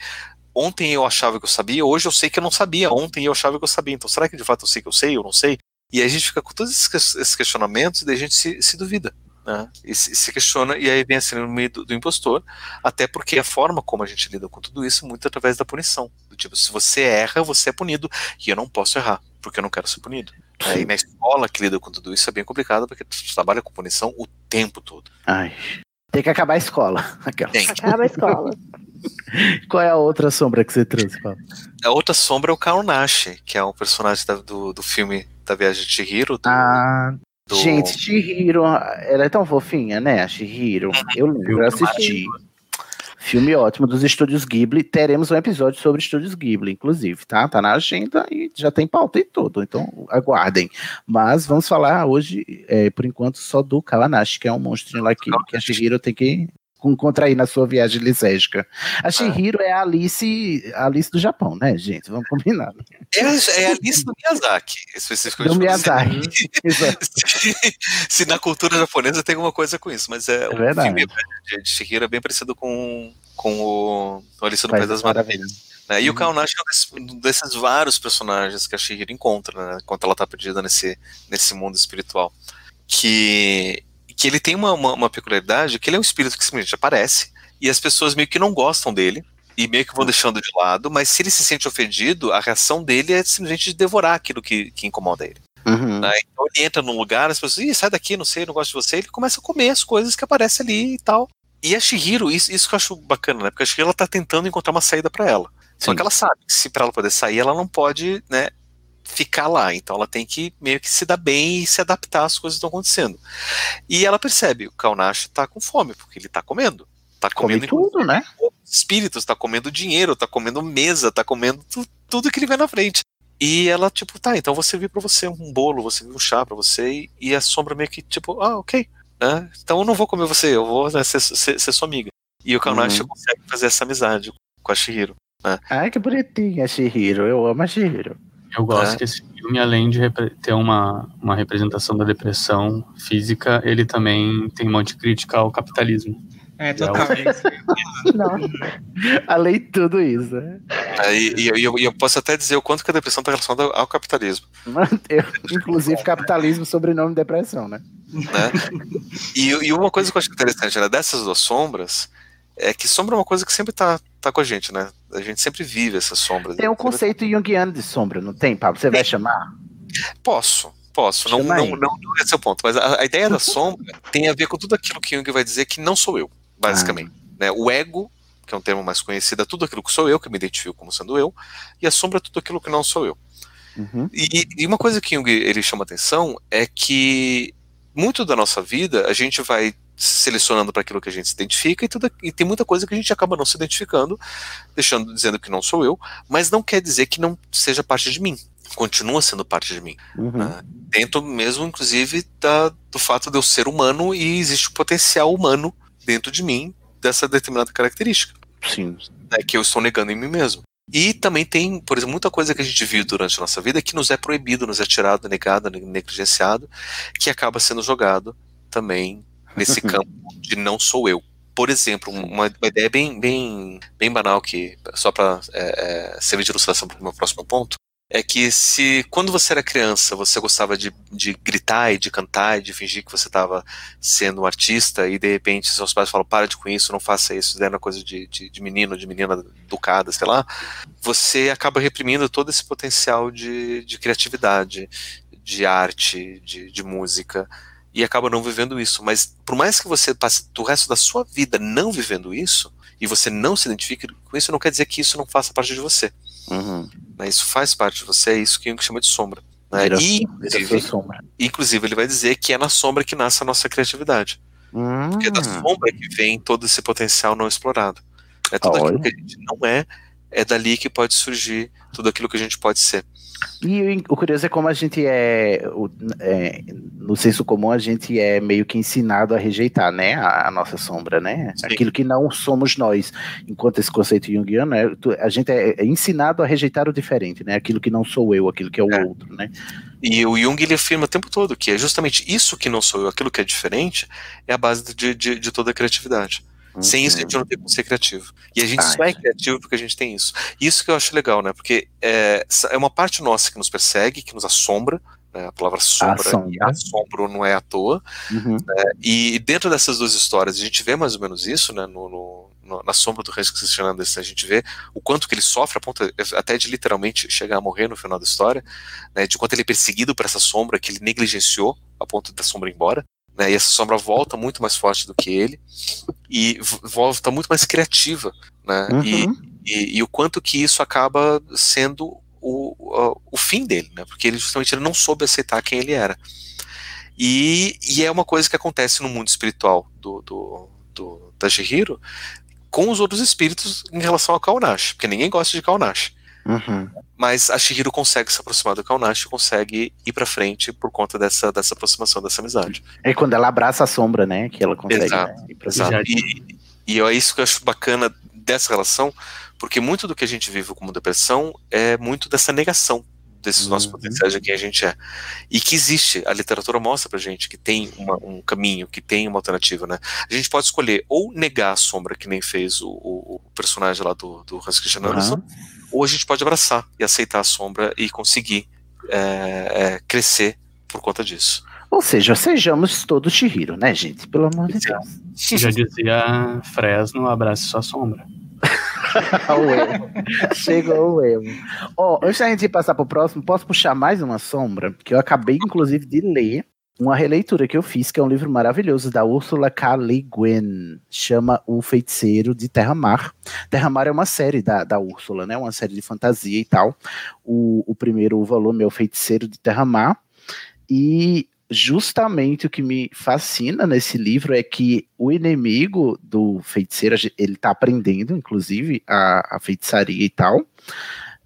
ontem eu achava que eu sabia, hoje eu sei que eu não sabia, ontem eu achava que eu sabia. Então será que de fato eu sei que eu sei ou não sei? E aí a gente fica com todos esses que- esses questionamentos e daí a gente se, se duvida. Né? E se, se questiona, e aí vem a síndrome do, do impostor, até porque a forma como a gente lida com tudo isso é muito através da punição. Do tipo, se você erra, você é punido, e eu não posso errar, porque eu não quero ser punido. Aí na escola que lida com tudo isso é bem complicado, porque tu trabalha com punição o tempo todo. Ai. Tem que acabar a escola. Aquela. Tem. Acaba a escola. Qual é a outra sombra que você trouxe, Pablo? A outra sombra é o Kaonashi, que é um personagem da- do, do filme da Viagem de Chihiro. Do, Ah, do- gente, Shihiro, ela é tão fofinha, né? A Shihiro. Eu lembro, eu assisti. Filme ótimo dos estúdios Ghibli. Teremos um episódio sobre estúdios Ghibli, inclusive, tá? Tá na agenda e já tem pauta e tudo, então aguardem. Mas vamos falar hoje, é, por enquanto, só do Kawanashi, que é um monstrinho lá que, que a Shihiro tem que encontrar aí na sua viagem lisérgica. A Shihiro é a Alice, a Alice do Japão, né, gente? Vamos combinar. É, é a lista do Miyazaki, especificamente. Do Miyazaki. Exato. se, se na cultura japonesa tem alguma coisa com isso, mas é, o verdade. filme de, de Shihiro é bem parecido com, com o, o Alice no País das Maravilhas. né? E o Kaonashi é um desses, desses vários personagens que a Shihiro encontra, né, enquanto ela tá perdida nesse, nesse mundo espiritual. Que, que ele tem uma, uma, uma peculiaridade, que ele é um espírito que simplesmente aparece, e as pessoas meio que não gostam dele, e meio que vão deixando de lado, mas se ele se sente ofendido, a reação dele é simplesmente de devorar aquilo que, que incomoda ele. Uhum. Né? Então ele entra num lugar, as pessoas, Ih, sai daqui, não sei, não gosto de você, ele começa a comer as coisas que aparecem ali e tal. E a Shihiro, isso, isso que eu acho bacana, né? Porque a Shihiro ela tá tentando encontrar uma saída para ela. Só Sim. que ela sabe que se para ela poder sair, ela não pode, né, ficar lá. Então ela tem que meio que se dar bem e se adaptar às coisas que estão acontecendo. E ela percebe, o Kaunashi tá com fome, porque ele tá comendo. Tá Come comendo tudo, né? espíritos, tá comendo dinheiro, tá comendo mesa, tá comendo tu- tudo que ele vê na frente. E ela, tipo, tá, então vou servir pra você um bolo, vou servir um chá pra você, e, e a sombra meio que, tipo, ah, ok. né? Então eu não vou comer você, eu vou né, ser, ser, ser sua amiga. E o Kaunashi Uhum. consegue fazer essa amizade com a Shihiro. Né? Ai, que bonitinha a Shihiro. Eu amo a Shihiro. Eu gosto É. que esse filme, além de ter uma, uma representação da depressão física, ele também tem um monte de crítica ao capitalismo. É, total. Além de tudo isso. né? É, E, e- e eu, e eu posso até dizer o quanto que a depressão está relacionada ao capitalismo. Eu, inclusive, capitalismo, sobrenome depressão, né? né? E, e uma coisa que eu acho interessante né, dessas duas sombras é que sombra é uma coisa que sempre tá, tá com a gente, né? A gente sempre vive essas sombras. Tem um conceito junguiano de sombra, não tem, Pablo? Você vai chamar? Posso, posso. Não, não, não, não é o ponto. Mas a, a ideia da sombra tem a ver com tudo aquilo que Jung vai dizer que não sou eu, basicamente. né? O ego, que é um termo mais conhecido, é tudo aquilo que sou eu, que me identifico como sendo eu, e a sombra é tudo aquilo que não sou eu. Uhum. E, e uma coisa que Jung ele chama atenção é que muito da nossa vida a gente vai selecionando para aquilo que a gente se identifica e, tudo, e tem muita coisa que a gente acaba não se identificando, deixando dizendo que não sou eu, mas não quer dizer que não seja parte de mim. Continua sendo parte de mim. Uhum. né? Dentro mesmo, inclusive, da, do fato de eu ser humano e existe um potencial humano dentro de mim dessa determinada característica Sim. né, que eu estou negando em mim mesmo. E também tem, por exemplo, muita coisa que a gente viu durante a nossa vida que nos é proibido, nos é tirado, negado, ne- negligenciado, que acaba sendo jogado também nesse campo de não sou eu. Por exemplo, um- uma, uma ideia bem, bem, bem banal que só para servir de ilustração para o meu próximo ponto é que se quando você era criança você gostava de, de gritar e de cantar e de fingir que você estava sendo um artista e de repente seus pais falam para de com isso, não faça isso, isso é uma coisa de, de, de menino, de menina educada, sei lá, você acaba reprimindo todo esse potencial de, de criatividade, de arte, de, de música e acaba não vivendo isso. Mas por mais que você passe o resto da sua vida não vivendo isso e você não se identifique com isso, não quer dizer que isso não faça parte de você. Uhum. Né? Isso faz parte de você, é isso que chama de sombra. Né? Vira- E, inclusive, sombra. inclusive, ele vai dizer que é na sombra que nasce a nossa criatividade. Porque é da Hum. sombra que vem todo esse potencial não explorado. É tudo Olha. aquilo que a gente não é, é dali que pode surgir tudo aquilo que a gente pode ser. E o- curioso é como a gente é, é, no senso comum, a gente é meio que ensinado a rejeitar, né, a, a nossa sombra, né, aquilo que não somos nós, enquanto esse conceito junguiano, tu- a gente é, é ensinado a rejeitar o diferente, né, aquilo que não sou eu, aquilo que é o outro, né. E o Jung ele afirma o tempo todo que é justamente isso que não sou eu, aquilo que é diferente, é a base de, de, de toda a criatividade. Sem isso a gente não tem como ser criativo. E a gente Ah, só é criativo porque a gente tem isso. Isso que eu acho legal, né? Porque é, é uma parte nossa que nos persegue, que nos assombra. né? A palavra sombra Assombra. e assombro não é à toa. Uhum. né? E dentro dessas duas histórias, a gente vê mais ou menos isso, né? No, no- no- na sombra do Hans Christian Andersen, a gente vê o quanto que ele sofre, a ponto até de literalmente chegar a morrer no final da história, né? De quanto ele é perseguido por essa sombra que ele negligenciou a ponto da sombra ir embora. Né, e essa sombra volta muito mais forte do que ele e volta muito mais criativa, né? E, Uhum. e, e o quanto que isso acaba sendo o, o, o fim dele, né? Porque ele justamente ele não soube aceitar quem ele era. E, e é uma coisa que acontece no mundo espiritual do, do, do da Shihiro com os outros espíritos em relação ao Kaunashi, porque ninguém gosta de Kaunashi. Uhum. Mas a Shihiro consegue se aproximar do Kaunashi, consegue ir pra frente por conta dessa, dessa aproximação, dessa amizade. É quando ela abraça a sombra, né, que ela consegue, Exato, né, ir pra exato. E, e é isso que eu acho bacana dessa relação, porque muito do que a gente vive como depressão é muito dessa negação desses nossos Uhum. potenciais de quem a gente é. E que existe, a literatura mostra pra gente que tem uma- um caminho, que tem uma alternativa, né? A gente pode escolher ou negar a sombra, que nem fez o, o- o personagem lá do, do Hans Christian. Andersen, ou a gente pode abraçar e aceitar a sombra e conseguir é, é, crescer por conta disso. Ou seja, sejamos todos Shihiro, né, gente? Pelo amor de Deus. Já dizia Fresno, abrace sua sombra. o emo. Chegou o emo. Ó, antes da gente passar pro próximo, posso puxar mais uma sombra? Que eu acabei, inclusive, de ler. uma releitura que eu fiz, que é um livro maravilhoso da Ursula K. Le Guin, chama O Feiticeiro de Terra-Mar. Terra-Mar é uma série da, da Úrsula, né? Uma série de fantasia e tal. O, o primeiro volume é O Feiticeiro de Terra-Mar. E justamente o que me fascina nesse livro é que o inimigo do feiticeiro, ele tá aprendendo, inclusive, a, a feitiçaria e tal.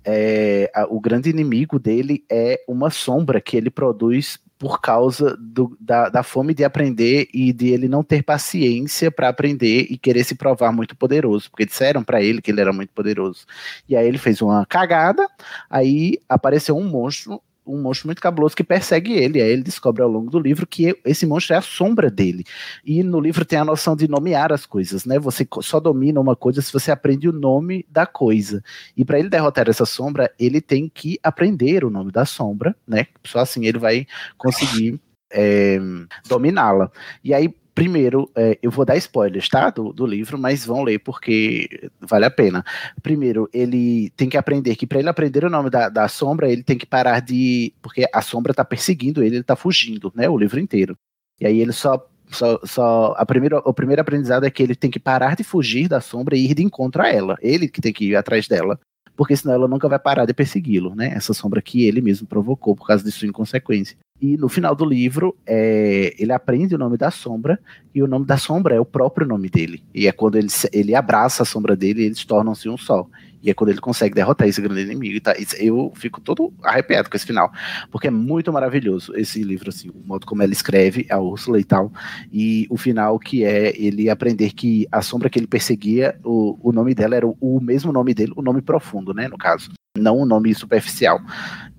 É, a, o grande inimigo dele é uma sombra que ele produz por causa do, da, da, fome de aprender e de ele não ter paciência para aprender e querer se provar muito poderoso, porque disseram para ele que ele era muito poderoso. E aí ele fez uma cagada, aí apareceu um monstro um monstro muito cabuloso que persegue ele. Aí ele descobre ao longo do livro que esse monstro é a sombra dele. E no livro tem a noção de nomear as coisas, né? Você só domina uma coisa se você aprende o nome da coisa. E para ele derrotar essa sombra, ele tem que aprender o nome da sombra, né? Só assim ele vai conseguir é, dominá-la. E aí Primeiro, é, eu vou dar spoilers, tá? Do, do livro, mas vão ler porque vale a pena. Primeiro, ele tem que aprender que para ele aprender o nome da, da sombra, ele tem que parar de. Porque a sombra tá perseguindo ele, ele tá fugindo, né? O livro inteiro. E aí ele só. Só, só a primeira, o primeiro aprendizado é que ele tem que parar de fugir da sombra e ir de encontro a ela. Ele que tem que ir atrás dela porque senão ela nunca vai parar de persegui-lo, né? Essa sombra que ele mesmo provocou por causa de sua inconsequência. E no final do livro, é, ele aprende o nome da sombra, e o nome da sombra é o próprio nome dele. E é quando ele, ele abraça a sombra dele, eles tornam-se um só. E é quando ele consegue derrotar esse grande inimigo. Tá? Eu fico todo arrepiado com esse final. Porque é muito maravilhoso esse livro, assim, o modo como ela escreve, a Úrsula e tal. E o final que é ele aprender que a sombra que ele perseguia, o, o nome dela era o, o mesmo nome dele, o nome profundo, né, no caso não um nome superficial.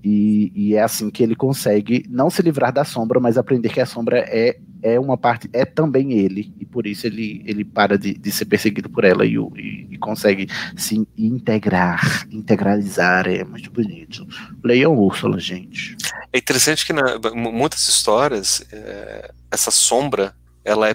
E, e, é assim que ele consegue não se livrar da sombra, mas aprender que a sombra é, é uma parte, é também ele, e por isso ele, ele para de, de ser perseguido por ela e, e, e, consegue se integrar, integralizar, é muito bonito. Leiam Úrsula, gente. É interessante que na, muitas histórias, é, essa sombra, ela é,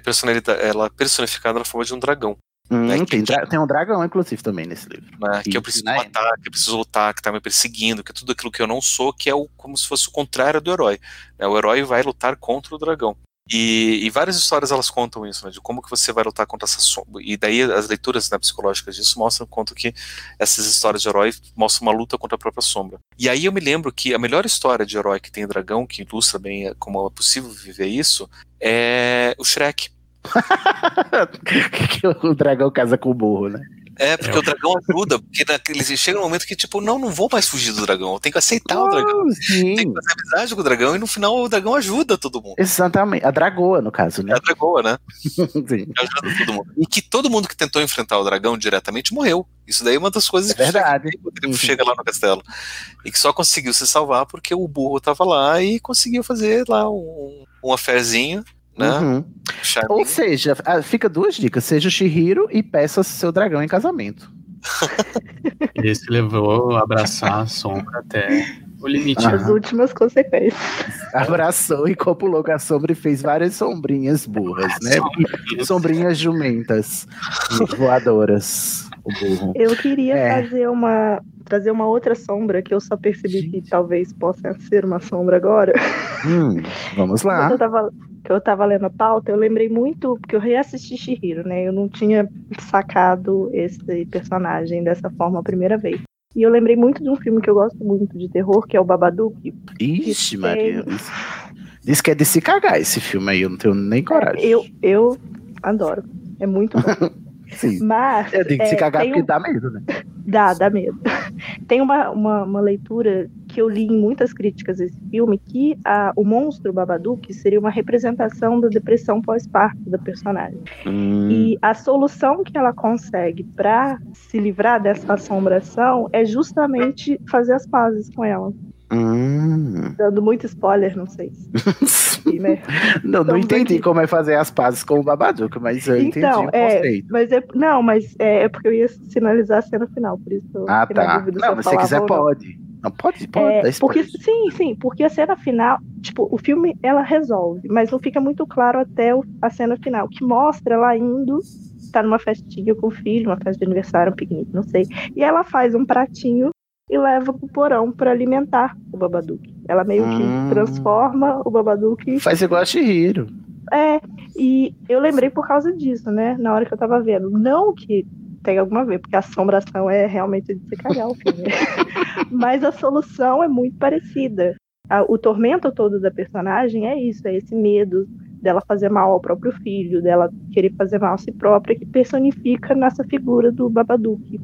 ela é personificada na forma de um dragão. Hum, né, tem, tem, um dragão, inclusive, também nesse livro. Né, que eu preciso matar, que eu preciso lutar, que tá me perseguindo, que é tudo aquilo que eu não sou, que é o, como se fosse o contrário do herói. Né, o herói vai lutar contra o dragão. E, e, várias histórias elas contam isso, né, de como que você vai lutar contra essa sombra. E daí as leituras né, psicológicas disso mostram quanto que essas histórias de herói mostram uma luta contra a própria sombra. E aí eu me lembro que a melhor história de herói que tem dragão, que ilustra bem como é possível viver isso, é o Shrek. Que o dragão casa com o burro, né? É, porque é. o dragão ajuda, porque naquele, chega um momento que, tipo, não, não vou mais fugir do dragão, eu tenho que aceitar oh, o dragão. Sim. Tem que fazer amizade com o dragão e no final o dragão ajuda todo mundo. Exatamente, a dragoa, no caso, né? É a dragoa, né? sim. Ajuda todo mundo. E que todo mundo que tentou enfrentar o dragão diretamente morreu. Isso daí é uma das coisas é verdade. que chega, chega lá no castelo. E que só conseguiu se salvar porque o burro tava lá e conseguiu fazer lá um, um afezinho né? Uhum. Ou seja, ah, fica duas dicas: seja o Shihiro e peça seu dragão em casamento. Esse levou a abraçar a sombra até o limite. As últimas consequências. Abraçou e copulou com a sombra e fez várias sombrinhas burras, né? Sombrinhas jumentas voadoras. Eu queria é. fazer uma trazer uma outra sombra que eu só percebi que talvez possa ser uma sombra agora. Hum, vamos lá. Eu tava, que eu tava lendo a pauta, eu lembrei muito, porque eu reassisti Shihiro, né? Eu não tinha sacado esse personagem dessa forma a primeira vez. E eu lembrei muito de um filme que eu gosto muito de terror, que é o Babadook. Ixi, Maria. Diz que é de se cagar esse filme aí, eu não tenho nem coragem. Eu, eu adoro. É muito bom. Sim. Mas. Eu que é, se cagar porque um... dá medo, né? Dá, dá medo. Tem uma, uma, uma, leitura que eu li em muitas críticas desse filme que a, o monstro Babadook seria uma representação da depressão pós-parto da personagem. Hum. E a solução que ela consegue para se livrar dessa assombração é justamente fazer as pazes com ela. Hum. Dando muito spoiler, não sei. Né? Não, não entendi como é fazer as pazes com o Babadook, mas eu então, entendi é, Mas é, não, mas é, é, porque eu ia sinalizar a cena final, por isso. Ah, tá. Não, se quiser, pode. Não, pode, pode. É, porque, sim, sim, porque a cena final, tipo, o filme ela resolve, mas não fica muito claro até o, a cena final, que mostra ela indo, tá numa festinha com o filho, uma festa de aniversário, um piquenique, não sei. E ela faz um pratinho e leva pro porão para alimentar o Babadook. Ela meio que Hum. transforma o Babadook. Faz igual a Shihiro. É, e eu lembrei por causa disso, né? Na hora que eu tava vendo. Não que tenha alguma vez, porque a assombração é realmente de se cagar o filme. Mas a solução é muito parecida. A- o tormento todo da personagem é isso, é esse medo dela fazer mal ao próprio filho, dela querer fazer mal a si própria, que personifica nessa figura do Babadook.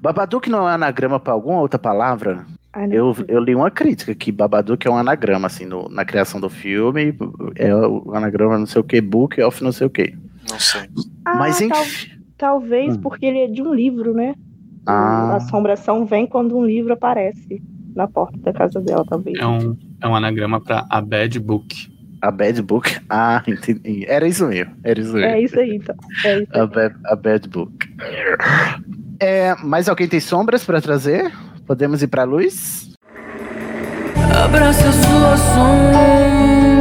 Babadook não é anagrama pra alguma outra palavra? Eu, eu li uma crítica que Babadook é um anagrama, assim, no- na criação do filme. É o anagrama não sei o que, book of não sei o que. Não sei. Ah, Mas tal- talvez Hum. porque ele é de um livro, né? Ah. A assombração vem quando um livro aparece na porta da casa dela, talvez. É um, é um anagrama pra A Bad Book. A Bad Book? Ah, entendi. Era isso mesmo. Era isso mesmo. É isso aí, então. É isso A bad, a bad Book. É, mais alguém tem sombras pra trazer? Podemos ir pra luz? Abraça a sua sombra.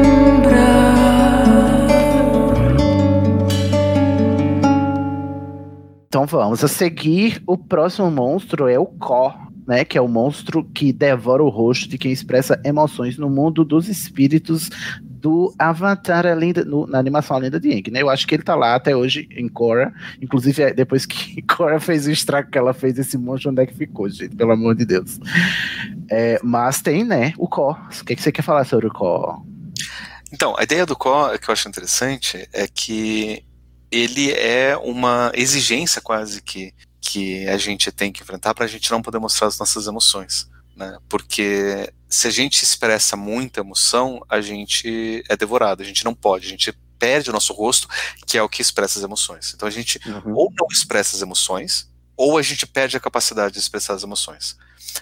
Então vamos a seguir. O próximo monstro é o Ko, né? Que é o monstro que devora o rosto de quem expressa emoções no mundo dos espíritos do Avatar a lenda, no- na animação A Lenda de Aang, né? Eu acho que ele tá lá até hoje em Korra. Inclusive, é, depois que Korra fez o estrago que ela fez, esse monstro, onde é que ficou, gente? Pelo amor de Deus. É, mas tem, né? O Ko. O que, que você quer falar sobre o Ko? Então, a ideia do Có, que eu acho interessante, é que ele é uma exigência quase que, que a gente tem que enfrentar para a gente não poder mostrar as nossas emoções. Né? Porque se a gente expressa muita emoção, a gente é devorado, a gente não pode, a gente perde o nosso rosto, que é o que expressa as emoções. Então a gente ou não expressa as emoções, ou a gente perde a capacidade de expressar as emoções.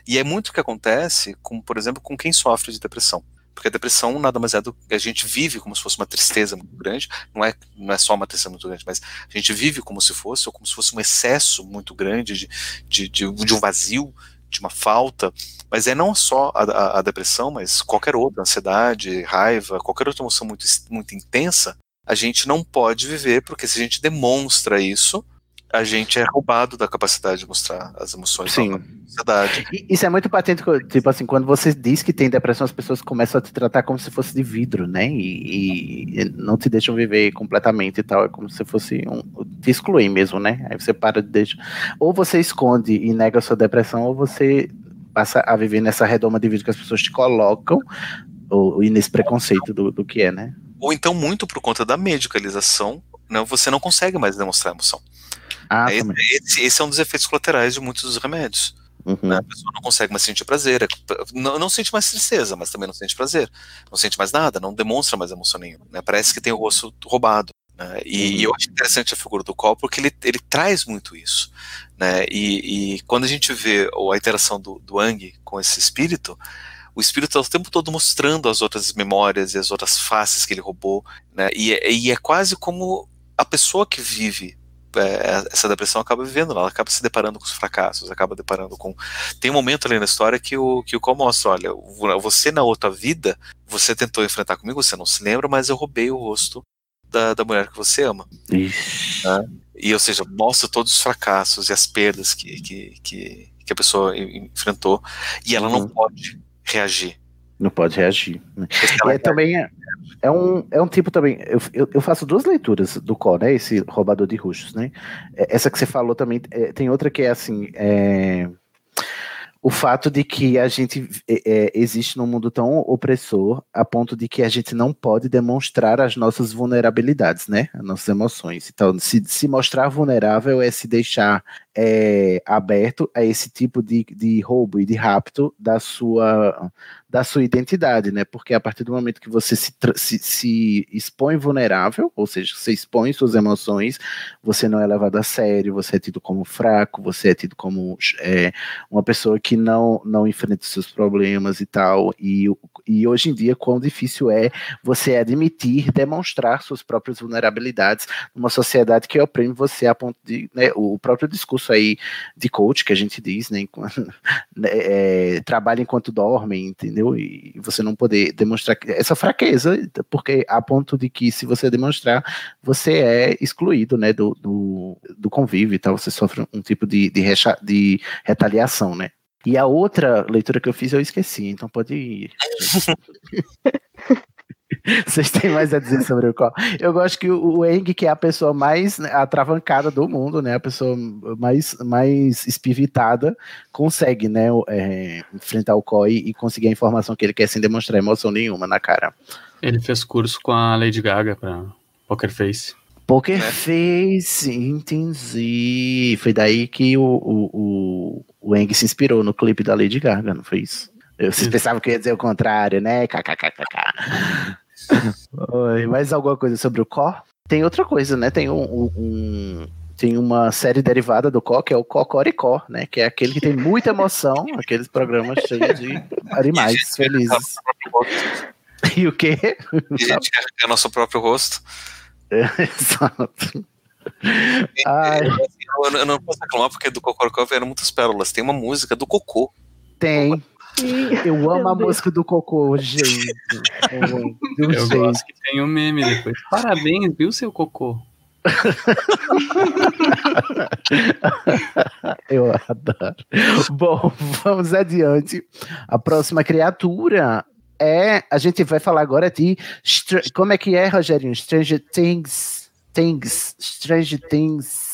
E é muito o que acontece, com, por exemplo, com quem sofre de depressão. Porque a depressão nada mais é do que a gente vive como se fosse uma tristeza muito grande, não é, não é só uma tristeza muito grande, mas a gente vive como se fosse, ou como se fosse um excesso muito grande de, de, de, de um vazio, de uma falta. Mas é não só a, a, a depressão, mas qualquer outra, ansiedade, raiva, qualquer outra emoção muito, muito intensa, a gente não pode viver, porque se a gente demonstra isso, a gente é roubado da capacidade de mostrar as emoções Sim. na sociedade. E Isso é muito patente, tipo assim, quando você diz que tem depressão, as pessoas começam a te tratar como se fosse de vidro, né? E, e não te deixam viver completamente e tal. É como se fosse um. te excluir mesmo, né? Aí você para de deixar. Ou você esconde e nega a sua depressão, ou você passa a viver nessa redoma de vidro que as pessoas te colocam, ou, e nesse preconceito do, do que é, né? Ou então, muito por conta da medicalização, né, você não consegue mais demonstrar emoção. Ah, esse, também. esse, esse é um dos efeitos colaterais de muitos dos remédios. Uhum. né? A pessoa não consegue mais sentir prazer, é- não, não sente mais tristeza, mas também não sente prazer, não sente mais nada, não demonstra mais emoção nenhuma. né? Parece que tem o rosto roubado. né? E, e eu acho interessante a figura do Cole porque ele, ele traz muito isso. Né? E, e quando a gente vê a interação do, do Ang com esse espírito, o espírito está o tempo todo mostrando as outras memórias e as outras faces que ele roubou, né? E, é- e é quase como a pessoa que vive é, essa depressão acaba vivendo, ela acaba se deparando com os fracassos, acaba deparando com. Tem um momento ali na história que o que o Cole mostra, olha, você na outra vida, você tentou enfrentar comigo, você não se lembra, mas eu roubei o rosto da, da mulher que você ama. né? E, ou seja, mostra todos os fracassos e as perdas que, que, que, que a pessoa en- enfrentou, e ela não pode reagir. Não pode reagir. né? É, também é, é um, é um tipo também. Eu, eu, eu faço duas leituras do Có, né? Esse roubador de rustos, né? É, Essa que você falou também. é, tem outra que é assim. é, o fato de que a gente é, é, existe num mundo tão opressor a ponto de que a gente não pode demonstrar as nossas vulnerabilidades, né? As nossas emoções. Então, se, se mostrar vulnerável é se deixar é, aberto a esse tipo de, de roubo e de rapto da sua, da sua identidade, né? Porque a partir do momento que você se, se, se expõe vulnerável, ou seja, você expõe suas emoções, você não é levado a sério, você é tido como fraco, você é tido como é, uma pessoa que não, não enfrenta seus problemas e tal. E, e hoje em dia, quão difícil é você admitir, demonstrar suas próprias vulnerabilidades numa sociedade que oprime você a ponto de. Né, o próprio discurso aí de coach que a gente diz, né? né, é, trabalha enquanto dorme, entendeu? E você não poder demonstrar essa fraqueza, porque a ponto de que se você demonstrar, você é excluído, né, do, do, do convívio e tal, você sofre um tipo de, de, recha- de retaliação, né? E a outra leitura que eu fiz eu esqueci, então pode ir. Vocês têm mais a dizer sobre o qual? Eu gosto que o Eng, que é a pessoa mais né, atravancada do mundo, né? A pessoa mais, mais espivitada, consegue, né? É, enfrentar o Koi e conseguir a informação que ele quer sem demonstrar emoção nenhuma na cara. Ele fez curso com a Lady Gaga pra Poker Face. Poker é. Face, entendi. Foi daí que o, o, o, o Eng se inspirou no clipe da Lady Gaga, não foi isso? Vocês pensavam que eu ia dizer o contrário, né? KKKKK. Oi, mais alguma coisa sobre o Có? Tem outra coisa, né? Tem um, um, tem uma série derivada do Có, que é o Cocoricó, né? Que é aquele que tem muita emoção, aqueles programas cheios de animais felizes. E o quê? E a gente quer nosso próprio rosto. É, exato. Ai. Eu, eu, não posso reclamar porque do Cocoricó vieram muitas pérolas. Tem uma música do Cocô. Tem. Eu amo a música do Cocô, gente. Eu, eu gosto que tem um meme depois. Parabéns, viu, seu Cocô? eu adoro. Bom, vamos adiante. A próxima criatura é. A gente vai falar agora de. Como é que é, Rogerinho? Stranger Things. Things. Stranger Things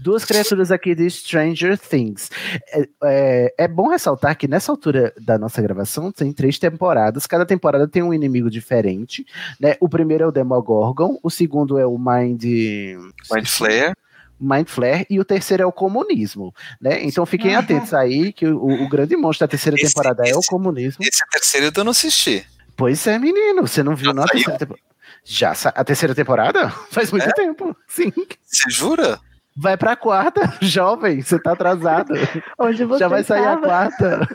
Duas criaturas aqui de Stranger Things. É, é, é, bom ressaltar que nessa altura da nossa gravação tem três temporadas. Cada temporada tem um inimigo diferente. Né? O primeiro é o Demogorgon, o segundo é o Mind. Mind Flayer. Mind Flare e o terceiro é o comunismo, né? Então fiquem atentos aí que o, o grande monstro da terceira esse, temporada esse, é o comunismo. Esse terceiro eu não assisti. Pois é, menino, você não viu na terceira temporada? Já a terceira temporada? Faz muito é? tempo, sim. Você jura? Vai pra quarta, jovem, você tá atrasado. Onde você Já vai sair tava? a quarta.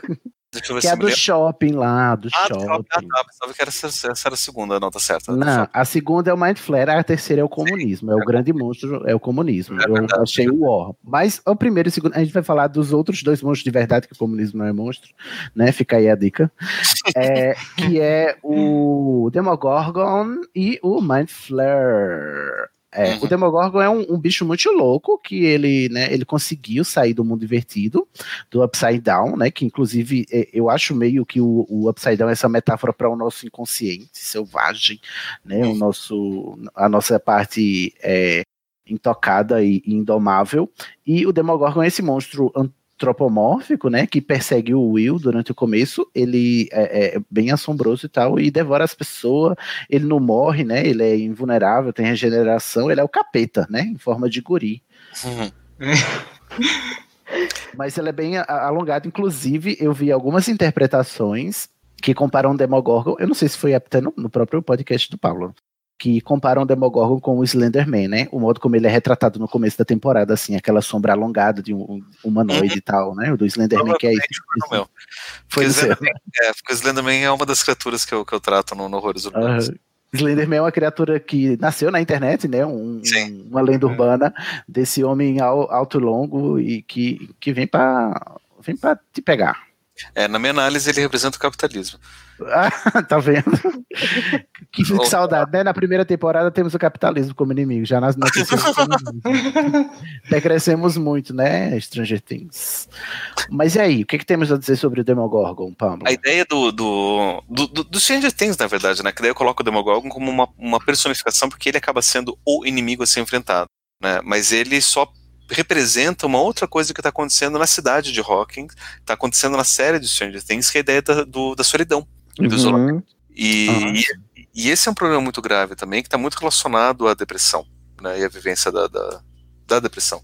Deixa eu ver que é se do shopping lá, do ah, shopping. Ah, tá, pensava que era, essa era a segunda, não, tá certo. Não, a segunda é o Mind Flare, a terceira é o comunismo, é o grande monstro, é o comunismo. É eu achei o War. Mas o primeiro e o segundo, a gente vai falar dos outros dois monstros de verdade, que o comunismo não é monstro, né? Fica aí a dica. é, que é o Demogorgon e o Mind Flare. É, uhum. O Demogorgon é um, um, bicho muito louco que ele, né, ele conseguiu sair do mundo invertido, do Upside Down, né, que inclusive é, eu acho meio que o, o Upside Down é essa metáfora para o nosso inconsciente selvagem, né, uhum. o nosso, a nossa parte é, intocada e, e indomável, e o Demogorgon é esse monstro antropomórfico, né, que persegue o Will durante o começo, ele é, é, bem assombroso e tal, e devora as pessoas, ele não morre, né, ele é invulnerável, tem regeneração, ele é o capeta, né, em forma de guri. Mas ele é bem alongado, inclusive eu vi algumas interpretações que comparam o Demogorgon, eu não sei se foi até no, no próprio podcast do Paulo, que comparam o Demogorgon com o Slenderman, né? O modo como ele é retratado no começo da temporada, assim, aquela sombra alongada de um humanoide uhum. e tal, né? O do Slenderman, que é isso. Foi, meu. Foi Slenderman, é, porque o Slenderman é uma das criaturas que eu, que eu trato no, no Horrores Urbanos. Uhum. Slenderman é uma criatura que nasceu na internet, né? Um, uma lenda urbana desse homem alto e longo e que, que vem para vem para te pegar. É, na minha análise, ele representa o capitalismo. Ah, tá vendo? que, que saudade, né? Na primeira temporada temos o capitalismo como inimigo, já nas nossas Decrescemos muito, né? Stranger Things. Mas e aí, o que, que temos a dizer sobre o Demogorgon, Pablo? A ideia do, do, do, do Stranger Things, na verdade, né? Que daí eu coloco o Demogorgon como uma, uma personificação, porque ele acaba sendo o inimigo a ser enfrentado. Né? Mas ele só representa uma outra coisa que está acontecendo na cidade de Hawking, está acontecendo na série de Stranger Things, que é a ideia da, do, da solidão, uhum. do isolamento. E, e, e, esse é um problema muito grave também, que está muito relacionado à depressão, né, e à vivência da, da, da, depressão,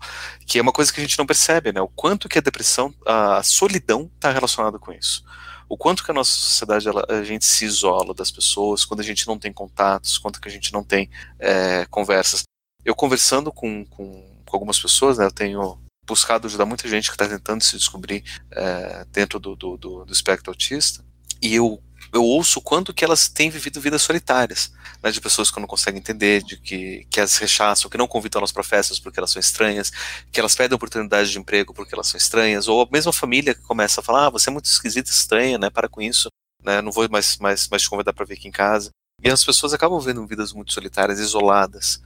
que é uma coisa que a gente não percebe, né, o quanto que a depressão, a solidão está relacionada com isso. O quanto que a nossa sociedade, ela, a gente se isola das pessoas, quando a gente não tem contatos, quanto que a gente não tem é, conversas. Eu conversando com, com com algumas pessoas, né? Eu tenho buscado ajudar muita gente que está tentando se descobrir é, dentro do, do, do, do, espectro autista, e eu, eu ouço quanto que elas têm vivido vidas solitárias, né, de pessoas que não conseguem entender, de que, que as rechaçam, que não convidam elas para festas porque elas são estranhas, que elas pedem oportunidade de emprego porque elas são estranhas, ou a mesma família que começa a falar, ah, você é muito esquisita, estranha, né, para com isso, né, não vou mais, mais, mais te convidar para vir aqui em casa. E as pessoas acabam vivendo vidas muito solitárias, isoladas,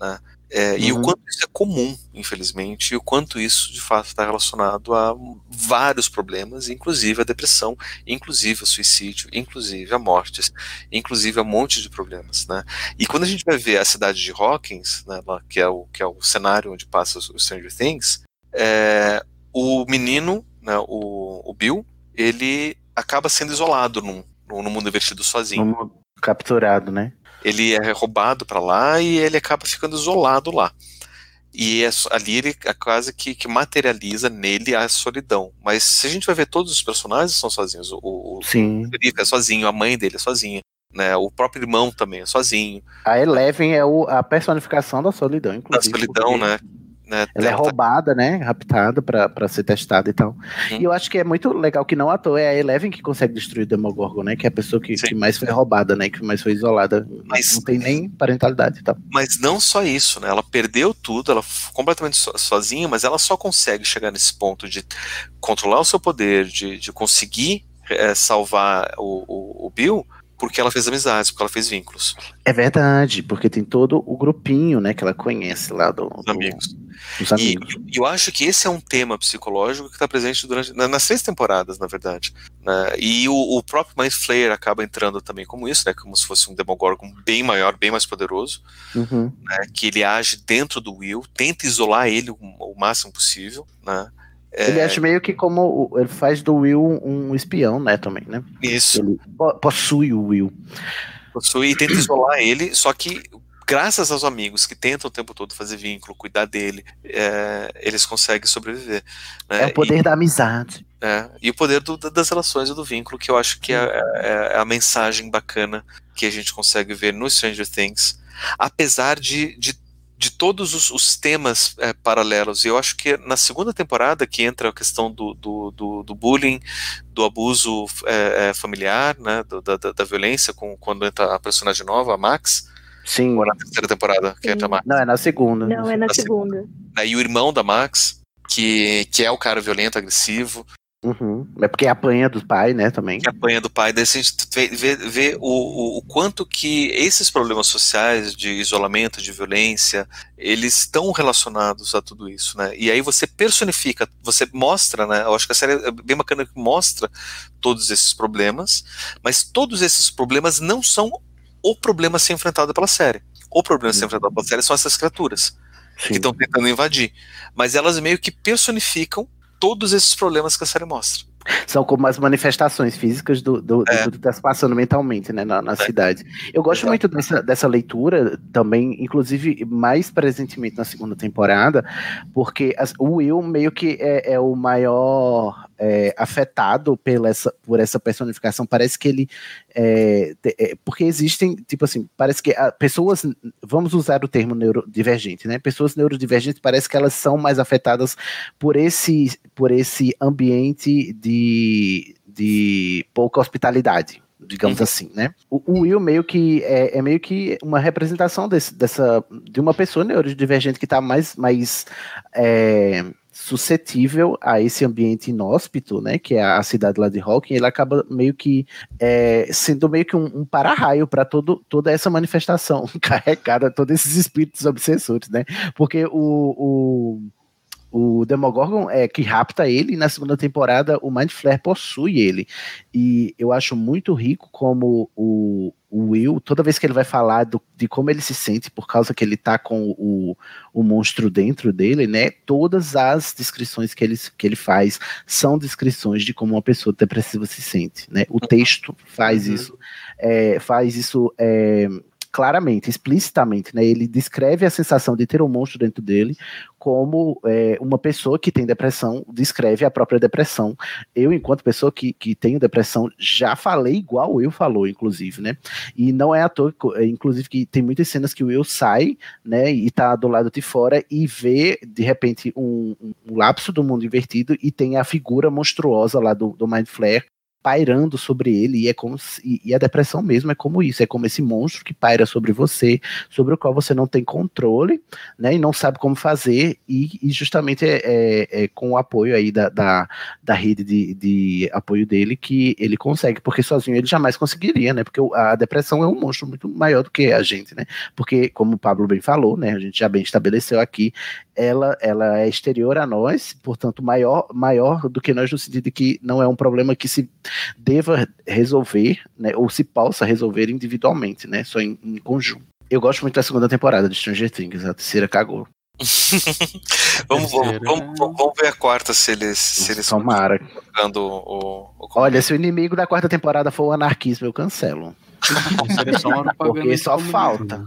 né, É, E o Uhum. quanto isso é comum, infelizmente, e o quanto isso de fato está relacionado a vários problemas, inclusive a depressão, inclusive o suicídio, inclusive a mortes, inclusive a um monte de problemas, né? E quando a gente vai ver a cidade de Hawkins, né, lá, que é o que é o cenário onde passa o Stranger Things, é, o menino, né, o, o Bill, ele acaba sendo isolado num, num, no mundo invertido sozinho. Capturado, né? Ele é roubado pra lá e ele acaba ficando isolado lá. E é ali ele é quase que, que materializa nele a solidão. Mas se a gente vai ver todos os personagens são sozinhos. O, o, Sim. o é sozinho, a mãe dele é sozinha, né? O próprio irmão também é sozinho. A Eleven é o- a personificação da solidão, Da inclusive. solidão, porque né? Né? Ela é roubada, né? Raptada pra ser testada e tal. Uhum. E eu acho que é muito legal que não à toa é a Eleven que consegue destruir o Demogorgon, né? Que é a pessoa que, que mais foi roubada, né? Que mais foi isolada. Não tem nem parentalidade e tal. Mas não só isso, né? Ela perdeu tudo, ela completamente so- sozinha, mas ela só consegue chegar nesse ponto de controlar o seu poder, de, de conseguir eh, salvar o, o, o Bill, porque ela fez amizades, porque ela fez vínculos. É verdade, porque tem todo o grupinho, né? Que ela conhece lá do, do- amigos. dos amigos. e eu acho que esse é um tema psicológico que está presente durante na- nas três temporadas, na verdade. né? E o, o próprio Mind Flayer acaba entrando também como isso, né? Como se fosse um Demogorgon bem maior, bem mais poderoso. Uhum. né, que ele age dentro do Will, tenta isolar ele o, o máximo possível, né? É, Ele acha meio que como ele faz do Will um espião, né? Também, né? Isso. Ele po- possui o Will. possui e tenta isolar ele, só que graças aos amigos que tentam o tempo todo fazer vínculo, cuidar dele, é, eles conseguem sobreviver. né? É o poder E- da amizade. É, e o poder do- das relações e do vínculo, que eu acho que é, é- é a mensagem bacana que a gente consegue ver no Stranger Things, apesar de, de, de todos os, os temas é, paralelos. E eu acho que na segunda temporada, que entra a questão do, do, do, do bullying, do abuso é, é, familiar, né, do- da, da, da violência, com, quando entra a personagem nova, a Max. Sim. Ou na terceira temporada, que entra a Max. Não, é na segunda. Não, é na Na segunda. né, E o irmão da Max, que, que é o cara violento, agressivo, Uhum. É porque apanha do pai, né? Também. que apanha do pai, daí a gente vê, vê, o, o, o quanto que esses problemas sociais de isolamento, de violência, eles estão relacionados a tudo isso, né? E aí você personifica, você mostra, né? Eu acho que a série é bem bacana que mostra todos esses problemas, mas todos esses problemas não são o problema a ser enfrentado pela série. O problema a ser enfrentado pela série são essas criaturas que estão tentando invadir, mas elas meio que personificam todos esses problemas que a série mostra. São como as manifestações físicas do, do, do que está se passando mentalmente, né, na, na cidade. Eu gosto muito dessa, dessa leitura também, inclusive mais presentemente na segunda temporada, porque as- o Will meio que é, é o maior é, afetado pela essa, por essa personificação. Parece que ele. é, é, porque existem, tipo assim, parece que ah, pessoas. Vamos usar o termo neurodivergente, né? Pessoas neurodivergentes parece que elas são mais afetadas por esse, por esse ambiente de, de pouca hospitalidade. Digamos assim, né? O, o Will meio que é, é meio que uma representação desse, dessa de uma pessoa neurodivergente que está mais, mais é, suscetível a esse ambiente inóspito, né? Que é a cidade lá de Hawking, ele acaba meio que é, sendo meio que um, um para-raio para toda essa manifestação carregada, todos esses espíritos obsessores, né? Porque o, o, o Demogorgon é que rapta ele, e na segunda temporada o Mind Flayer possui ele. E eu acho muito rico como o, o Will, toda vez que ele vai falar do, de como ele se sente por causa que ele tá com o, o monstro dentro dele, né? Todas as descrições que ele, que ele faz são descrições de como uma pessoa depressiva se sente, né? O texto faz isso, é, faz isso é, claramente, explicitamente, né? Ele descreve a sensação de ter um monstro dentro dele como é, uma pessoa que tem depressão descreve a própria depressão. Eu, enquanto pessoa que, que tenho depressão, já falei igual o Will falou, inclusive, né? E não é à toa, é, inclusive, que tem muitas cenas que o Will sai, né, e tá do lado de fora e vê, de repente, um, um, lapso do mundo invertido e tem a figura monstruosa lá do, do Mind Flare pairando sobre ele, e é como se, e, a depressão mesmo é como isso, é como esse monstro que paira sobre você, sobre o qual você não tem controle, né, e não sabe como fazer, e, e justamente é, é, é, com o apoio aí da, da, da rede de, de apoio dele que ele consegue, porque sozinho ele jamais conseguiria, né, porque a depressão é um monstro muito maior do que a gente, né, porque como o Pablo bem falou, né, a gente já bem estabeleceu aqui, ela, ela é exterior a nós, portanto maior, maior do que nós no sentido de que não é um problema que se deva resolver, né, ou se possa resolver individualmente, né, só em, em conjunto. Eu gosto muito da segunda temporada de Stranger Things, a terceira cagou. vamos, vamos, vamos, vamos, ver a quarta se eles se eles Tomara. colocando o, o, Olha, se o inimigo da quarta temporada for o anarquismo, eu cancelo. Porque só falta.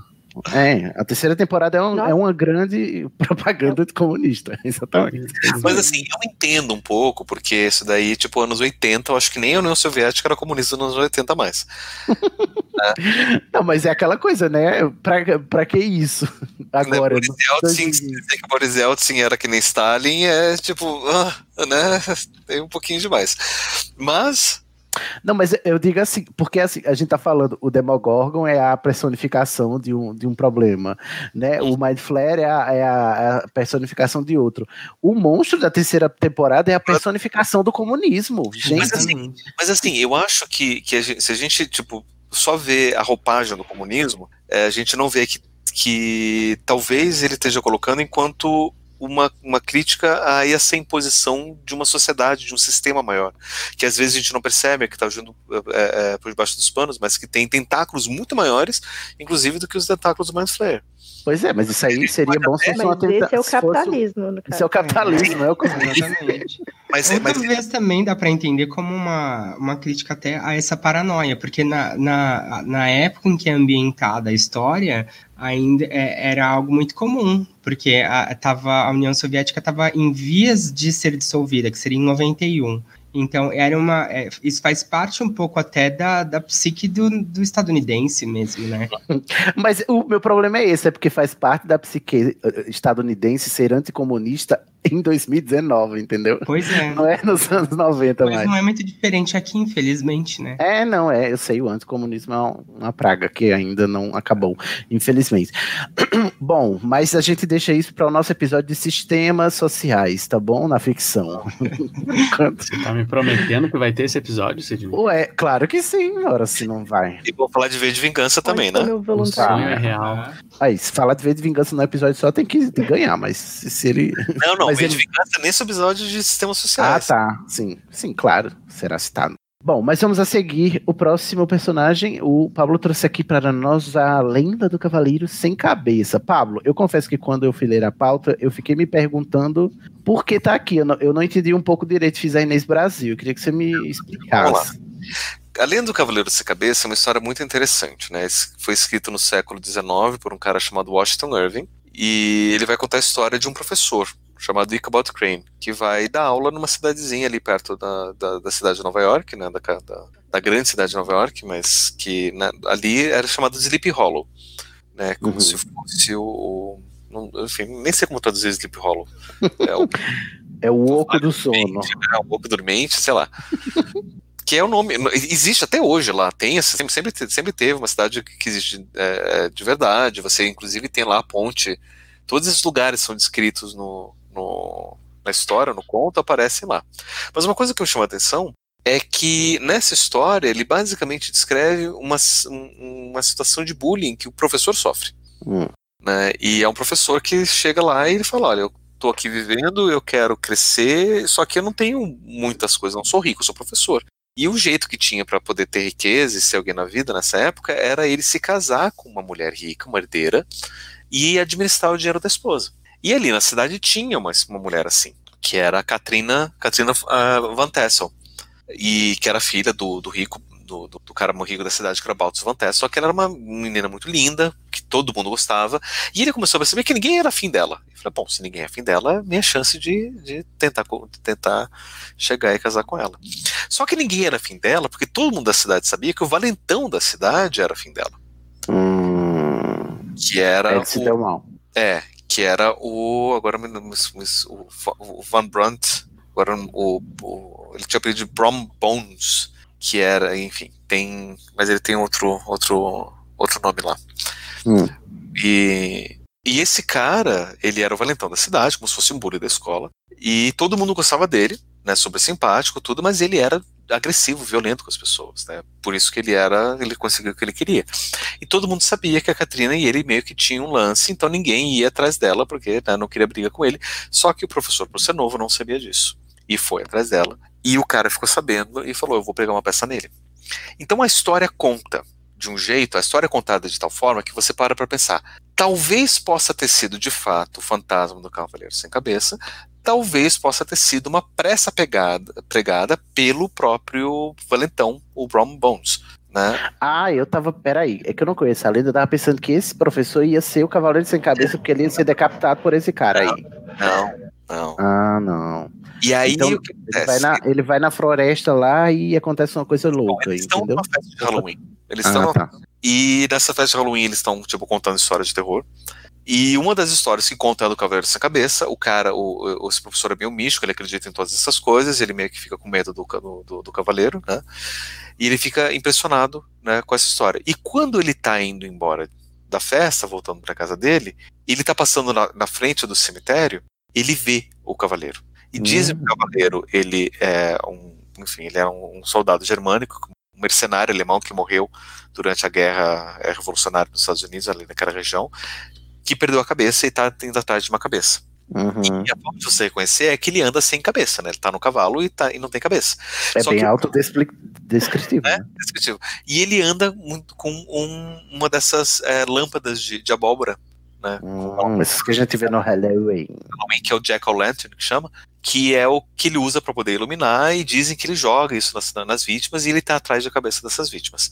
É, a terceira temporada é, um, é, uma grande propaganda de comunista, exatamente. Mas assim, eu entendo um pouco, porque isso daí, tipo, anos 80, eu acho que nem a União Soviética era comunista nos anos 80 mais. é. Não, mas é aquela coisa, né? Pra, pra que isso? Agora. Né, Boris Yeltsin, dizer que Boris Yeltsin era que nem Stalin é tipo, uh, né? Tem um pouquinho demais. Mas não, mas eu digo assim, porque assim, a gente tá falando, o Demogorgon é a personificação de um, de um problema, né? O Mind Flare é a, é a, a personificação de outro. O monstro da terceira temporada é a personificação do comunismo. Gente. Mas assim, mas assim eu acho que, que a gente, se a gente, tipo, só vê a roupagem do comunismo, é, a gente não vê que, que talvez ele esteja colocando enquanto uma, uma crítica a essa imposição de uma sociedade, de um sistema maior, que às vezes a gente não percebe, que está agindo é, é, por debaixo dos panos, mas que tem tentáculos muito maiores, inclusive do que os tentáculos do Mind Flayer. Pois é, mas isso aí seria bom se fosse uma. Esse é o capitalismo. Fosse... Isso é o capitalismo, é o Exatamente. mas, é, mas... Talvez também dá para entender como uma, uma crítica até a essa paranoia, porque na, na, na época em que é ambientada a história, ainda é, era algo muito comum, porque a, tava, a União Soviética estava em vias de ser dissolvida, que seria em 91. Então, era uma. É, isso faz parte um pouco até da, da psique do, do estadunidense mesmo, né? Mas o meu problema é esse, é porque faz parte da psique eh, estadunidense ser anticomunista em 2019, entendeu? Pois é. Não é nos anos 90 Mas mais. não é muito diferente aqui, infelizmente, né? É, não é. Eu sei, o anticomunismo é uma praga que ainda não acabou, infelizmente. bom, mas a gente deixa isso para o nosso episódio de sistemas sociais, tá bom? Na ficção. Você tá me prometendo que vai ter esse episódio, Sidney? Ué, claro que sim, ora se não vai. E vou falar de V de Vingança também, né? O sonho é real. Aí, se falar de V de Vingança no episódio só, tem que ganhar, mas se ele... Não, não, mas V de Vingança nesse episódio de sistemas sociais. Ah, tá. Sim, sim, claro. Será citado. Bom, mas vamos a seguir o próximo personagem. O Pablo trouxe aqui para nós a lenda do Cavaleiro Sem Cabeça. Pablo, eu confesso que quando eu fui ler a pauta, eu fiquei me perguntando por que tá aqui. Eu não, eu não entendi um pouco direito, fiz a Inês Brasil. Eu queria que você me explicasse. Vamos lá. A Lenda do Cavaleiro Sem Cabeça é uma história muito interessante, né? Foi escrito no século XIX por um cara chamado Washington Irving, e ele vai contar a história de um professor chamado Ichabod Crane, que vai dar aula numa cidadezinha ali perto da, da, da cidade de Nova York, né, da, da, da, grande cidade de Nova York, mas que né, ali era chamado de Sleepy Hollow, né, como uhum. se fosse o, não, enfim, nem sei como traduzir Sleepy Hollow. É o, é o oco do sono. É o oco dormente, sei lá. que é o nome, existe até hoje lá, tem, sempre, sempre, sempre teve uma cidade que existe é, de verdade, você inclusive tem lá a ponte, todos esses lugares são descritos no, no, na história, no conto, aparecem lá. Mas uma coisa que me chama a atenção é que nessa história ele basicamente descreve uma, uma situação de bullying que o professor sofre. Hum. Né? E é um professor que chega lá e ele fala: Olha, eu tô aqui vivendo, eu quero crescer, só que eu não tenho muitas coisas, não sou rico, sou professor. E o jeito que tinha para poder ter riqueza e ser alguém na vida nessa época era ele se casar com uma mulher rica, uma herdeira, e administrar o dinheiro da esposa. E ali na cidade tinha uma, uma mulher assim, que era a Katrina, Katrina uh, Van Tassel, e que era filha do, do rico, do, do, do, cara rico da cidade, que era Baltus Van Tassel, só que ela era uma menina muito linda, que todo mundo gostava, e ele começou a perceber que ninguém era afim dela. Ele falou, bom, se ninguém é afim dela, é minha chance de, de tentar, de tentar chegar e casar com ela. Só que ninguém era afim dela, porque todo mundo da cidade sabia que o valentão da cidade era afim dela. Hum, que era. Ele se deu mal. É, que era o. Agora o, o Van Brunt. Agora o, o, ele tinha apelido de Brom Bones. que era, enfim, tem, mas ele tem outro outro outro nome lá. Hum. E e esse cara, ele era o valentão da cidade, como se fosse um bully da escola, e todo mundo gostava dele, né, super simpático, tudo, mas ele era agressivo, violento com as pessoas, né? Por isso que ele era, ele conseguiu o que ele queria. E todo mundo sabia que a Katrina e ele meio que tinham um lance, então ninguém ia atrás dela porque né, não queria briga com ele. Só que o professor, por ser novo, não sabia disso e foi atrás dela. E o cara ficou sabendo e falou: "Eu vou pegar uma peça nele". Então a história conta de um jeito, a história é contada de tal forma que você para para pensar. Talvez possa ter sido de fato o fantasma do Cavaleiro Sem Cabeça, talvez possa ter sido uma pressa pegada, pregada pelo próprio valentão, o Brom Bones. Né? Ah, eu tava. Peraí, é que eu não conheço a lenda, eu tava pensando que esse professor ia ser o Cavaleiro Sem Cabeça porque ele ia ser decapitado por esse cara aí. Não, não. Ah, não. E aí então, o que ele, vai na, ele vai na floresta lá e acontece uma coisa louca, eles estão entendeu? numa festa de Halloween. Eles Ah, estão tá. e nessa festa de Halloween eles estão tipo contando histórias de terror. E uma das histórias que conta é do Cavaleiro Sem Cabeça. O cara, o, o- esse professor é meio místico, ele acredita em todas essas coisas, ele meio que fica com medo do, do, do, cavaleiro, né? E ele fica impressionado né, com essa história. E quando ele tá indo embora da festa, voltando pra casa dele, ele tá passando na, na frente do cemitério, ele vê o cavaleiro. E dizem que o cavaleiro, ele é um, enfim, ele é um, um soldado germânico, um mercenário alemão que morreu durante a guerra eh, revolucionária nos Estados Unidos, ali naquela região, que perdeu a cabeça e tá indo atrás de uma cabeça. Uhum. E a forma de você reconhecer é que ele anda sem cabeça, né? Ele tá no cavalo e, tá, e não tem cabeça. É Só bem que- autodescritivo. né? Né? Descritivo. E ele anda muito com um- uma dessas eh, lâmpadas de, de abóbora, né? Hum, esses que a gente vê no Halloween. Halloween, que é o Jack O'Lantern, que chama, que é o que ele usa para poder iluminar, e dizem que ele joga isso nas, nas vítimas e ele tá atrás da cabeça dessas vítimas.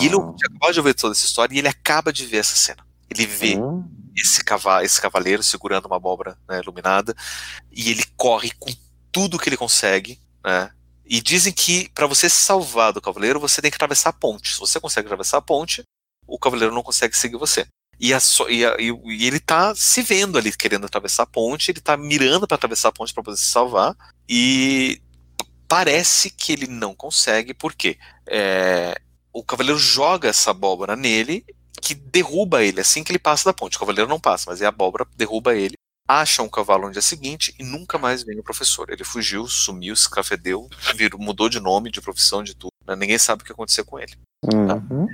E ele Ah. acabou de ouvir toda essa história e ele acaba de ver essa cena. Ele vê Hum. esse, cavalo, esse cavaleiro segurando uma abóbora né, iluminada e ele corre com tudo que ele consegue, né? E dizem que para você se salvar do cavaleiro, você tem que atravessar a ponte. Se você consegue atravessar a ponte, o cavaleiro não consegue seguir você. E, a e a- e ele tá se vendo ali querendo atravessar a ponte, ele tá mirando para atravessar a ponte para poder se salvar, e parece que ele não consegue, porque é, o cavaleiro joga essa abóbora nele, que derruba ele assim que ele passa da ponte. O cavaleiro não passa, mas é a abóbora derruba ele. Acha um cavalo no dia seguinte e nunca mais vem o professor. Ele fugiu, sumiu, se escafedeu, virou, mudou de nome, de profissão, de tudo. né? Ninguém sabe o que aconteceu com ele. Uhum.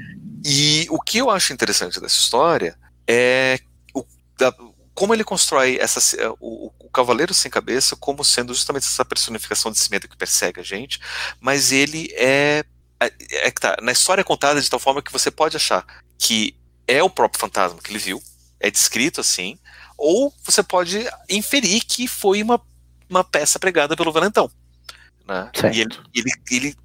E o que eu acho interessante dessa história é o- da- como ele constrói essa, o, o Cavaleiro Sem Cabeça como sendo justamente essa personificação desse medo que persegue a gente, mas ele é, é, é que tá, na história é contada de tal forma que você pode achar que é o próprio fantasma que ele viu, é descrito assim, ou você pode inferir que foi uma, uma peça pregada pelo Valentão. Né? E ele, ele, ele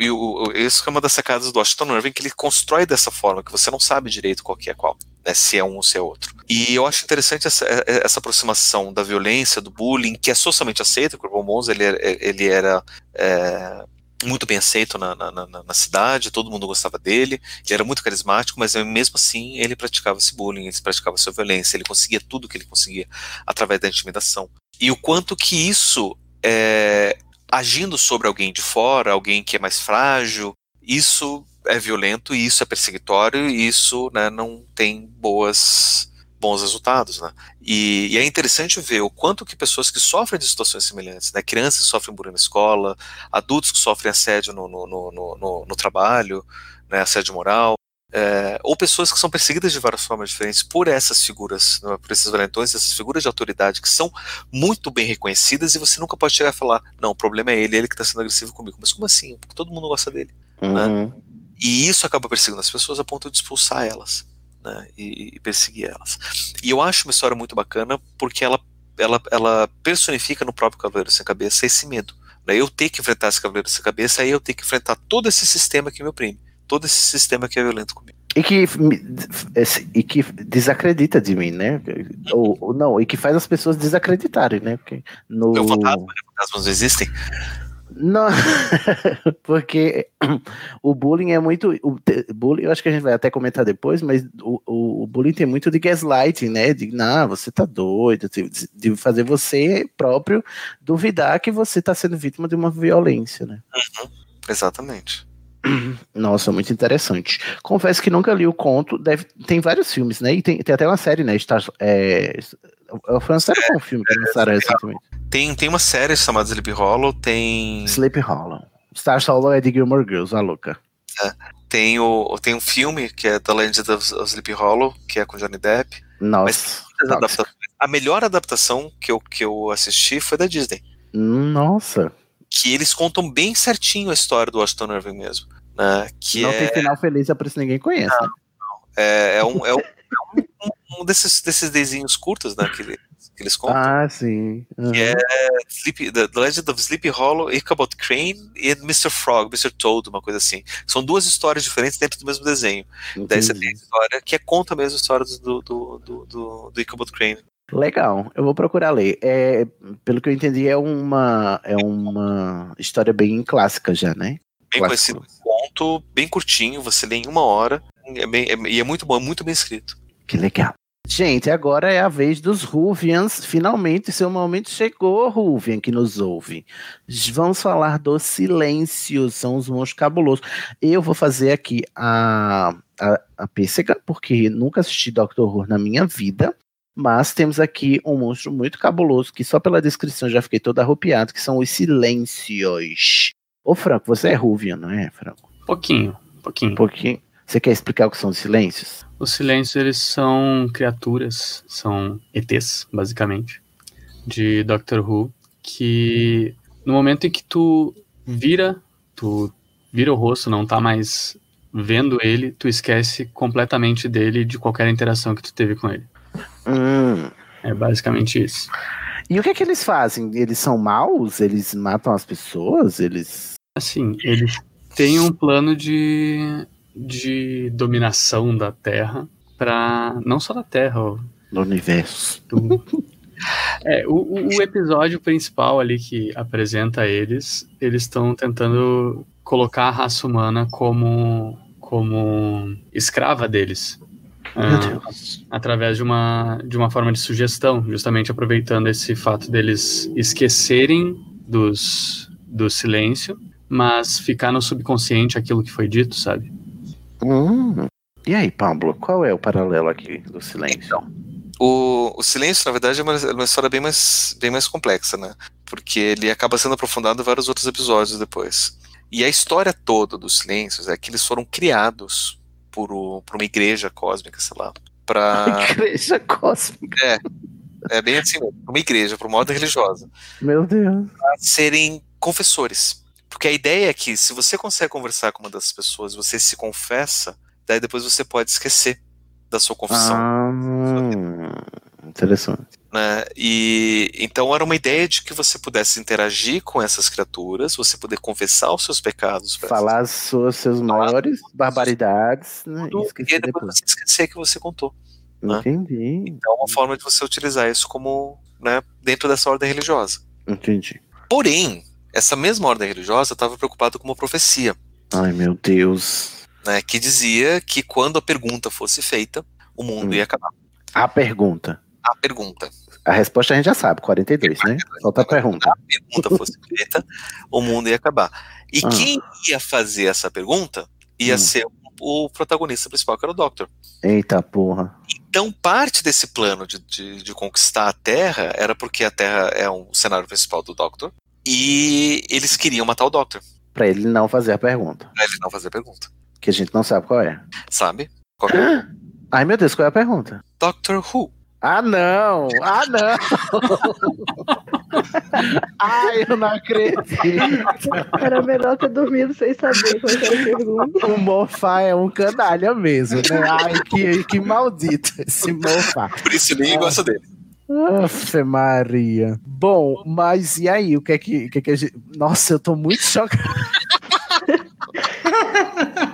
e o- isso é uma das sacadas do Washington Irving, que ele constrói dessa forma, que você não sabe direito qual que é qual, né, se é um ou se é outro. E eu acho interessante essa, é- essa aproximação da violência, do bullying, que é socialmente porque o Corbon Mons, ele, era- ele era é, muito bem aceito na, na, na- na cidade, todo mundo gostava dele, ele era muito carismático, mas mesmo assim ele praticava esse bullying, ele praticava essa violência, ele conseguia tudo que ele conseguia através da intimidação. E o quanto que isso é, agindo sobre alguém de fora, alguém que é mais frágil, isso é violento, isso é perseguitório, isso né, não tem boas bons resultados, né? E, e é interessante ver o quanto que pessoas que sofrem de situações semelhantes, né? Crianças que sofrem bullying na escola, adultos que sofrem assédio no, no, no, no, no- trabalho, né? assédio moral, é, ou pessoas que são perseguidas de várias formas diferentes por essas figuras, né, por esses valentões, essas figuras de autoridade que são muito bem reconhecidas e você nunca pode chegar e falar, não, o problema é ele, ele que está sendo agressivo comigo. Mas como assim? Porque todo mundo gosta dele. Uhum. E isso acaba perseguindo as pessoas a ponto de expulsar elas, né, e, e perseguir elas. E eu acho uma história muito bacana porque ela, ela, ela personifica no próprio Cavaleiro Sem Cabeça esse medo. Né, eu ter que enfrentar esse Cavaleiro Sem Cabeça, aí eu ter que enfrentar todo esse sistema que me oprime, todo esse sistema que é violento comigo. E que, e que desacredita de mim, né? Ou, ou não, e que faz as pessoas desacreditarem, né? Porque no... Meu fantasma, né, fantasmas não existem. Não, porque o bullying é muito. O bullying, eu acho que a gente vai até comentar depois, mas o, o, o bullying tem muito de gaslighting, né? De, não, você tá doido, de, de fazer você próprio duvidar que você tá sendo vítima de uma violência, né? Uhum, exatamente. Nossa, muito interessante. Confesso que nunca li o conto. Deve, tem vários filmes, né? E tem, tem até uma série, né? Star, é, foi uma série ou um filme que lançaram recentemente? Tem, tem uma série chamada Sleep Hollow, tem. Sleep Hollow. Star Hollow é de Gilmore Girls, a louca. É, tem, o, tem um filme que é The Legend of, Sleep Hollow, que é com Johnny Depp. Nossa. A melhor adaptação que eu, que eu assisti foi da Disney. Nossa. Que eles contam bem certinho a história do Washington Irving mesmo. Né? Que não é... tem final feliz, é por isso que ninguém conhece. Não, né? não. É, é, um, é, um, um, um, desses, desses desenhos curtos, né? Que, que eles contam. Ah, sim. Uhum. Que é Sleepy, The Legend of Sleepy Hollow, Ichabod Crane e Mr. Frog, Mr. Toad, uma coisa assim. São duas histórias diferentes dentro do mesmo desenho. Entendi. Daí você tem a história que é, conta mesmo a história do, do, do, do, do Ichabod Crane. Legal, eu vou procurar ler. É, pelo que eu entendi, é uma, é uma história bem clássica já, né? Bem Clássico. conhecido. Conto bem curtinho, você lê em uma hora. É bem, é, e é muito bom, é muito bem escrito. Que legal. Gente, agora é a vez dos Ruvians. Finalmente, seu momento chegou, Ruvian, que nos ouve. Vamos falar dos silêncios, são os monstros cabulosos. Eu vou fazer aqui a, a, a pêssega, porque nunca assisti Doctor Who na minha vida. Mas temos aqui um monstro muito cabuloso, que só pela descrição já fiquei todo arrupiado, que são os silêncios. Ô, Franco, você é Ruvian, não é, Franco? Pouquinho, pouquinho. pouquinho. Você quer explicar o que são os silêncios? Os silêncios, eles são criaturas, são ETs, basicamente, de Doctor Who, que no momento em que tu vira, tu vira o rosto, não tá mais vendo ele, tu esquece completamente dele e de qualquer interação que tu teve com ele. Hum. É basicamente isso. E o que é que eles fazem? Eles são maus? Eles matam as pessoas? Eles. Assim, eles têm um plano de, de dominação da Terra para não só da Terra, ó, No universo. do- É, o, o- o episódio principal ali que apresenta eles, eles estão tentando colocar a raça humana como, como escrava deles. Ah, através de uma, de uma forma de sugestão, justamente aproveitando esse fato deles esquecerem dos, do silêncio, mas ficar no subconsciente aquilo que foi dito, sabe? Hum. E aí, Pablo, qual é o paralelo aqui do silêncio? O, o Silêncio, na verdade, é uma, é uma história bem mais, bem mais complexa, né? Porque ele acaba sendo aprofundado em vários outros episódios depois. E a história toda dos Silêncios é que eles foram criados por, o- por uma igreja cósmica, sei lá, pra... Igreja cósmica. É, é bem assim uma igreja, por uma ordem religiosa, Meu Deus. pra serem confessores. Porque a ideia é que se você consegue conversar com uma dessas pessoas, você se confessa, daí depois você pode esquecer da sua confissão. Ah, interessante. Né? E então era uma ideia de que você pudesse interagir com essas criaturas, você poder confessar os seus pecados, Falar as suas, seus maiores barbaridades né, e e depois. você esquecer que você contou. né? Entendi. Então é uma forma de você utilizar isso como, né, dentro dessa ordem religiosa. Entendi. Porém, essa mesma ordem religiosa estava preocupada com uma profecia, Ai, meu Deus. né, que dizia que quando a pergunta fosse feita, o mundo Hum. ia acabar. A pergunta. A pergunta. A resposta a gente já sabe, 42, né? Falta a pergunta. a pergunta fosse feita, o mundo ia acabar. E Ah. quem ia fazer essa pergunta ia Hum. ser o protagonista principal, que era o Doctor. Eita porra. Então, parte desse plano de, de, de conquistar a Terra era porque a Terra é um cenário principal do Doctor. E eles queriam matar o Doctor, Pra ele não fazer a pergunta. pra ele não fazer a pergunta. Que a gente não sabe qual é. Sabe? Qual é? Ai, meu Deus, qual é a pergunta? Doctor Who. Ah, não! Ah, não! Ai, eu não acredito! Era melhor ter dormido sem saber qual era a pergunta. O Mofá é um canalha mesmo, né? Ai, que, que maldito esse Mofá. Por isso ninguém gosta dele. Afe Maria. Bom, mas e aí? O que é que, o que, é que a gente. Nossa, eu tô muito chocado.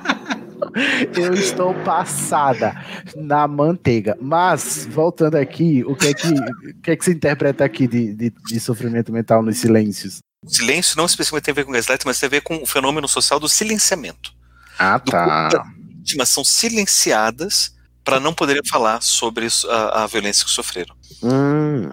Eu estou passada na manteiga. Mas, voltando aqui, o que é que, o que, é que se interpreta aqui de, de, de sofrimento mental nos silêncios? O silêncio não especificamente tem a ver com gaslight, mas tem a ver com o fenômeno social do silenciamento. Ah, tá. As vítimas são silenciadas para não poderem falar sobre a, a violência que sofreram. Hum,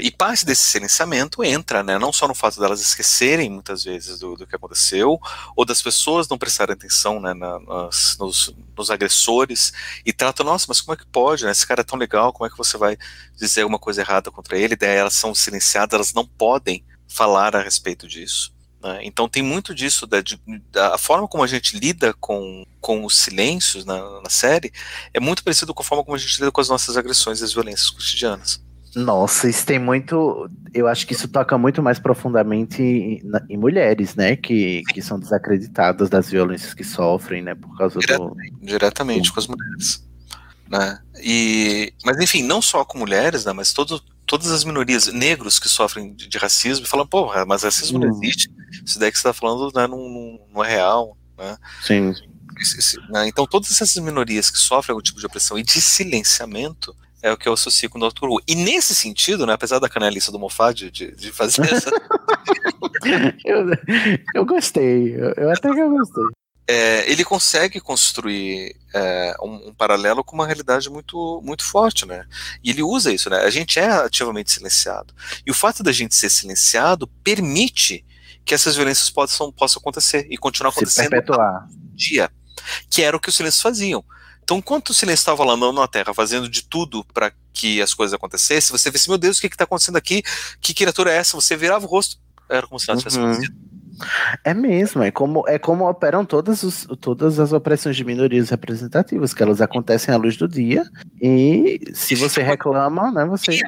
e parte desse silenciamento entra, né, não só no fato delas esquecerem muitas vezes do, do que aconteceu, ou das pessoas não prestarem atenção né, na, nas, nos, nos, agressores, e tratam, nossa, mas como é que pode, né, esse cara é tão legal, como é que você vai dizer alguma coisa errada contra ele, daí elas são silenciadas, elas não podem falar a respeito disso. Né? Então tem muito disso, da, da, forma como a gente lida com, com os silêncios na, na série, é muito parecido com a forma como a gente lida com as nossas agressões e as violências cotidianas. Nossa, isso tem muito. Eu acho que isso toca muito mais profundamente em, em, mulheres, né? Que, que são desacreditadas das violências que sofrem, né? Por causa diretamente, do. Diretamente com as mulheres. Né? E, mas enfim, não só com mulheres, né? Mas todo, todas as minorias negros que sofrem de, de racismo falam, porra, mas racismo hum. não existe. Isso daí que você está falando né, não, não, é real. Né? Sim. Né? Então, todas essas minorias que sofrem algum tipo de opressão e de silenciamento, é o que eu associo com o Dr. Who. E nesse sentido, né, apesar da canelista do Mofá de, de, fazer essa. eu, eu gostei, eu, eu até que eu gostei. É, ele consegue construir é, um, um, paralelo com uma realidade muito, muito forte, né? E ele usa isso, né? A gente é ativamente silenciado. E o fato da gente ser silenciado permite que essas violências possam, possam acontecer e continuar acontecendo dia, que era o que os silêncios faziam. Então, enquanto o silêncio estava lá na Terra, fazendo de tudo para que as coisas acontecessem, você vê assim, meu Deus, o que está acontecendo aqui? Que criatura é essa? Você virava o rosto, era como se nada tivesse uhum. acontecido. É mesmo, é como, é como operam todas, os, todas as opressões de minorias representativas, que elas acontecem à luz do dia, e se você reclama, né, você...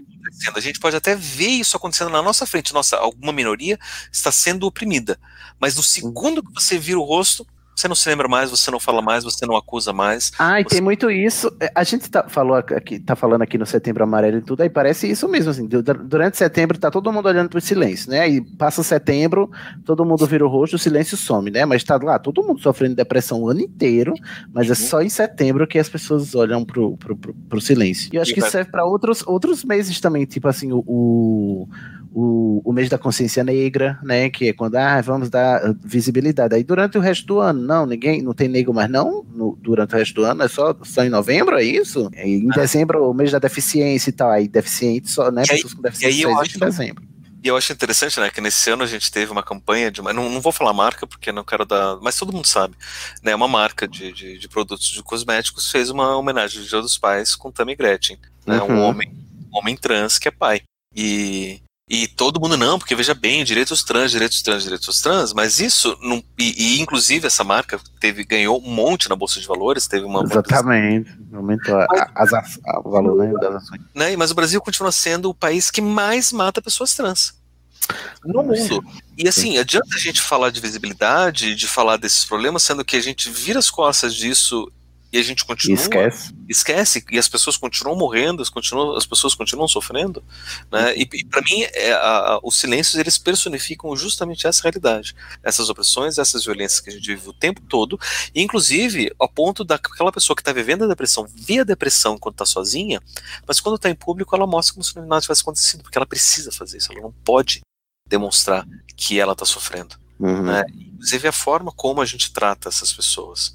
A gente pode até ver isso acontecendo na nossa frente, nossa, alguma minoria está sendo oprimida, mas no segundo que você vira o rosto, você não se lembra mais, você não fala mais, você não acusa mais. Ah, e você... tem muito isso. É, a gente tá, falou aqui, tá falando aqui no Setembro Amarelo e tudo, aí parece isso mesmo, assim. Durante setembro tá todo mundo olhando pro silêncio, né? Aí passa setembro, todo mundo vira o rosto, o silêncio some, né? Mas tá lá, todo mundo sofrendo depressão o ano inteiro, mas é uhum. só em setembro que as pessoas olham pro, pro, pro, pro silêncio. E eu acho que serve para outros, outros meses também, tipo assim, o, o o, o mês da consciência negra, né? Que é quando ah, vamos dar visibilidade. Aí durante o resto do ano, não, ninguém não tem negro mais não, no, durante o resto do ano, é só, só em novembro, é isso? E em ah. dezembro, o mês da deficiência e tal, aí deficiente só, né? Pessoas com deficiência só existe em dezembro. E eu acho interessante, né, que nesse ano a gente teve uma campanha de uma, não, não vou falar marca porque não quero dar, mas todo mundo sabe, né, uma marca de, de, de produtos de cosméticos fez uma homenagem ao Dia dos Pais com Tammy Gretchen, né, uhum. um homem, um homem trans que é pai. E e todo mundo não, porque veja bem, direitos trans, direitos trans, direitos trans, mas isso não, e, e, inclusive essa marca teve ganhou um monte na bolsa de valores, teve uma exatamente aumentou a, as, a, o valor né, das ações. Né, mas o Brasil continua sendo o país que mais mata pessoas trans no mundo. E assim, adianta a gente falar de visibilidade, de falar desses problemas, sendo que a gente vira as costas disso e a gente continua. Esquece. Esquece, e as pessoas continuam morrendo, as, continuam, as pessoas continuam sofrendo. Né? E, e para mim, é, a, a, os silêncios eles personificam justamente essa realidade. Essas opressões, essas violências que a gente vive o tempo todo, e inclusive ao ponto daquela pessoa que está vivendo a depressão, vê a depressão quando está sozinha, mas quando está em público ela mostra como se nada tivesse acontecido, porque ela precisa fazer isso, ela não pode demonstrar que ela está sofrendo. Uhum. Né? Inclusive a forma como a gente trata essas pessoas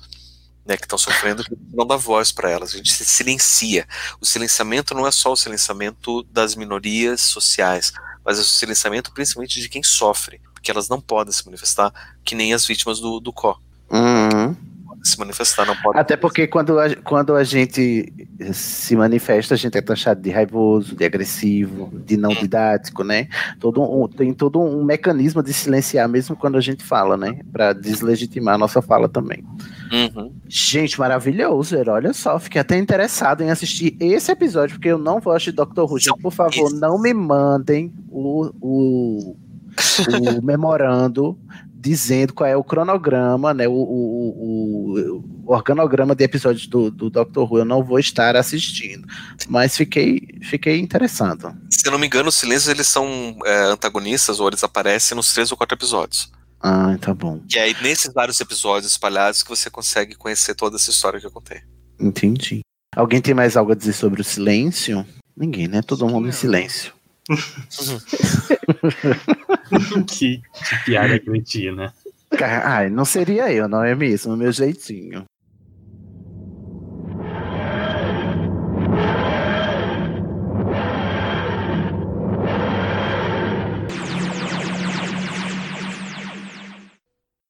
né, que estão sofrendo, não dá voz para elas, a gente se silencia. O silenciamento não é só o silenciamento das minorias sociais, mas é o silenciamento principalmente de quem sofre, porque elas não podem se manifestar que nem as vítimas do, do CO. Uhum. Se manifestar, não pode. Até porque quando a, quando a gente se manifesta, a gente é taxado de raivoso, de agressivo, de não hum. didático, né? Todo um, tem todo um mecanismo de silenciar, mesmo quando a gente fala, né? Para deslegitimar a nossa fala também. Uhum. Gente, maravilhoso, Olha só, fiquei até interessado em assistir esse episódio, porque eu não vou assistir Doctor Who. Gente, por favor, não me mandem o, o, o memorando dizendo qual é o cronograma, né, o, o, o, organograma de episódios do, do Doctor Who. Eu não vou estar assistindo, mas fiquei, fiquei interessado. Se eu não me engano, os silêncios eles são é, antagonistas ou eles aparecem nos três ou quatro episódios. Ah, tá bom. Que é nesses vários episódios espalhados que você consegue conhecer toda essa história que eu contei. Entendi. Alguém tem mais algo a dizer sobre o silêncio? Ninguém, né? Todo mundo em silêncio. que, que piada cretina. Né? Ai, não seria eu, não é mesmo? Meu jeitinho.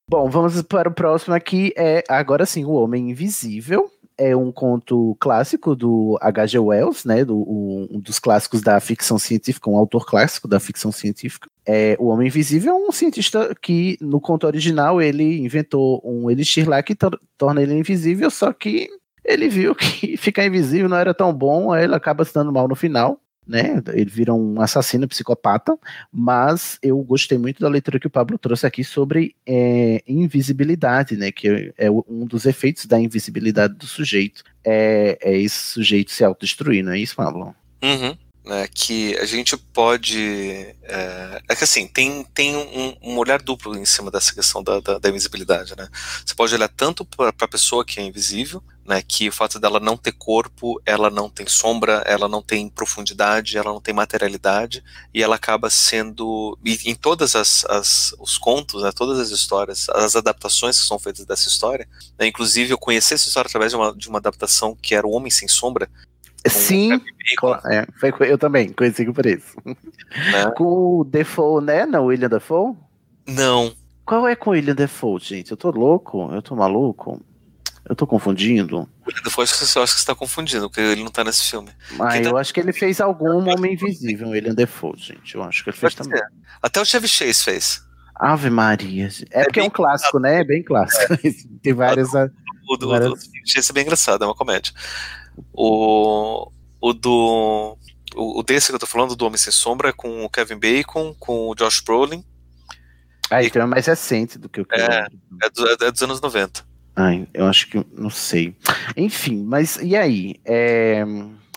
Bom, vamos para o próximo aqui. É agora sim, o Homem Invisível. É um conto clássico do H.G. Wells, né? Do, um dos clássicos da ficção científica, um autor clássico da ficção científica. É, o Homem Invisível é um cientista que, no conto original, ele inventou um elixir lá que tor torna ele invisível, só que ele viu que ficar invisível não era tão bom, aí ele acaba se dando mal no final né? Ele vira um assassino psicopata, mas eu gostei muito da leitura que o Pablo trouxe aqui sobre é, invisibilidade, né? Que é um dos efeitos da invisibilidade do sujeito. É, é esse sujeito se autodestruir, não é isso, Pablo? Uhum. É, que a gente pode. É, é que assim, tem, tem um, um, olhar duplo em cima dessa questão da, da, da invisibilidade, né? Você pode olhar tanto para a pessoa que é invisível, né, que o fato dela não ter corpo, ela não tem sombra, ela não tem profundidade, ela não tem materialidade, e ela acaba sendo, em todas as, as os contos, né, todas as histórias, as adaptações que são feitas dessa história, né, inclusive eu conheci essa história através de uma, de uma adaptação que era O Homem Sem Sombra, Sim, é, foi, eu também conheci por isso. Né? Com o Defoe, né? Não, William Defoe? Não. Qual é com o William Defoe, gente? Eu tô louco? Eu tô maluco? Eu tô confundindo? O Defoe, eu acho que você está confundindo, porque ele não tá nesse filme. Ah, eu tá... acho que ele fez algum Homem Invisível, o William Defoe, gente. Eu acho que ele fez Pode também. Ser. Até o Chevy Chase fez. Ave Maria. É, é porque é um clássico, né? É bem clássico. É. Tem várias. O do, várias... do Chase é bem engraçado, é uma comédia. O, o do. O, o desse que eu tô falando, do Homem Sem Sombra, é com o Kevin Bacon, com o Josh Brolin. Ah, então é mais recente do que o que é, é, do, é dos anos 90. Ai, eu acho que. Não sei. Enfim, mas e aí? É...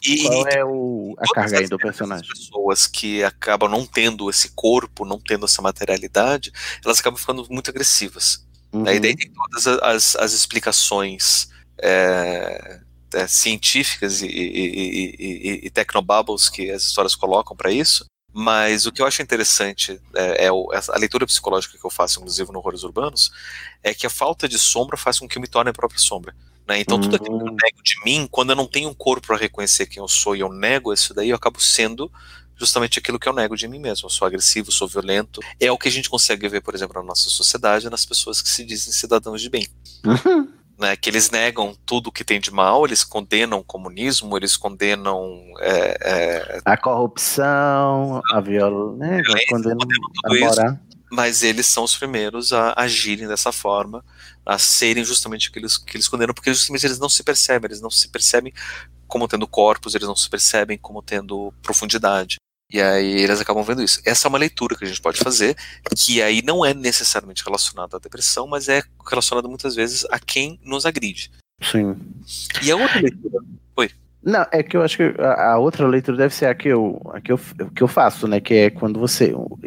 E, Qual é o, a carga aí do personagem? As pessoas que acabam não tendo esse corpo, não tendo essa materialidade, elas acabam ficando muito agressivas. Uhum. Aí daí tem todas as, as explicações é, é, científicas e, e, e, e tecnobubbles que as histórias colocam para isso. Mas o que eu acho interessante é, é o, a leitura psicológica que eu faço, inclusive no Horrores Urbanos, é que a falta de sombra faz com que eu me torne a própria sombra. Né? Então, uhum. tudo aquilo que eu nego de mim, quando eu não tenho um corpo para reconhecer quem eu sou e eu nego isso daí, eu acabo sendo justamente aquilo que eu nego de mim mesmo. Eu sou agressivo, sou violento. É o que a gente consegue ver, por exemplo, na nossa sociedade, nas pessoas que se dizem cidadãos de bem. Uhum né, que eles negam tudo que tem de mal, eles condenam o comunismo, eles condenam é, é, a corrupção, a violência, né, condenam, tudo isso, mas eles são os primeiros a agirem dessa forma, a serem justamente aqueles que eles condenam, porque justamente eles não se percebem, eles não se percebem como tendo corpos, eles não se percebem como tendo profundidade. E aí eles acabam vendo isso. Essa é uma leitura que a gente pode fazer, que aí não é necessariamente relacionada à depressão, mas é relacionada muitas vezes a quem nos agride. Sim. E a outra leitura. Oi. Não, é que eu acho que a, outra leitura deve ser a que eu, a que eu, que eu faço, né? Que é quando você. O,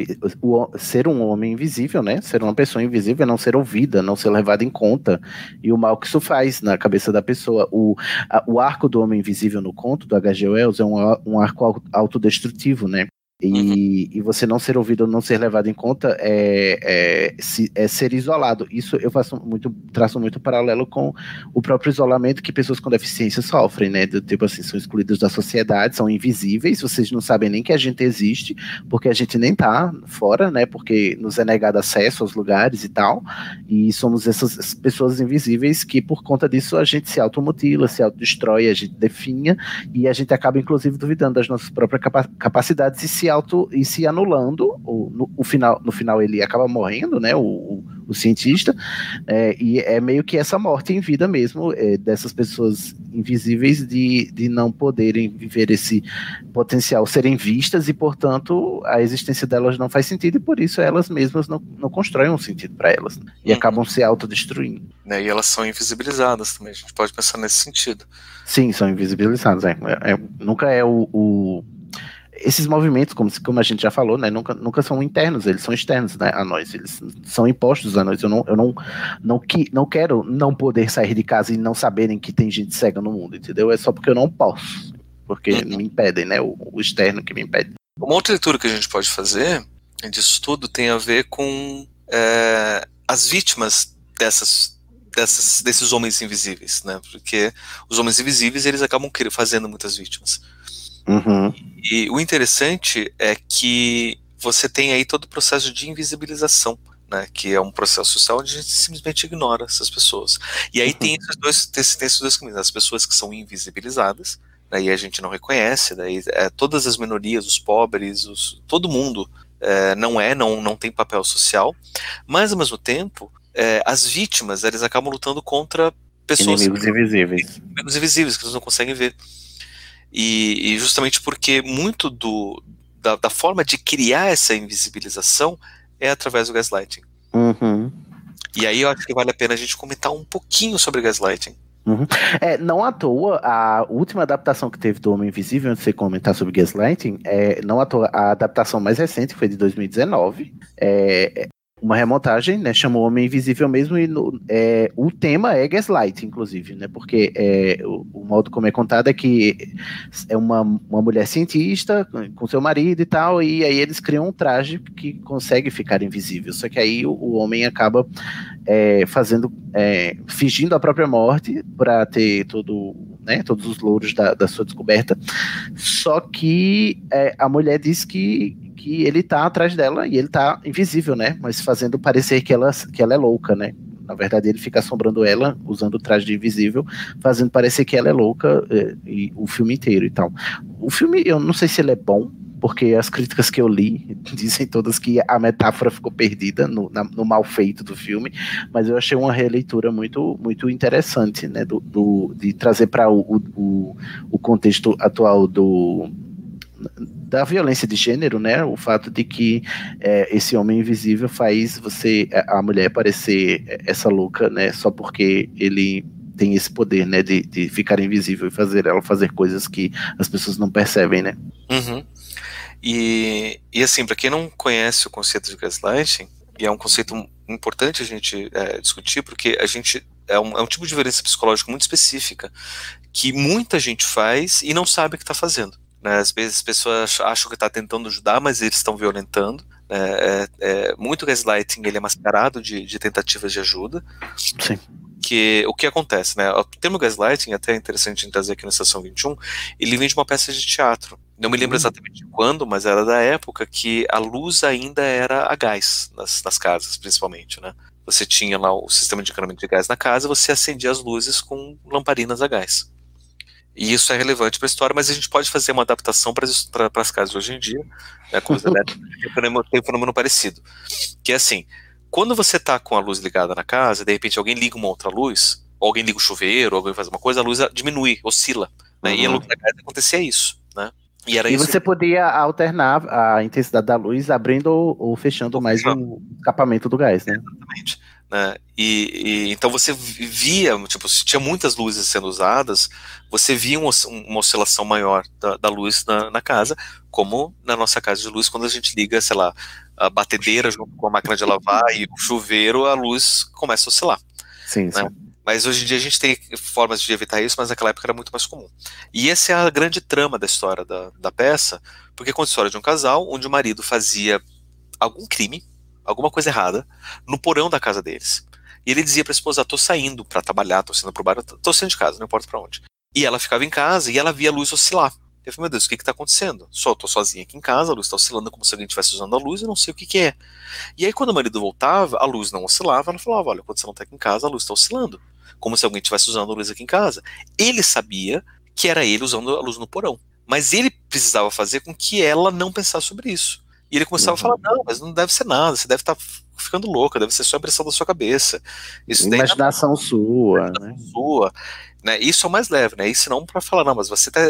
o, ser um homem invisível, né? Ser uma pessoa invisível é não ser ouvida, não ser levada em conta. E o mal que isso faz na cabeça da pessoa. O, a, o arco do homem invisível no conto do H.G. Wells é um, um arco autodestrutivo, né? E, uhum. e, você não ser ouvido ou não ser levado em conta é, é, é, ser isolado. Isso eu faço muito, traço muito paralelo com o próprio isolamento que pessoas com deficiência sofrem, né? Do, tipo assim, são excluídos da sociedade, são invisíveis, vocês não sabem nem que a gente existe, porque a gente nem tá fora, né? Porque nos é negado acesso aos lugares e tal. E somos essas pessoas invisíveis que, por conta disso, a gente se automutila, se autodestrói, a gente definha, e a gente acaba, inclusive, duvidando das nossas próprias capacidades e se se auto e se anulando. O, no, o final, no final ele acaba morrendo, né? O, o, o cientista. É, e é meio que essa morte em vida mesmo é, dessas pessoas invisíveis de, de não poderem viver esse potencial, serem vistas e, portanto, a existência delas não faz sentido e por isso elas mesmas não, não constroem um sentido para elas né? e uhum. acabam se autodestruindo. Né, e elas são invisibilizadas também, a gente pode pensar nesse sentido. Sim, são invisibilizadas. É, é nunca é o, o esses movimentos, como, como a gente já falou, né, nunca, nunca são internos, eles são externos né, a nós, eles são impostos a nós. Eu não, eu não, não, que, não quero não poder sair de casa e não saberem que tem gente cega no mundo, entendeu? É só porque eu não posso, porque uhum. me impedem, né? O, o, externo que me impede. Uma outra leitura que a gente pode fazer disso tudo tem a ver com é, as vítimas dessas, dessas, desses homens invisíveis, né? Porque os homens invisíveis eles acabam fazendo muitas vítimas. Uhum. E o interessante é que você tem aí todo o processo de invisibilização. né, que é um processo social onde a gente simplesmente ignora essas pessoas. E aí tem esses dois, tem, tem esses dois caminhos, as pessoas que são invisibilizadas, daí a gente não reconhece, daí é, todas as minorias, os pobres, os, todo mundo é, não é, não, não tem papel social, mas ao mesmo tempo, é, as vítimas, eles acabam lutando contra pessoas... Inimigos invisíveis. Inimigos invisíveis, que eles não conseguem ver. E, e justamente porque muito do, da, da, forma de criar essa invisibilização é através do gaslighting. Uhum. E aí eu acho que vale a pena a gente comentar um pouquinho sobre gaslighting. Uhum. É, não à toa, a última adaptação que teve do Homem Invisível, antes de você comentar sobre Gaslighting, é, não à toa, a adaptação mais recente, que foi de 2019, é, uma remontagem, né? Chamou Homem Invisível mesmo, e no, é, o tema é Gaslight, inclusive, né? Porque é, o, o, modo como é contado é que é uma, uma mulher cientista com seu marido e tal, e aí eles criam um traje que consegue ficar invisível. Só que aí o, o homem acaba é, fazendo, é, fingindo a própria morte para ter todo, né, todos os louros da, da sua descoberta. Só que é, a mulher diz que que ele tá atrás dela e ele tá invisível, né? Mas fazendo parecer que ela, que ela é louca, né? Na verdade, ele fica assombrando ela, usando o traje de invisível, fazendo parecer que ela é louca é, e, o filme inteiro e tal. O filme, eu não sei se ele é bom, porque as críticas que eu li dizem todas que a metáfora ficou perdida no, na, no mal feito do filme, mas eu achei uma releitura muito, muito interessante, né? Do, do de trazer para o, o, o contexto atual do da violência de gênero, né? O fato de que é, esse homem invisível faz você a mulher parecer essa louca, né? Só porque ele tem esse poder, né? De, de ficar invisível e fazer ela fazer coisas que as pessoas não percebem, né? Uhum. E, e assim, para quem não conhece o conceito de gaslighting, e é um conceito importante a gente é, discutir, porque a gente é um, é um tipo de violência psicológica muito específica que muita gente faz e não sabe o que está fazendo. Né? Às vezes as pessoas acham que está tentando ajudar, mas eles estão violentando. Né? É, é, muito gaslighting ele é mascarado de, de tentativas de ajuda. Sim. Que, o que acontece, né? O termo gaslighting, até é interessante trazer aqui na Estação 21, ele vem de uma peça de teatro. Não me lembro uhum. exatamente quando, mas era da época que a luz ainda era a gás nas, nas casas, principalmente, né? Você tinha lá o sistema de encanamento de gás na casa, você acendia as luzes com lamparinas a gás. E isso é relevante para a história, mas a gente pode fazer uma adaptação para as casas hoje em dia, né, com os elétricos, tem um fenômeno parecido. Que é assim, quando você está com a luz ligada na casa, de repente alguém liga uma outra luz, ou alguém liga o chuveiro, ou alguém faz uma coisa, a luz diminui, oscila. Né, uhum. E a luz da casa acontecia isso, né? E, e você podia alternar a intensidade da luz abrindo ou, fechando mais o escapamento do gás, né? Exatamente. Né? E, e, então você via, tipo, se tinha muitas luzes sendo usadas, você via um, uma oscilação maior da, da luz na, na, casa, como na nossa casa de luz, quando a gente liga, sei lá, a batedeira junto com a máquina de lavar e o chuveiro, a luz começa a oscilar. Sim, né? sim. Mas hoje em dia a gente tem formas de evitar isso, mas naquela época era muito mais comum. E essa é a grande trama da história da, da peça, porque conta a história de um casal onde o marido fazia algum crime, alguma coisa errada no porão da casa deles. E ele dizia para a esposa: tô saindo para trabalhar, tô saindo pro bar, tô saindo de casa, não importa para onde. E ela ficava em casa e ela via a luz oscilar. Eu falei, meu Deus, o que que tá acontecendo? Só tô sozinha aqui em casa, a luz tá oscilando como se alguém estivesse usando a luz, eu não sei o que que é. E aí quando o marido voltava, a luz não oscilava, ela falava, olha, quando você não tá aqui em casa, a luz tá oscilando. Como se alguém estivesse usando a luz aqui em casa. Ele sabia que era ele usando a luz no porão. Mas ele precisava fazer com que ela não pensasse sobre isso. E ele começava uhum. a falar: não, mas não deve ser nada, você deve estar tá ficando louca, deve ser só a impressão da sua cabeça. Isso Imaginação daí, sua, né? Sua. Né? Isso é o mais leve, né? Isso não para falar, não, mas você, tá,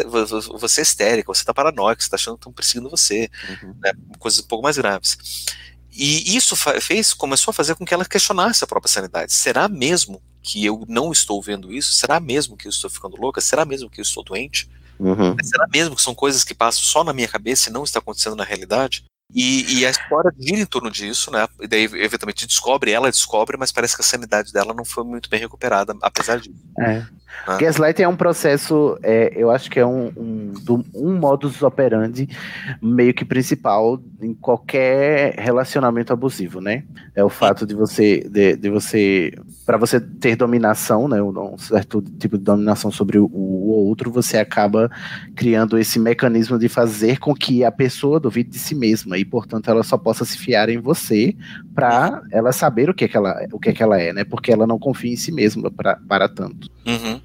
você é histérica, você tá paranoica, você tá achando que estão perseguindo você. Uhum. Né? Coisas um pouco mais graves. E isso fez, começou a fazer com que ela questionasse a própria sanidade. Será mesmo que eu não estou vendo isso? Será mesmo que eu estou ficando louca? Será mesmo que eu estou doente? Uhum. Será mesmo que são coisas que passam só na minha cabeça e não está acontecendo na realidade? E, e, a história gira em torno disso, né? E daí, eventualmente, descobre, ela descobre, mas parece que a sanidade dela não foi muito bem recuperada, apesar disso. É. Gaslight é um processo, é, eu acho que é um, um, um modus operandi meio que principal em qualquer relacionamento abusivo, né? É o fato de você, de, de você, para você ter dominação, né, um certo tipo de dominação sobre o, o outro, você acaba criando esse mecanismo de fazer com que a pessoa duvide de si mesma e, portanto, ela só possa se fiar em você para ela saber o que, é que ela, o que, é que ela é, né? Porque ela não confia em si mesma pra, para tanto. Uhum.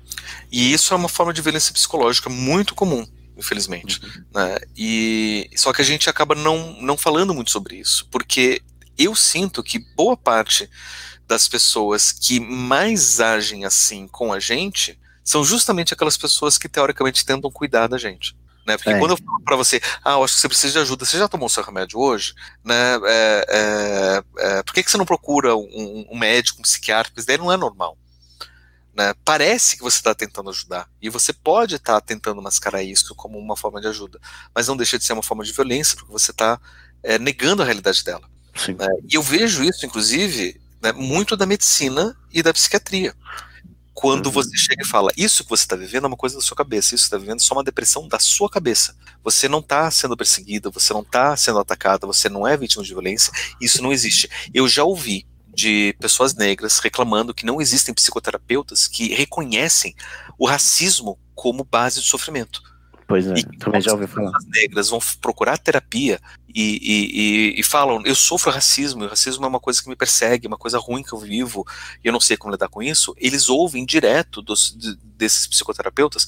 E isso é uma forma de violência psicológica muito comum, infelizmente. Uhum. Né? E só que a gente acaba não, não falando muito sobre isso, porque eu sinto que boa parte das pessoas que mais agem assim com a gente são justamente aquelas pessoas que teoricamente tentam cuidar da gente. Né? Porque é. quando eu falo para você, ah, eu acho que você precisa de ajuda, você já tomou seu remédio hoje? Né? É, é, é por que, que você não procura um, um médico, um psiquiatra? Porque isso daí não é normal. Né? Parece que você está tentando ajudar. E você pode estar tá tentando mascarar isso como uma forma de ajuda. Mas não deixa de ser uma forma de violência, porque você está é, negando a realidade dela. Né? E eu vejo isso, inclusive, né, muito da medicina e da psiquiatria. Quando uhum. você chega e fala, isso que você está vivendo é uma coisa da sua cabeça, isso que está vivendo é só uma depressão da sua cabeça. Você não está sendo perseguida, você não está sendo atacada, você não é vítima de violência, isso não existe. Eu já ouvi de pessoas negras reclamando que não existem psicoterapeutas que reconhecem o racismo como base do sofrimento. Pois é, e também já ouvi falar. As negras vão procurar terapia e, e, e, falam: eu sofro racismo, e o racismo é uma coisa que me persegue, uma coisa ruim que eu vivo, e eu não sei como lidar com isso. Eles ouvem direto dos, de, desses psicoterapeutas,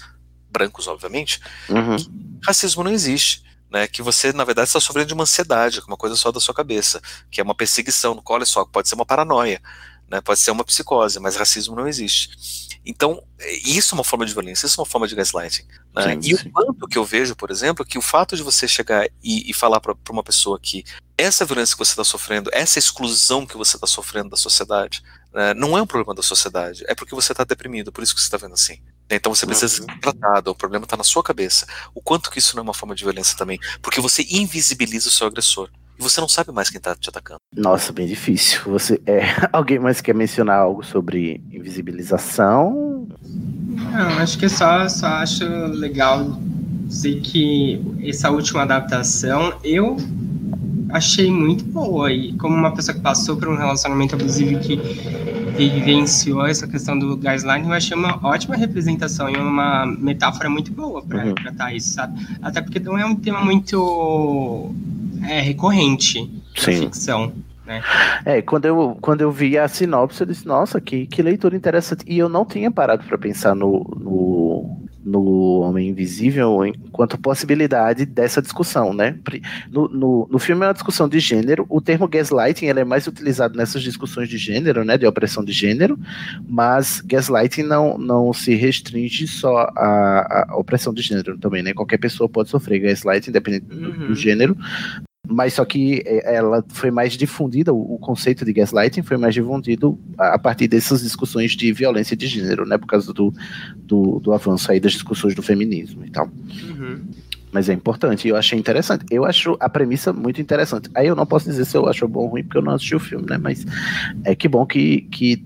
brancos, obviamente, uhum. que racismo não existe né, que você, na verdade, está sofrendo de uma ansiedade, uma coisa só da sua cabeça, que é uma perseguição, olha só, pode ser uma paranoia, né, pode ser uma psicose, mas racismo não existe. Então, isso é uma forma de violência, isso é uma forma de gaslighting. Né? E o quanto que eu vejo, por exemplo, que o fato de você chegar e, e falar para uma pessoa que essa violência que você está sofrendo, essa exclusão que você está sofrendo da sociedade, né, não é um problema da sociedade, é porque você está deprimido, por isso que você está vendo assim. Então você precisa uhum. ser tratado, o problema está na sua cabeça. O quanto que isso não é uma forma de violência também, porque você invisibiliza o seu agressor. E você não sabe mais quem está te atacando. Nossa, bem difícil. Você é alguém mais quer mencionar algo sobre invisibilização? Não, acho que só só acho legal dizer que essa última adaptação eu achei muito boa e como uma pessoa que passou por um relacionamento abusivo que vivenciou essa questão do gaslighting, eu achei uma ótima representação e uma metáfora muito boa para uhum. tratar isso, sabe? Até porque não é um tema muito é, recorrente na ficção. Né? É, quando eu, quando eu vi a sinopse, eu disse, nossa, que, que leitura interessante. E eu não tinha parado para pensar no, no, no Homem Invisível enquanto possibilidade dessa discussão, né? No, no, no, filme é uma discussão de gênero, o termo gaslighting ele é mais utilizado nessas discussões de gênero, né? De opressão de gênero, mas gaslighting não, não se restringe só à, à opressão de gênero também, né? Qualquer pessoa pode sofrer gaslighting, independente uhum. do, do gênero, mas só que é, ela foi mais difundida, o conceito de gaslighting foi mais difundido a partir dessas discussões de violência de gênero, né, por causa do, do, do avanço aí das discussões do feminismo e tal. Uhum. Mas é importante, eu achei interessante. Eu acho a premissa muito interessante. Aí eu não posso dizer se eu acho bom ou ruim, porque eu não assisti o filme, né, mas é que bom que, que,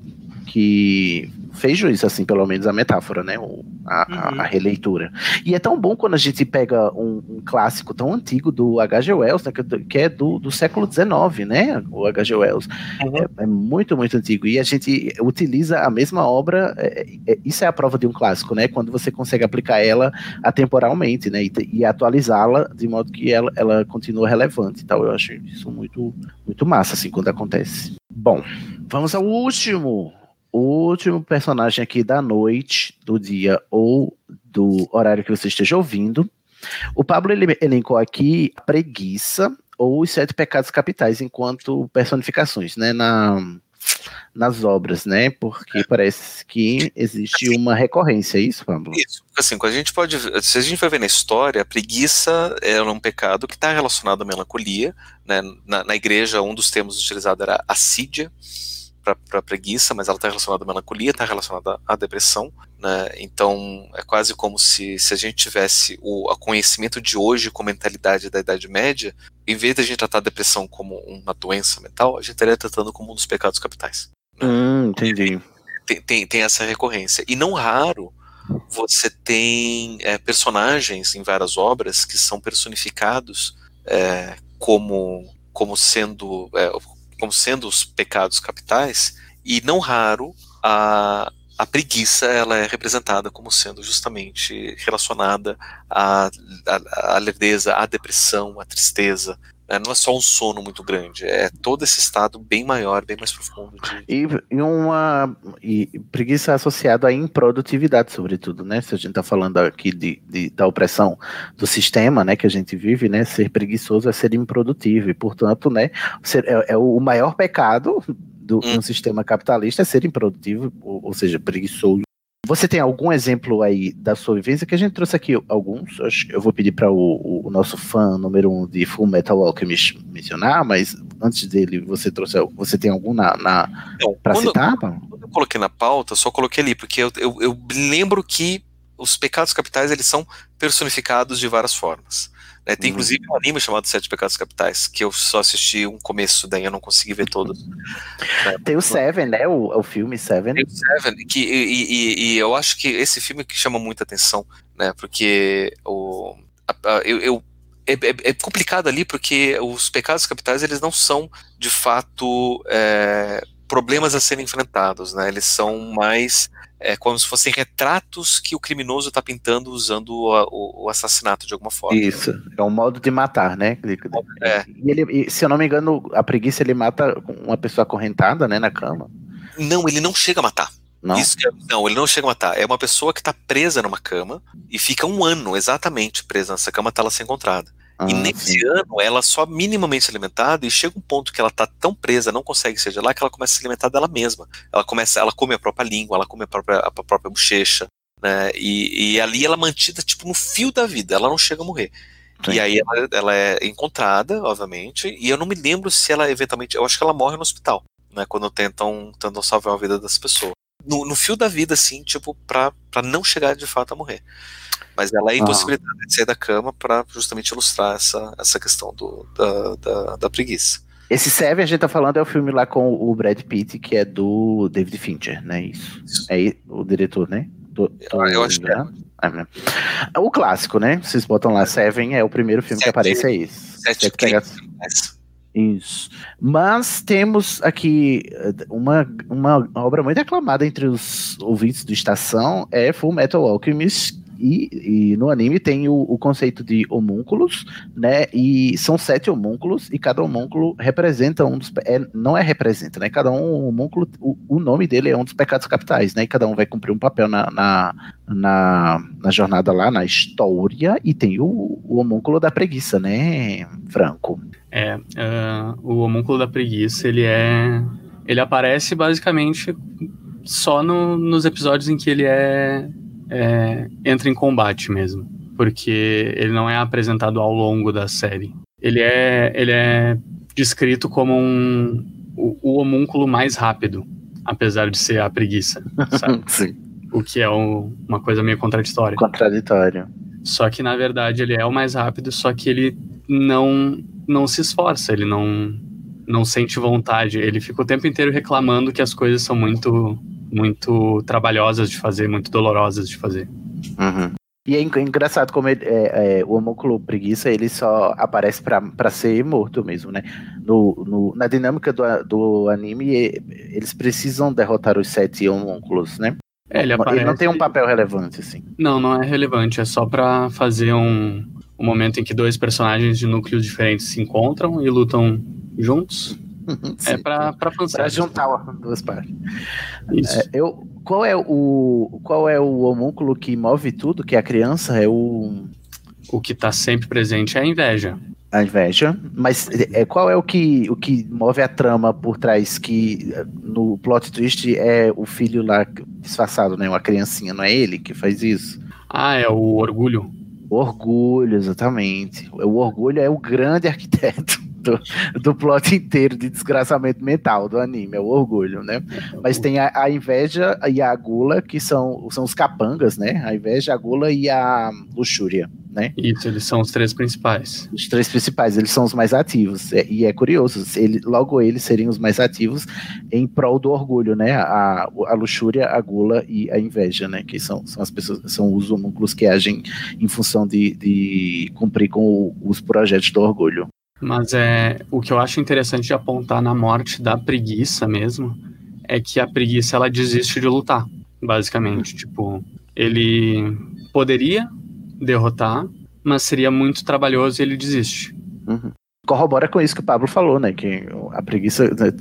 que fez juízo, assim, pelo menos a metáfora, né? O, a, uhum. a, releitura. E é tão bom quando a gente pega um, um clássico tão antigo do H.G. Wells, né, que é do, do século XIX, né? O H.G. Wells. Uhum. É, é, muito, muito antigo. E a gente utiliza a mesma obra, é, é, isso é a prova de um clássico, né? Quando você consegue aplicar ela atemporalmente, né? E, e atualizá-la de modo que ela, ela continua relevante e tal. Eu acho isso muito, muito massa, assim, quando acontece. Bom, vamos ao último o último personagem aqui da noite, do dia ou do horário que você esteja ouvindo. O Pablo ele elencou aqui a preguiça ou os sete pecados capitais enquanto personificações, né, na, nas obras, né? Porque parece que existe uma recorrência, é isso, Pablo? Isso. Assim, a gente pode, se a gente vai ver na história, a preguiça é um pecado que está relacionado à melancolia, né? Na, na igreja, um dos termos utilizados era assídia, para preguiça, mas ela está relacionada à melancolia, está relacionada à depressão, né? Então é quase como se, se a gente tivesse o conhecimento de hoje com mentalidade da Idade Média, em vez de a gente tratar a depressão como uma doença mental, a gente estaria tratando como um dos pecados capitais. Né? Hum, entendi. Tem, tem, tem, essa recorrência. E não raro, você tem é, personagens em várias obras que são personificados é, como, como, sendo, é, como sendo os pecados capitais, e não raro a, a preguiça ela é representada como sendo justamente relacionada à, à, à à depressão, à tristeza, né? Não é só um sono muito grande, é todo esse estado bem maior, bem mais profundo. De... E, e, uma e preguiça associada à improdutividade, sobretudo, né? Se a gente está falando aqui de, de, da opressão do sistema, né, que a gente vive, né? Ser preguiçoso é ser improdutivo, e portanto, né, ser, é, é o maior pecado do, hum. um sistema capitalista é ser improdutivo, ou, ou seja, preguiçoso você tem algum exemplo aí da sua vivência? Que a gente trouxe aqui alguns. Eu vou pedir para o, o, nosso fã número um de Full Metal Alchemist mencionar, mas antes dele, você trouxe. Você tem algum na, na para citar? Quando eu coloquei na pauta, só coloquei ali, porque eu, eu, eu lembro que os pecados capitais eles são personificados de várias formas. Né? Tem uhum. inclusive um anime chamado Sete Pecados Capitais, que eu só assisti um começo, daí eu não consegui ver todos. Né? Tem o Seven, né? O, o filme Seven. Tem o Seven, que, e, e, e, eu acho que esse filme que chama muita atenção, né? Porque o, a, a, eu, eu é, é, é, complicado ali porque os pecados capitais eles não são de fato é, problemas a serem enfrentados, né? Eles são mais é como se fossem retratos que o criminoso está pintando usando o, o, assassinato de alguma forma. Isso, é um modo de matar, né? É. E ele, e, se eu não me engano, a preguiça ele mata uma pessoa acorrentada, né, na cama. Não, ele não chega a matar. Não? Isso, não, ele não chega a matar. É uma pessoa que está presa numa cama e fica um ano exatamente presa nessa cama até ela ser encontrada. Ah, e nesse sim. ano, ela só minimamente alimentada e chega um ponto que ela tá tão presa, não consegue de lá, que ela começa a se alimentar dela mesma. Ela começa, ela come a própria língua, ela come a própria, a própria bochecha, né? E, e ali ela é mantida, tipo, no fio da vida, ela não chega a morrer. Sim. E aí ela, ela, é encontrada, obviamente, e eu não me lembro se ela eventualmente, eu acho que ela morre no hospital, né? Quando tentam, tentam salvar a vida das pessoas. No, no fio da vida, assim, tipo, pra, pra não chegar de fato a morrer. Mas ela é ah. impossibilitada ah. de sair da cama para justamente ilustrar essa, essa questão do, da, da, da preguiça. Esse Seven, a gente tá falando, é o filme lá com o Brad Pitt, que é do David Fincher, né? Isso. Isso. É o diretor, né? Do, do ah, eu acho que é. é né? O clássico, né? Vocês botam lá Seven, é o primeiro filme Sete, que aparece, é esse. Sete, Sete pega... Isso. Mas temos aqui eh, uma, uma obra muito aclamada entre os ouvintes do Estação, é Full Metal Alchemist, e, e, no anime tem o, o, conceito de homúnculos, né? E são sete homúnculos, e cada homúnculo representa um dos. É, não é representa, né? Cada um homúnculo, o, o, nome dele é um dos pecados capitais, né? E cada um vai cumprir um papel na, na, na, na jornada lá, na história, e tem o, o homúnculo da preguiça, né, Franco? É, uh, o homúnculo da preguiça, ele é. Ele aparece basicamente só no, nos episódios em que ele é é, entra em combate mesmo, porque ele não é apresentado ao longo da série. Ele é, ele é descrito como um, o, o homúnculo mais rápido, apesar de ser a preguiça, sabe? Sim. O que é um, uma coisa meio contraditória. Contraditório. Só que na verdade ele é o mais rápido, só que ele não não se esforça, ele não não sente vontade, ele fica o tempo inteiro reclamando que as coisas são muito muito trabalhosas de fazer, muito dolorosas de fazer. Uhum. E é engraçado como ele, é, é, o homúnculo preguiça ele só aparece para ser morto mesmo, né? No, no, na dinâmica do, do anime, eles precisam derrotar os sete homúnculos, né? É, ele, aparece... ele não tem um papel relevante, assim. Não, não é relevante, é só para fazer um, um momento em que dois personagens de núcleos diferentes se encontram e lutam juntos é pra, pra Pra juntar duas partes. É, eu, qual, é o, qual é o homúnculo que move tudo? Que a criança é o. O que tá sempre presente é a inveja. A inveja. Mas é, qual é o que, o que move a trama por trás? Que no plot twist é o filho lá disfarçado, né? Uma criancinha, não é ele que faz isso? Ah, é o orgulho. Orgulho, exatamente. O orgulho é o grande arquiteto do, do plot inteiro de desgraçamento mental do anime, é o orgulho, né? Mas tem a, a inveja e a gula, que são, são os capangas, né? A inveja, a gula e a luxúria. Né? Isso, eles são os três principais. Os três principais, eles são os mais ativos. É, e é curioso, ele, logo eles seriam os mais ativos em prol do orgulho, né? A, a luxúria, a gula e a inveja, né? Que são, são as pessoas, são os homúnculos que agem em função de, de cumprir com o, os projetos do orgulho. Mas é o que eu acho interessante de apontar na morte da preguiça mesmo é que a preguiça ela desiste de lutar, basicamente. Tipo, ele poderia derrotar, mas seria muito trabalhoso e ele desiste. Uhum. Corrobora com isso que o Pablo falou, né? Que a preguiça, né,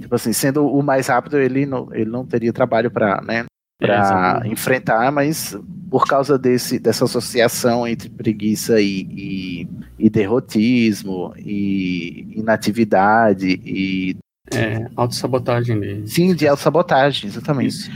tipo assim, sendo o mais rápido, ele não, ele não teria trabalho para né, para é, enfrentar, mas por causa desse, dessa associação entre preguiça e, e, e derrotismo e inatividade e é, autossabotagem dele. Sim, de autossabotagem, exatamente. Isso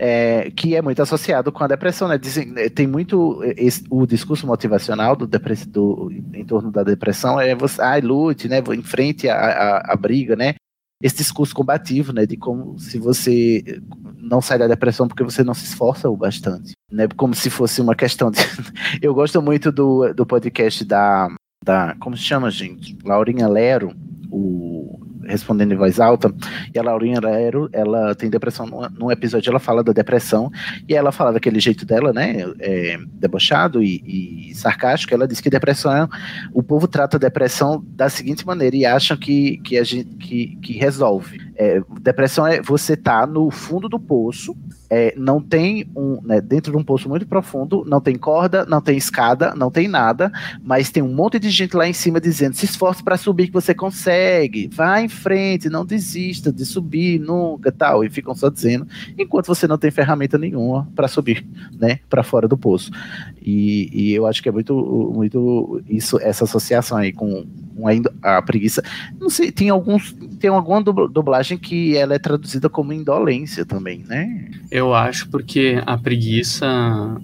é, que é muito associado com a depressão, né? Dizem, é, tem muito esse, o discurso motivacional do, do, em torno da depressão é você, ai, lute, né? Enfrente a, a, a, briga, né? Esse discurso combativo, né? De como se você não sai da depressão porque você não se esforça o bastante, né? Como se fosse uma questão de. Eu gosto muito do, do podcast da, da. Como se chama, gente? Laurinha Lero, o respondendo em voz alta, e a Laurinha Lero, ela tem depressão, num, episódio ela fala da depressão, e ela fala daquele jeito dela, né, é, debochado e, e, sarcástico, ela diz que depressão, o povo trata a depressão da seguinte maneira, e acham que, que, a gente, que, que resolve. É, depressão é você tá no fundo do poço, é, não tem um, né, dentro de um poço muito profundo, não tem corda, não tem escada, não tem nada, mas tem um monte de gente lá em cima dizendo: se esforce para subir que você consegue, vá em frente, não desista de subir nunca, tal, e ficam só dizendo, enquanto você não tem ferramenta nenhuma para subir, né, para fora do poço. E, e, eu acho que é muito, muito isso, essa associação aí com, com a, a preguiça. Não sei, tem alguns, tem alguma dublagem que ela é traduzida como indolência também, né? Eu acho porque a preguiça,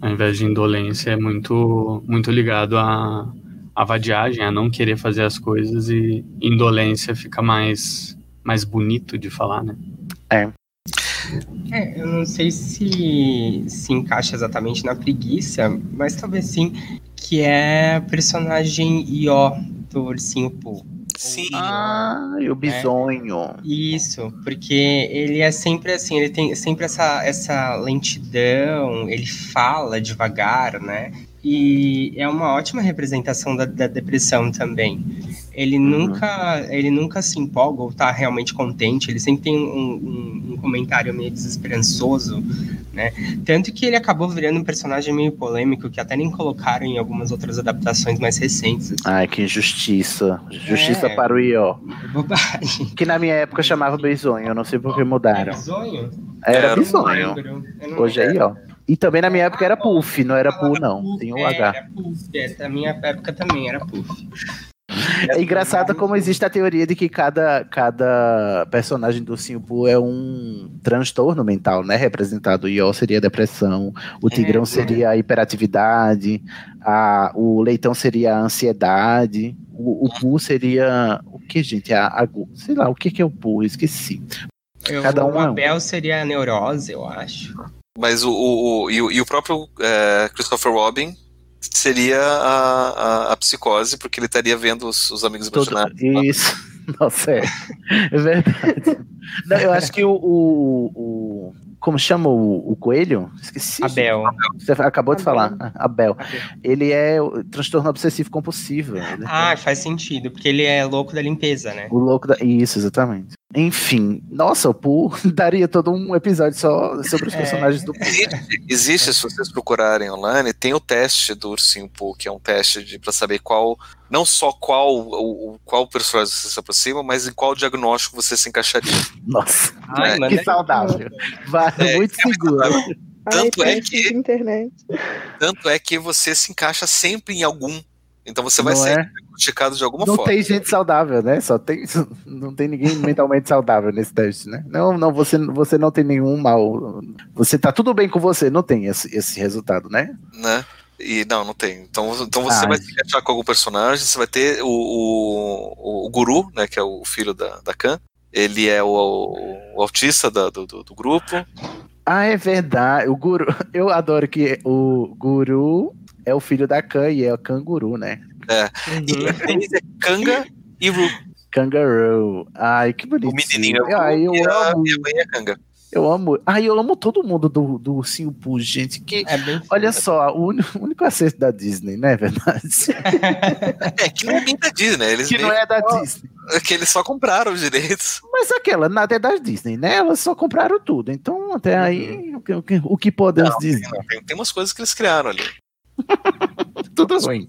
ao invés de indolência, é muito, muito ligado a, a vadiagem, a não querer fazer as coisas e indolência fica mais, mais bonito de falar, né? É. É, eu não sei se se encaixa exatamente na preguiça, mas talvez sim, que é a personagem Ió do Ursinho Pooh. Sim. Ah, e o bisonho. É, isso, porque ele é sempre assim, ele tem sempre essa, essa lentidão, ele fala devagar, né? E é uma ótima representação da, da depressão também. Ele uhum. nunca ele nunca se empolga ou tá realmente contente, ele sempre tem um, um, um, comentário meio desesperançoso, né? Tanto que ele acabou virando um personagem meio polêmico, que até nem colocaram em algumas outras adaptações mais recentes. Assim. Ai, que injustiça. Justiça é, para o Ió. Bobagem. Que na minha época chamava Bisonho, eu não sei por que mudaram. É bisonho? Era Bisonho. Hoje é Ió. E também na minha época era Puff, não era Poo, não. Tem o um H. Era Puff, é, na minha época também era Puff. É engraçado como existe a teoria de que cada, cada personagem do Simpu é um transtorno mental, né? Representado. O Ió seria a depressão, o Tigrão é, seria a hiperatividade, a, o Leitão seria a ansiedade, o, o Pu seria. O que, gente? A, a, sei lá, o que, que é o Pu? Esqueci. Eu, cada um o Abel é um. seria a neurose, eu acho. Mas o, o, o, e, o, e o próprio é, Christopher Robin seria a, a, a, psicose, porque ele estaria vendo os, os amigos imaginários. Isso. Nossa, é, é verdade. Não, eu acho que o, o, o como chama o, o, coelho? Esqueci. Abel. Você acabou Abel. de falar. Abel. Abel. Ele é o transtorno obsessivo compulsivo. Né? Ah, faz sentido, porque ele é louco da limpeza, né? O louco da. Isso, exatamente. Enfim, nossa, o Pooh daria todo um episódio só sobre os é. personagens é. do Pooh. Existe, existe, se vocês procurarem online, tem o teste do Ursinho Pooh, que é um teste para saber qual, não só qual o, qual personagem você se aproxima, mas em qual diagnóstico você se encaixaria. Nossa, Ai, é, que saudável. Vai, é, muito é seguro. Tanto Ai, é que internet. tanto é que você se encaixa sempre em algum então você vai não ser é? diagnosticado de alguma não forma. Não tem gente saudável, né? Só tem, não tem ninguém mentalmente saudável nesse teste, né? Não, não, você, você não tem nenhum mal. Você tá tudo bem com você, não tem esse, esse resultado, né? Né? E não, não tem. Então, então você Ai. vai se encaixar com algum personagem, você vai ter o, o, o Guru, né, que é o filho da, da Khan. Ele é o, o autista da- do, do, do grupo. Ah, é verdade. O guru. Eu adoro que o guru é o filho da Khan e é o canguru, né? É. E eles é Kanga e Ru. Kangaroo. Ai, que bonitinho. O menininho é o Ai, eu e a, amo. e a mãe é Kanga. Eu amo. Ai, eu amo todo mundo do, do Ursinho Poo, gente. Que, olha só, o único, o único acerto da Disney, não é verdade? É, que não é bem da Disney, eles que não é da só- Disney. Que eles só compraram os direitos. Mas aquela, nada é da Disney, né? Elas só compraram tudo. Então, até aí, o que, o que, o que podemos Não, dizer? tem, tem umas coisas que eles criaram ali. Tudo ruim.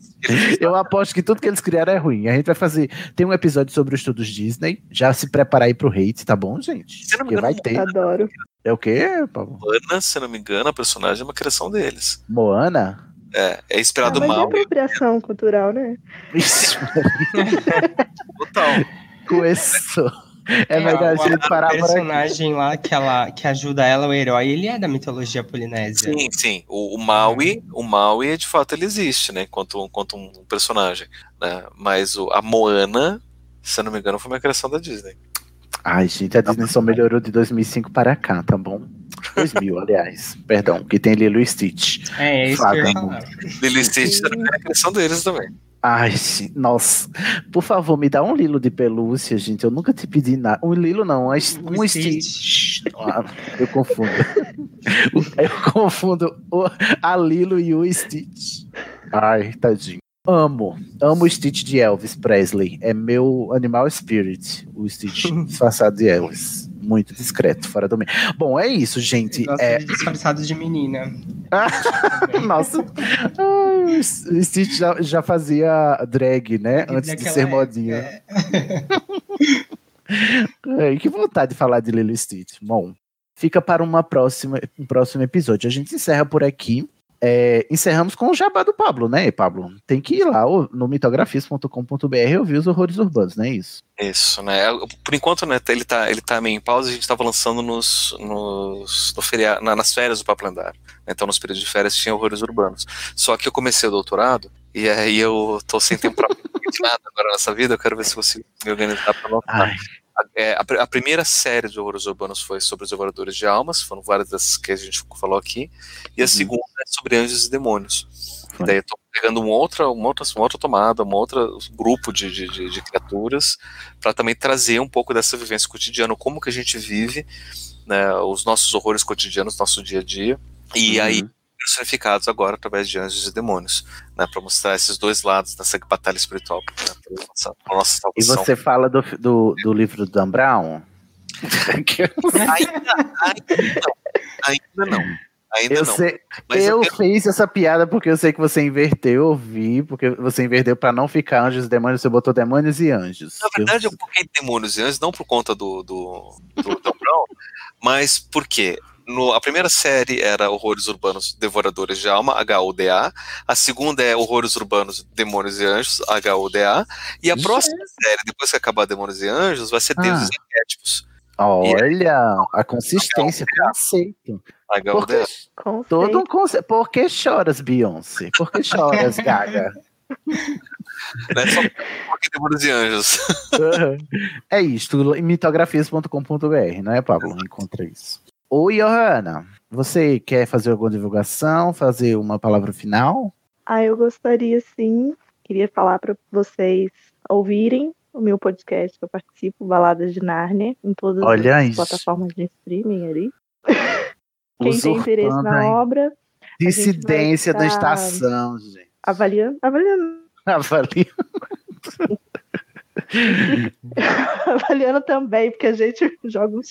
Eu aposto que tudo que eles criaram é ruim. A gente vai fazer. Tem um episódio sobre os estudos Disney. Já se prepara aí pro hate, tá bom, gente? Se não me Porque vai engano, ter. Adoro. É o quê, Pablo? Ana, se não me engano, a personagem é uma criação deles. Moana? É, é inspirado Mas é mal. apropriação cultural, né? Isso. Total. Começou. É É, melhor a o- gente parar aqui. personagem lá que, ela, que ajuda ela, o herói, ele é da mitologia polinésia. Sim, sim. O, o Maui, o Maui, de fato, ele existe, né? Enquanto, enquanto um personagem. Né? Mas o, a Moana, se eu não me engano, foi uma criação da Disney. Ai, gente, a Disney só melhorou de 2005 para cá, tá bom? 2000, aliás. Perdão, que tem Lilo e Stitch. É, é isso que eu ia falar. Lilo e Stitch, é a criação deles também. Ai, nossa. Por favor, me dá um Lilo de pelúcia, gente. Eu nunca te pedi nada. Um Lilo não, um, um Stitch. Ah, eu confundo. eu confundo o, a Lilo e o Stitch. Ai, tadinho. Amo, amo o Stitch de Elvis Presley. É meu animal spirit, o Stitch disfarçado de Elvis. Muito discreto, fora do meio. Bom, é isso, gente. É, de disfarçado de menina. nossa, Ai, o Stitch já, já fazia drag, né? Antes de ser modinha. Ai, que vontade de falar de Lilo Stitch. Bom, fica para uma próxima, um próximo episódio. A gente encerra por aqui. É, encerramos com o jabá do Pablo, né, Pablo? Tem que ir lá no mitografias.com.br e ouvir os horrores urbanos, não é isso? Isso, né? Por enquanto, né, ele tá, ele tá meio em pausa, a gente tava lançando nos, nos no feria, na- nas férias do Papo Lendário. Então, nos períodos de férias tinha horrores urbanos. Só que eu comecei o doutorado, e aí eu tô sem tempo pra nada agora nessa vida, eu quero ver se você me organizar pra lançar. A, é, a pr- a primeira série de horrores urbanos foi sobre os devoradores de almas, foram várias das que a gente falou aqui, e a segunda é sobre anjos e demônios. E daí eu tô pegando uma outra, uma outra, uma outra tomada, um outro grupo de, de, de- de criaturas, para também trazer um pouco dessa vivência cotidiana, como que a gente vive, né, os nossos horrores cotidianos, nosso dia a dia, e Uhum. aí personificados agora através de anjos e demônios, né, para mostrar esses dois lados dessa batalha espiritual, né, pra nossa, pra nossa E você fala do, do, do livro do Dan Brown? Ainda, ainda não. Ainda não. Ainda eu não. sei, eu eu quero- fiz essa piada porque eu sei que você inverteu, eu vi, porque você inverteu pra não ficar anjos e demônios, você botou demônios e anjos. Na verdade, eu coloquei demônios e anjos, não por conta do, do, do Dan Brown, mas porque no, a primeira série era Horrores Urbanos Devoradores de Alma, H-O-D-A. A segunda é Horrores Urbanos Demônios e Anjos, H-O-D-A. E a próxima série, depois que acabar Demônios e Anjos, vai ser Deuses e Arquétipos. Olha, a consistência, conceito. H-O-D-A. Todo um conceito. Por que choras, Beyoncé? Por que choras, Gaga? Não é só porque Demônios e Anjos. é isto, mitografias.com.br, não é, Pablo? Encontra isso. Oi, Johanna. Você quer fazer alguma divulgação, fazer uma palavra final? Ah, eu gostaria sim, queria falar para vocês ouvirem o meu podcast que eu participo, Baladas de Nárnia, em todas Olha as isso. plataformas de streaming ali. Quem tem interesse na aí. obra, Dissidência da estação, gente. avaliando, avaliando, Avalia. avaliando também, porque a gente joga um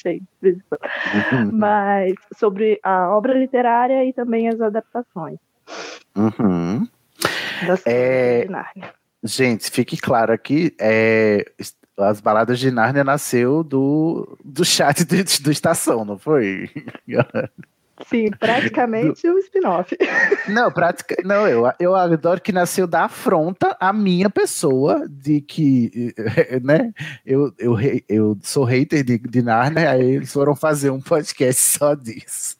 em quando. Mas sobre a obra literária e também as adaptações Uhum. das É. Gente, fique claro aqui, é, as baladas de Nárnia nasceu do, do chat do, do Estação, não foi? Sim, praticamente o spin-off. Não, prática, não, eu, eu adoro que nasceu da afronta à minha pessoa de que, né, eu, eu, eu sou hater de, de Nárnia, aí eles foram fazer um podcast só disso.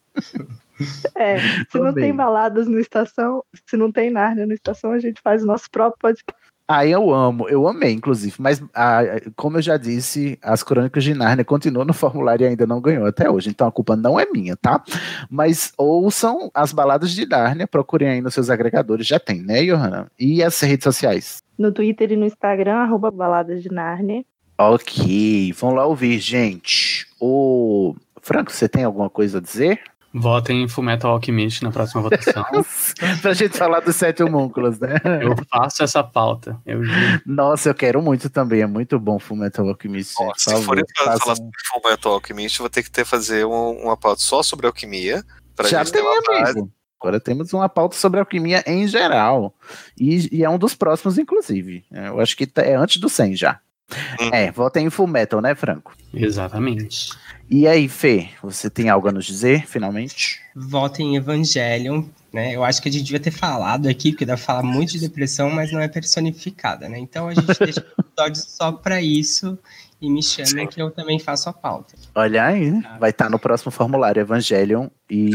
É, se não tem baladas no estação, se não tem Nárnia no estação, a gente faz o nosso próprio podcast. Ah, eu amo, eu amei, inclusive. Mas, ah, como eu já disse, as crônicas de Nárnia continuam no formulário e ainda não ganhou até hoje. Então a culpa não é minha, tá? Mas ouçam as baladas de Nárnia, procurem aí nos seus agregadores, já tem, né, Johanna? E as redes sociais? No Twitter e no Instagram, arroba baladas de Nárnia. Ok, vamos lá ouvir, gente. O Franco, você tem alguma coisa a dizer? Votem em Fullmetal Alchemist na próxima votação. pra gente falar dos sete homúnculos, né? Eu faço essa pauta. Eu Nossa, eu quero muito também. É muito bom Fullmetal Alchemist. Se for falar façam... sobre Fullmetal Alchemist, eu vou ter que ter fazer uma, uma pauta só sobre alquimia. Já tem, amigo. Agora temos uma pauta sobre alquimia em geral. E, e, é um dos próximos, inclusive. Eu acho que é antes do 100 já. Hum. É, votem em Full Metal, né, Franco? Exatamente. E aí, Fê, você tem algo a nos dizer, finalmente? Votem em Evangelion, né? Eu acho que a gente devia ter falado aqui, porque dá pra falar muito de depressão, mas não é personificada, né? Então a gente deixa o episódio só pra isso e me chama que eu também faço a pauta. Olha aí, vai estar tá no próximo formulário Evangelion e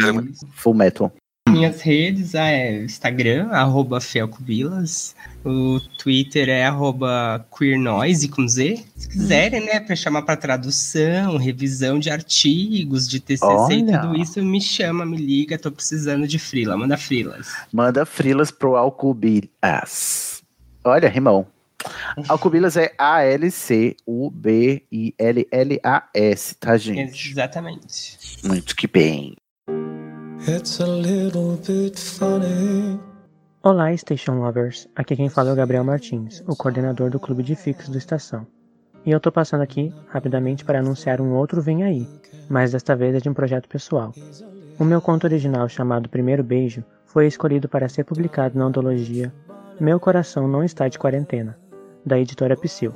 Full Metal. Minhas redes é Instagram, arroba Felcovilas, o Twitter é arroba queernoise com Z. Se quiserem, né, para chamar para tradução, revisão de artigos, de TCC Olha. e tudo isso, me chama, me liga, tô precisando de frila, manda frilas. Manda frilas pro Alcubilas. Olha, rimão. Alcubilas é A-L-C-U-B-I-L-L-A-S, tá, gente? Exatamente. Muito que bem. Olá, Station Lovers. Aqui quem fala é o Gabriel Martins, o coordenador do clube de fixos do Estação. E eu tô passando aqui rapidamente para anunciar um outro Vem Aí, mas desta vez é de um projeto pessoal. O meu conto original chamado Primeiro Beijo foi escolhido para ser publicado na antologia Meu Coração Não Está de Quarentena, da editora Psyll.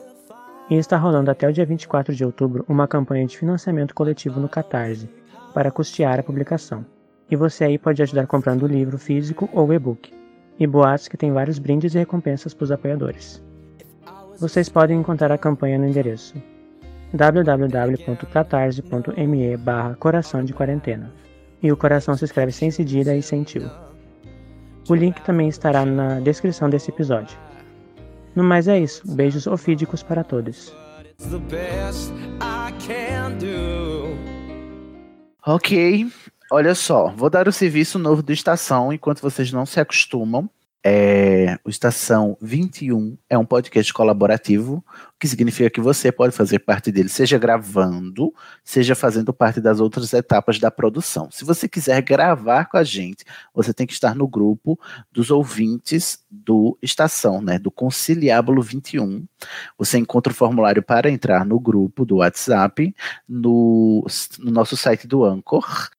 E está rolando até o dia 24 de outubro uma campanha de financiamento coletivo no Catarse, para custear a publicação. E você aí pode ajudar comprando o livro físico ou e-book. E boatos que tem vários brindes e recompensas para os apoiadores. Vocês podem encontrar a campanha no endereço www.catarse.me barra coração de quarentena. E o coração se escreve sem cedilha e sem tio. O link também estará na descrição desse episódio. No mais é isso. Beijos ofídicos para todos. Ok, Olha só, vou dar o serviço novo do Estação enquanto vocês não se acostumam. É, o Estação 21 é um podcast colaborativo, o que significa que você pode fazer parte dele, seja gravando, seja fazendo parte das outras etapas da produção. Se você quiser gravar com a gente, você tem que estar no grupo dos ouvintes do Estação, né, do Conciliábulo 21. Você encontra o formulário para entrar no grupo do WhatsApp no, no nosso site do Anchor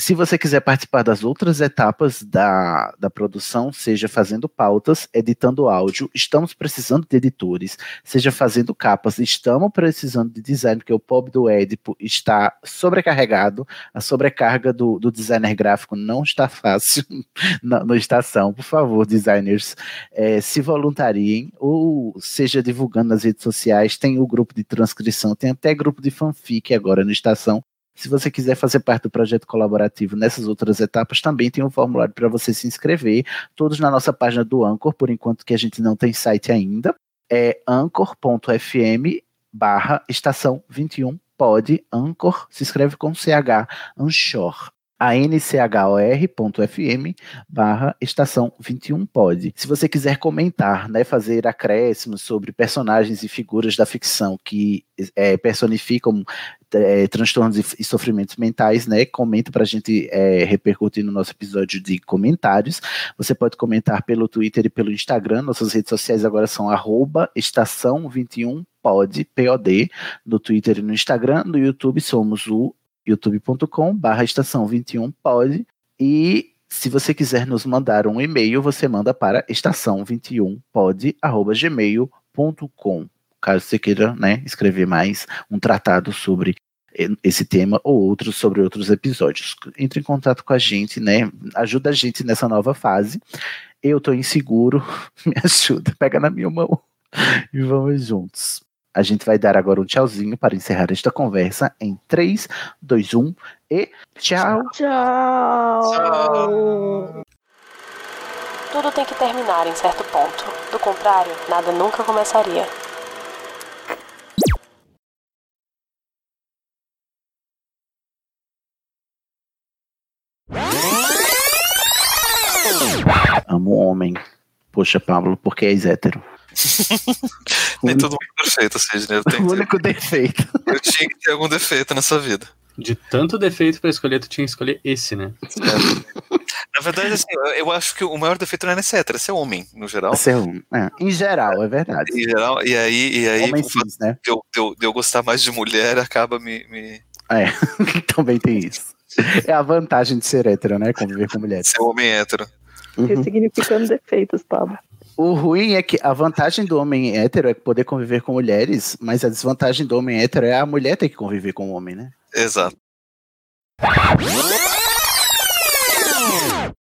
se você quiser participar das outras etapas da, da produção, seja fazendo pautas, editando áudio, estamos precisando de editores, seja fazendo capas, estamos precisando de design, porque o pobre do Edipo está sobrecarregado, a sobrecarga do, do designer gráfico não está fácil na, no estação. Por favor, designers, é, se voluntariem, ou seja divulgando nas redes sociais, tem o grupo de transcrição, tem até grupo de fanfic agora no estação, se você quiser fazer parte do projeto colaborativo nessas outras etapas, também tem um formulário para você se inscrever, todos na nossa página do Anchor, por enquanto que a gente não tem site ainda. É anchor.fm barra estação 21 pode, Anchor, se escreve com CH, Anchor anchor.fm barra estação 21 pode. Se você quiser comentar, né, fazer acréscimos sobre personagens e figuras da ficção que é, personificam é, transtornos e, sofrimentos mentais, né, comenta para a gente é, repercutir no nosso episódio de comentários. Você pode comentar pelo Twitter e pelo Instagram, nossas redes sociais agora são arroba estação 21 pod, POD, no Twitter e no Instagram. No YouTube somos o youtube.com barra estação 21 pode e se você quiser nos mandar um e-mail, você manda para estação21pod@gmail.com. Caso você queira, né, escrever mais um tratado sobre esse tema ou outros sobre outros episódios. Entre em contato com a gente, né? Ajuda a gente nessa nova fase. Eu tô inseguro, me ajuda, pega na minha mão e vamos juntos. A gente vai dar agora um tchauzinho para encerrar esta conversa em 3, 2, 1 e tchau. Tchau. Tudo tem que terminar em certo ponto. Do contrário, nada nunca começaria. Amo homem. Poxa, Pablo, porque és hétero. Nem todo mundo é perfeito, Sidney. Eu, tenho O único defeito. ter- eu tinha que ter algum defeito nessa vida. De tanto defeito pra escolher, tu tinha que escolher esse, né? Na verdade, assim, eu- eu acho que o maior defeito não é ser hétero, é ser homem, no geral. Ser um, é, em geral, é verdade. Em geral, e aí, e aí Homem cis, né? de, eu, de eu- de eu gostar mais de mulher acaba me. me... É, também tem isso. É a vantagem de ser hétero, né? Conviver com mulheres. Ser homem hétero. Uhum. Ressignificando defeitos, Pablo. O ruim é que a vantagem do homem hétero é poder conviver com mulheres, mas a desvantagem do homem hétero é a mulher ter que conviver com o homem, né? Exato.